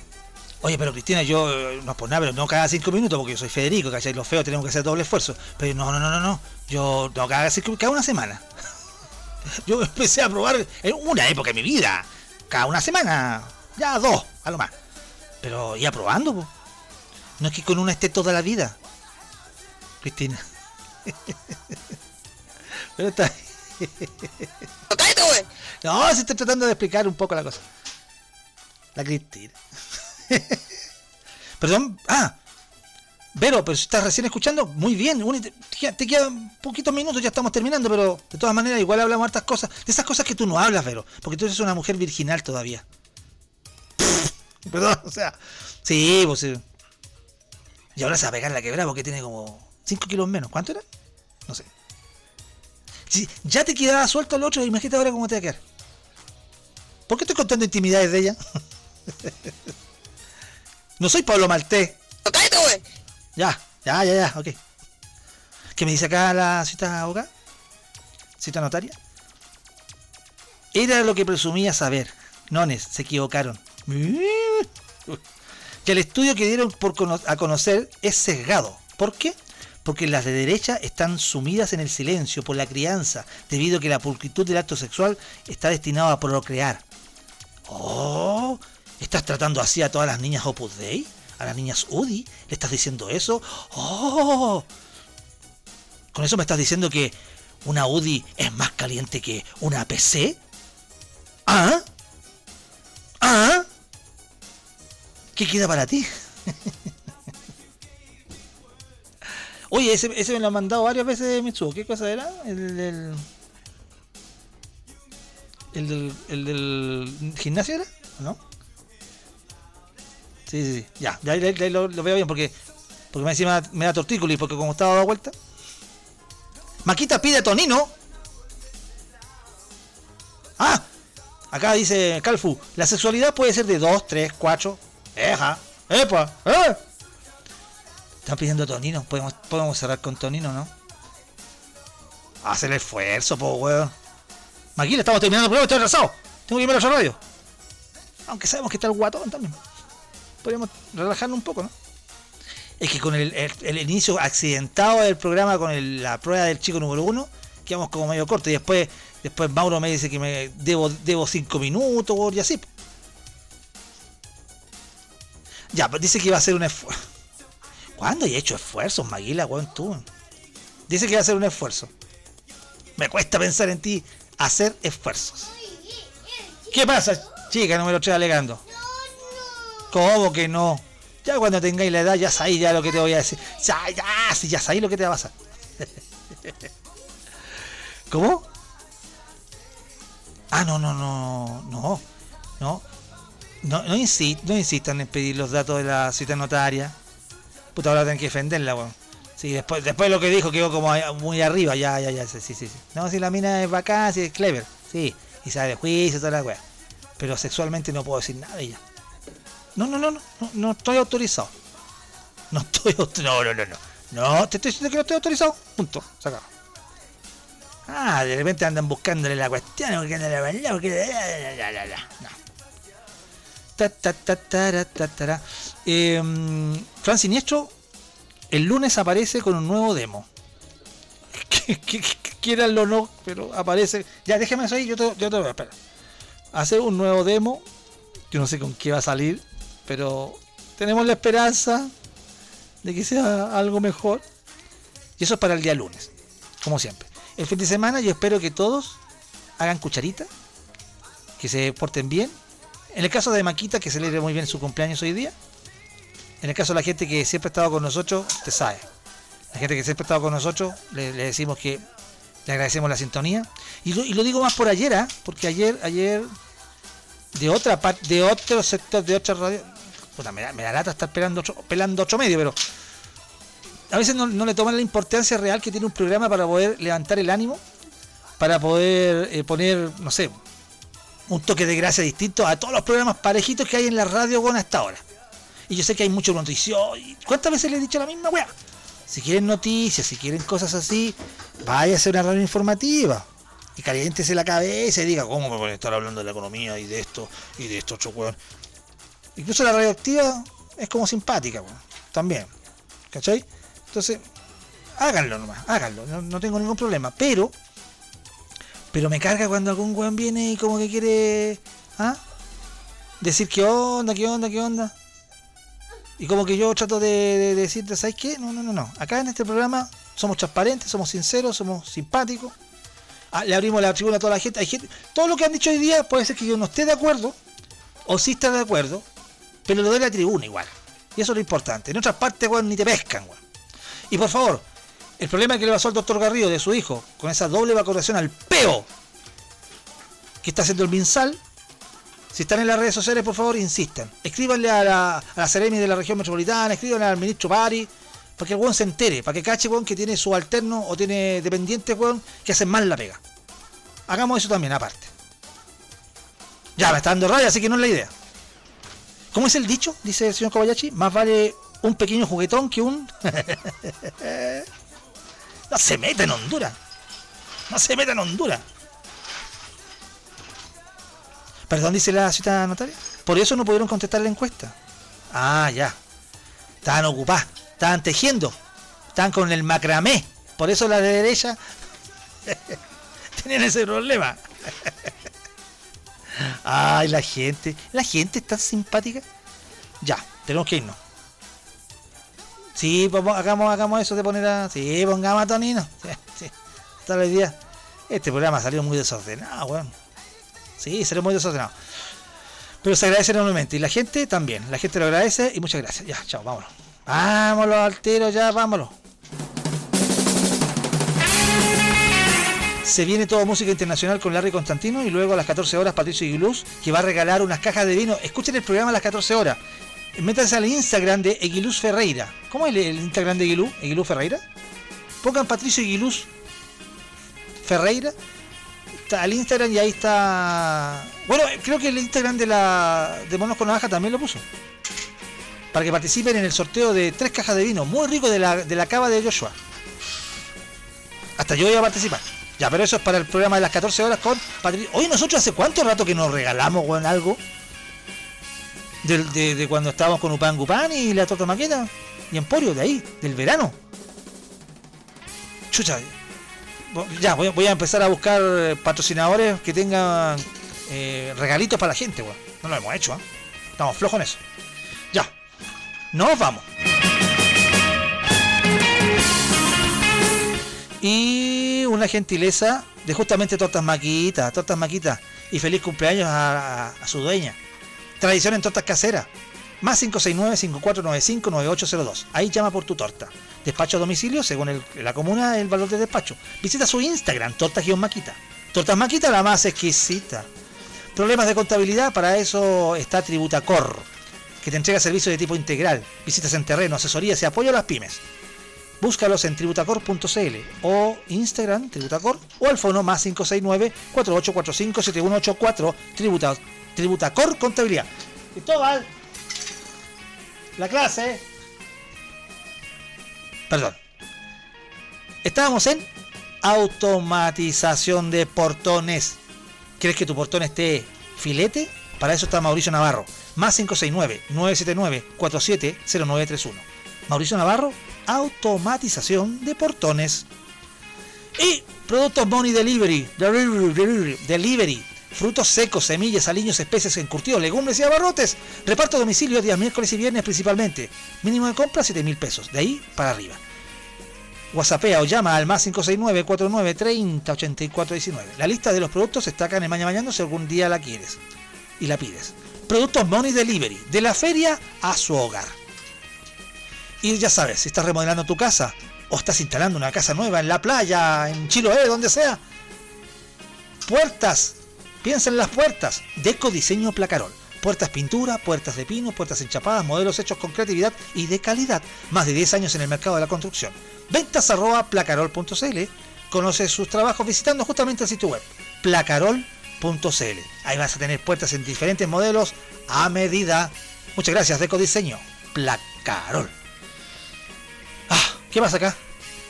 Oye, pero Cristina, yo eh, no por nada, pero no cada cinco minutos, porque yo soy Federico, ¿cachai? Los feos tenemos que hacer doble esfuerzo. Pero no, no, no, no, no. Yo no cada cinco cada una semana. [laughs] Yo empecé a probar en una época de mi vida. Cada una semana. Ya dos, a lo más. Pero ya probando, pues. No es que con una esté toda la vida. Cristina. Pero está. No, se estoy tratando de explicar un poco la cosa. La Cristina. [laughs] Perdón. Ah. Vero, pero si estás recién escuchando, muy bien. únete. Te te quedan poquitos minutos, ya estamos terminando, pero de todas maneras igual hablamos hartas cosas. De esas cosas que tú no hablas, Vero. Porque tú eres una mujer virginal todavía. [laughs] Perdón, o sea. Sí, pues sí. Y ahora se va a pegar la quebrada porque tiene como 5 kilos menos. ¿Cuánto era? No sé. Si ya te quedaba suelto el otro, imagínate ahora cómo te va a quedar. ¿Por qué estoy contando intimidades de ella? [laughs] no soy Pablo Maltés. Ya, ya, ya, ya, ok. ¿Qué me dice acá la cita abogada? ¿Cita notaria? Era lo que presumía saber. Nones, se equivocaron. [laughs] Que el estudio que dieron por cono- a conocer es sesgado. ¿Por qué? Porque las de derecha están sumidas en el silencio por la crianza, debido a que la pulcritud del acto sexual está destinado a procrear. Oh, ¿estás tratando así a todas las niñas Opus Dei? ¿A las niñas UDI? ¿Le estás diciendo eso? Oh, ¿con eso me estás diciendo que una UDI es más caliente que una PC? ¿Ah? ¿Ah? ¿Qué queda para ti? [laughs] Oye, ese, me lo han mandado varias veces Mitsuo. ¿Qué cosa era? El del. ¿El del, el del gimnasio era? ¿O ¿No? Sí, sí, sí. Ya, ya ahí lo, veo bien porque. Porque me encima me da tortícolis porque como estaba dado vuelta. Maquita pide tonino. Ah, acá dice Calfu, la sexualidad puede ser de 2, 3, 4. Eja, epa, eh. Están pidiendo tonino, podemos, podemos cerrar con tonino, ¿no? Haz el esfuerzo, po, weón. Maquila, estamos terminando el programa, estoy atrasado. Tengo que irme a la radio. Aunque sabemos que está el guatón también. Podríamos relajarnos un poco, ¿no? Es que con el, el- inicio accidentado del programa, con la prueba del chico número uno, quedamos como medio corto. Y después, después Mauro me dice que me debo, debo cinco minutos y así. Ya, pues dice que iba a hacer un esfuerzo. ¿Cuándo he hecho esfuerzos, Maguila, weón, tú? Dice que iba a hacer un esfuerzo. Me cuesta pensar en ti hacer esfuerzos. ¿Qué pasa, chica número 3 alegando? ¿Cómo que no? Ya cuando tengáis la edad, ya sabéis ya lo que te voy a decir. Ya, ya, sí, ya sabéis lo que te va a pasar. [laughs] ¿Cómo? Ah, no, no, no, no, no. No, no, insi- no insistan en pedir los datos de la cita notaria. Puta, ahora tienen que defenderla, weón. Sí, después, después lo que dijo quedó como muy arriba, ya, ya, ya, sí, sí, sí. No, si la mina es bacán, si es clever, sí. Y sabe de juicio, toda la weá. Pero sexualmente no puedo decir nada de ella. No, no, no, no, no, estoy autorizado. No estoy [laughs] autorizado. No, no, no, no. No, te estoy diciendo que no estoy autorizado. Punto. Se. Ah, de repente andan buscándole la cuestión, porque la- la- la- la- no. Ta, ta, ta. Eh, Fran Siniestro el lunes aparece con un nuevo demo. Quieranlo o no, pero aparece. Ya, déjame eso ahí, yo te, yo te voy a esperar. Hace un nuevo demo. Yo no sé con qué va a salir, pero tenemos la esperanza de que sea algo mejor. Y eso es para el día lunes, como siempre. El fin de semana yo espero que todos hagan cucharita, que se porten bien. En el caso de Maquita, que celebre muy bien su cumpleaños hoy día. En el caso de la gente que siempre ha estado con nosotros, te sabe. La gente que siempre ha estado con nosotros, le, decimos que le agradecemos la sintonía. Y lo, digo más por ayer, ¿ah? porque ayer, ayer, de otra parte, de otro sector, de otra radio, puta, me da, me da lata estar pelando pelando otro medio, pero a veces no, no le toman la importancia real que tiene un programa para poder levantar el ánimo, para poder eh, poner, no sé, un toque de gracia distinto a todos los programas parejitos que hay en la radio con hasta ahora. Y yo sé que hay mucho noticio. y ¿Cuántas veces le he dicho la misma weá? Si quieren noticias, si quieren cosas así, vaya a una radio informativa. Y caliéntese la cabeza y diga, ¿cómo me pueden estar hablando de la economía y de esto y de esto otro weón? Incluso la radioactiva es como simpática, weón. También. ¿Cachai? Entonces, háganlo nomás, háganlo, no, no tengo ningún problema. Pero, pero me carga cuando algún weón viene y como que quiere, ¿ah? Decir qué onda, qué onda, qué onda. Y como que yo trato de, de decirte, ¿sabes qué? No, no, no, no. Acá en este programa somos transparentes, somos sinceros, somos simpáticos. Ah, le abrimos la tribuna a toda la gente. Todo lo que han dicho hoy día puede ser que yo no esté de acuerdo, o sí esté de acuerdo, pero lo doy la tribuna igual. Y eso es lo importante. En otras partes, weón, ni te pescan, weón. Y por favor, el problema que le pasó al doctor Garrido de su hijo, con esa doble vacunación al peo que está haciendo el MinSal, si están en las redes sociales, por favor, insistan. Escríbanle a la, a la Ceremi de la región metropolitana, escríbanle al ministro Pari, para que el weón se entere, para que cache, weón, que tiene su alterno o tiene dependientes, weón, que hacen mal la pega. Hagamos eso también, aparte. Ya, me está dando rabia, así que no es la idea. ¿Cómo es el dicho? Dice el señor Kobayashi. Más vale un pequeño juguetón que un... [laughs] no se meta en Honduras. No se meta en Honduras. Perdón, dice la cita notaria. Por eso no pudieron contestar la encuesta. Ah, ya. Estaban ocupadas. Estaban tejiendo. Estaban con el macramé. Por eso la de derecha [laughs] tenían ese problema. [laughs] Ay, la gente. La gente es tan simpática. Ya, tenemos que irnos. Sí, vamos, hagamos, hagamos eso de poner a. Sí, pongamos a Tonino. [laughs] Sí, sí. Todos los días. Este programa salió muy desordenado, weón. Sí, salió muy desordenado. Pero se agradece enormemente. Y la gente también. La gente lo agradece y muchas gracias. Ya, chao, vámonos. Vámonos al tiro, ya, vámonos. Se viene toda música internacional con Larry Constantino y luego a las 14 horas Patricio Aguiluz que va a regalar unas cajas de vino. Escuchen el programa a las 14 horas. Métanse al Instagram de Eguiluz Ferreira. ¿Cómo es el, Instagram de Eguiluz? ¿Eguiluz Ferreira? Pongan Patricio Aguiluz Ferreira al Instagram y ahí está. Bueno, creo que el Instagram de la de Monos con Navaja también lo puso. Para que participen en el sorteo de tres cajas de vino muy rico de la, de la cava de Joshua. Hasta yo voy a participar. Ya, pero eso es para el programa de las 14 horas con Patricio. Oye, nosotros hace cuánto rato que nos regalamos, weón, algo. De, de cuando estábamos con Upan Gupan y la Torta Maqueta. Y Emporio, de ahí, del verano. Chucha, ya, voy, a empezar a buscar patrocinadores que tengan eh, regalitos para la gente. No lo hemos hecho, ¿ah? Estamos flojos en eso. Ya. Nos vamos. Y una gentileza de justamente Tortas Maquita, Tortas Maquita. Y feliz cumpleaños a- a su dueña. Tradición en tortas caseras. Más 569-5495-9802. Ahí llama por tu torta. Despacho a domicilio, según la comuna, el valor de despacho. Visita su Instagram, tortas-maquita. Tortas Maquita, la más exquisita. Problemas de contabilidad, para eso está Tributacor, que te entrega servicios de tipo integral, visitas en terreno, asesorías y apoyo a las pymes. Búscalos en tributacor.cl o Instagram, Tributacor, o al fono más 569-4845-7184, Tributa, Tributacor Contabilidad. Cristóbal, la clase. Perdón. Estábamos en automatización de portones. ¿Quieres que tu portón esté filete? Para eso está Mauricio Navarro. Más 569-979-470931. Mauricio Navarro, automatización de portones. Y productos Money Delivery. Delivery. Delivery. Frutos secos, semillas, aliños, especies, encurtidos, legumbres y abarrotes. Reparto a domicilio días miércoles y viernes principalmente. Mínimo de compra 7 mil pesos. De ahí para arriba. WhatsAppea o llama al más 569 49 30 84 19. La lista de los productos está acá en el Maña Mañana si algún día la quieres y la pides. Productos Money Delivery, de la feria a su hogar. Y ya sabes, si estás remodelando tu casa o estás instalando una casa nueva en la playa, en Chiloé, donde sea. Puertas, piensa en las puertas. Deco Diseño Placarol. Puertas pintura, puertas de pino, puertas enchapadas, modelos hechos con creatividad y de calidad. Más de 10 años en el mercado de la construcción. Ventas arroba placarol.cl. Conoce sus trabajos visitando justamente el sitio web placarol.cl. Ahí vas a tener puertas en diferentes modelos a medida. Muchas gracias, Deco Diseño. Placarol. Ah, ¿qué pasa acá?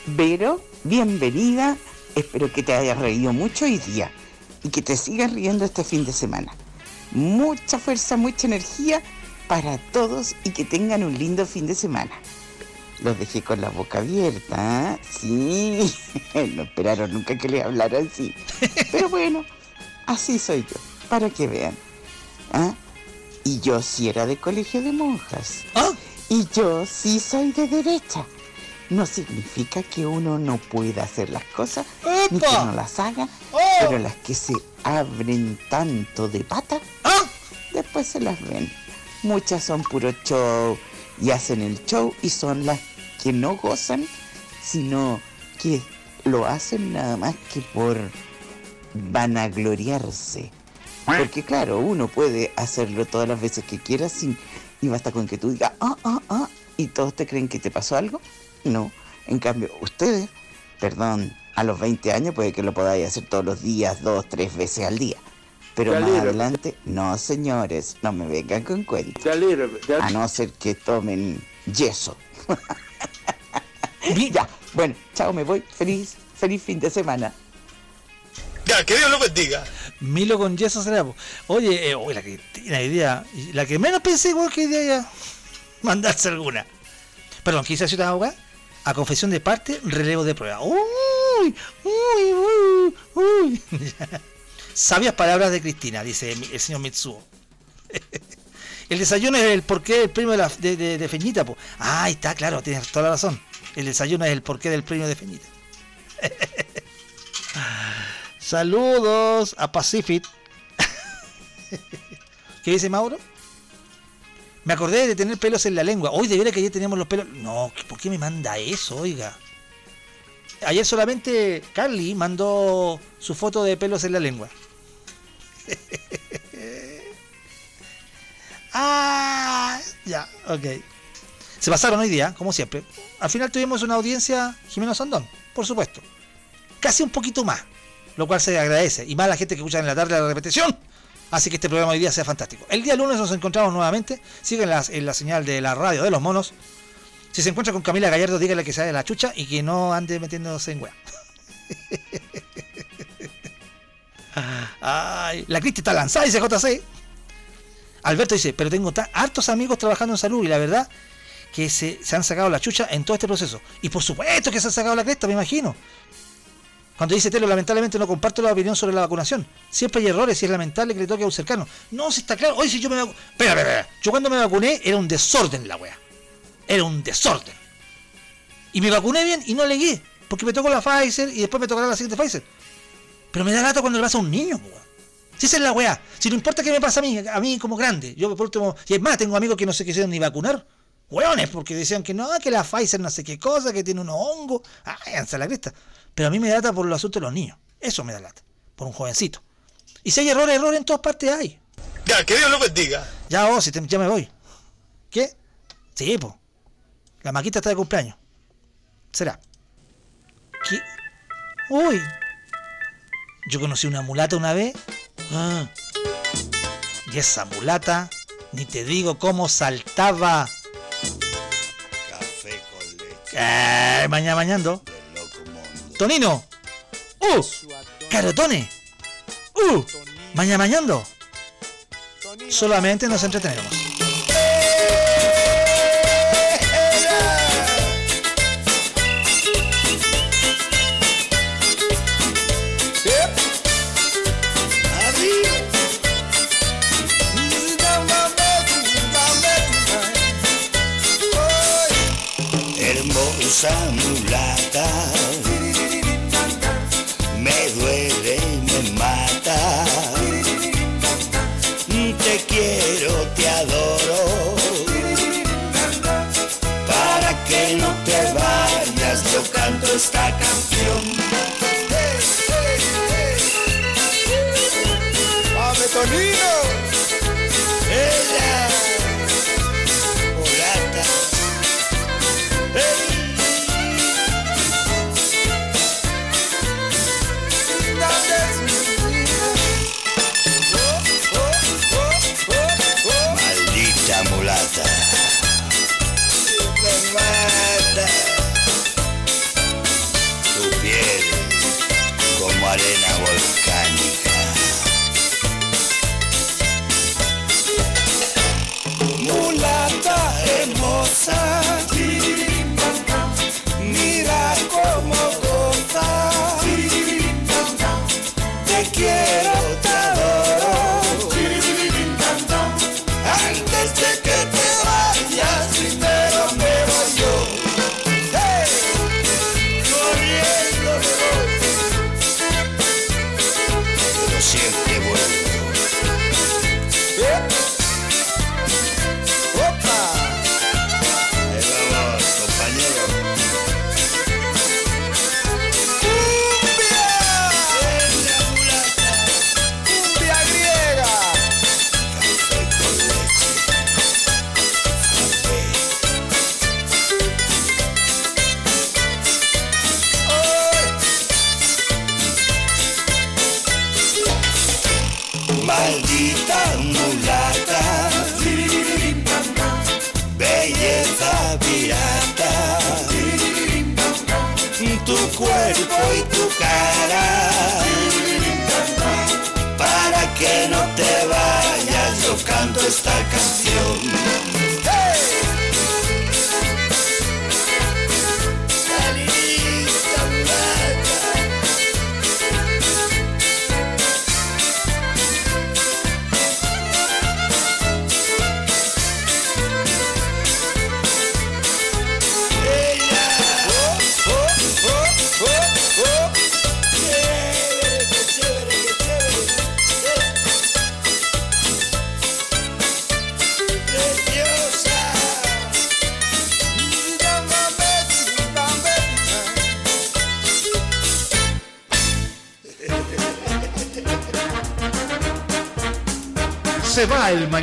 Vero, bienvenida. Espero que te hayas reído mucho hoy día y que te sigas riendo este fin de semana. Mucha fuerza, mucha energía para todos y que tengan un lindo fin de semana. Los dejé con la boca abierta, ¿ah? Sí, [laughs] no esperaron nunca que les hablara así. [laughs] Pero bueno, así soy yo, para que vean. ¿ah? Y yo sí era de colegio de monjas. Y yo sí soy de derecha. No significa que uno no pueda hacer las cosas, ni que no las haga, pero las que se abren tanto de pata, después se las ven. Muchas son puro show y hacen el show y son las que no gozan, sino que lo hacen nada más que por vanagloriarse. Porque claro, uno puede hacerlo todas las veces que quiera sin, y basta con que tú digas, ah, ah, ah, y todos te creen que te pasó algo. No, en cambio, ustedes, perdón, a los 20 años puede que lo podáis hacer todos los días, dos, tres veces al día. Pero más adelante, no señores, no me vengan con cuentos. A no ser que tomen yeso. [laughs] ya, bueno, chao, me voy. Feliz, feliz fin de semana. Ya, que Dios lo bendiga. Milo con yeso será. Oye, eh, oye, la que tiene idea, la que menos pensé igual que idea ya [laughs] mandarse alguna. Perdón, ¿qué hice Ciudad Abogada? A confesión de parte, relevo de prueba. Uy, uy, uy, uy. [laughs] Sabias palabras de Cristina, dice el señor Mitsuo. [laughs] El desayuno es el porqué del premio de, la- Feñita. po. Ah, ahí está, claro, tienes toda la razón. El desayuno es el porqué del premio de Feñita. [laughs] Saludos a Pacific. ¿Qué dice Mauro? Me acordé de tener pelos en la lengua. Hoy de veras que ayer teníamos los pelos. No, ¿por qué me manda eso, oiga? Ayer solamente Carly mandó su foto de pelos en la lengua. [laughs] ah, ya, ok. Se pasaron hoy día, como siempre. Al final tuvimos una audiencia Jimeno Sandón, por supuesto. Casi un poquito más, lo cual se agradece. Y más la gente que escucha en la tarde la repetición. Así que este programa hoy día sea fantástico. El día lunes nos encontramos nuevamente. Siguen las- en la señal de la radio de los monos. Si se encuentra con Camila Gallardo, dígale que se de la chucha y que no ande metiéndose en weá. Ay, la Cristi está lanzada, dice JC. Alberto dice, pero tengo hartos amigos trabajando en salud y la verdad que se, se han sacado la chucha en todo este proceso. Y por supuesto que se han sacado la cresta, me imagino. Cuando dice Telo, lamentablemente no comparto la opinión sobre la vacunación. Siempre hay errores y es lamentable que le toque a un cercano. No, si está claro. Oye, si yo me vacu- Espera, espera, espera. Yo cuando me vacuné era un desorden la wea. Era un desorden. Y me vacuné bien y no alegué. Porque me tocó la Pfizer y después me tocará la siguiente Pfizer. Pero me da gato cuando le pasa a un niño, weón. Si esa es la weá. Si no importa qué me pasa a mí, a mí como grande. Yo por último. Y es más, tengo amigos que no se quisieron ni vacunar. Weones, porque decían que no, que la Pfizer no sé qué cosa, que tiene unos hongos. Ay, ansa la cresta. Pero a mí me da lata por los asuntos de los niños. Eso me da lata. Por un jovencito. Y si hay errores, errores en todas partes hay. Ya, que Dios lo bendiga. Ya vos, si te- ya me voy. ¿Qué? Sí, po. La maquita está de cumpleaños. ¿Será? ¿Qué? Uy. Yo conocí una mulata una vez. Ah. Y esa mulata, ni te digo cómo saltaba. Café con leche. Eh, mañana mañando. Tonino. Uh, Carotone. Uh, Maña Mañando. Solamente nos entretenemos.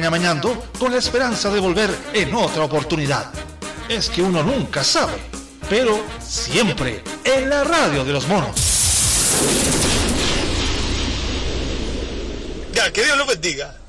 amañando con la esperanza de volver en otra oportunidad. Es que uno nunca sabe, pero siempre en la radio de los monos. Ya, que Dios lo bendiga.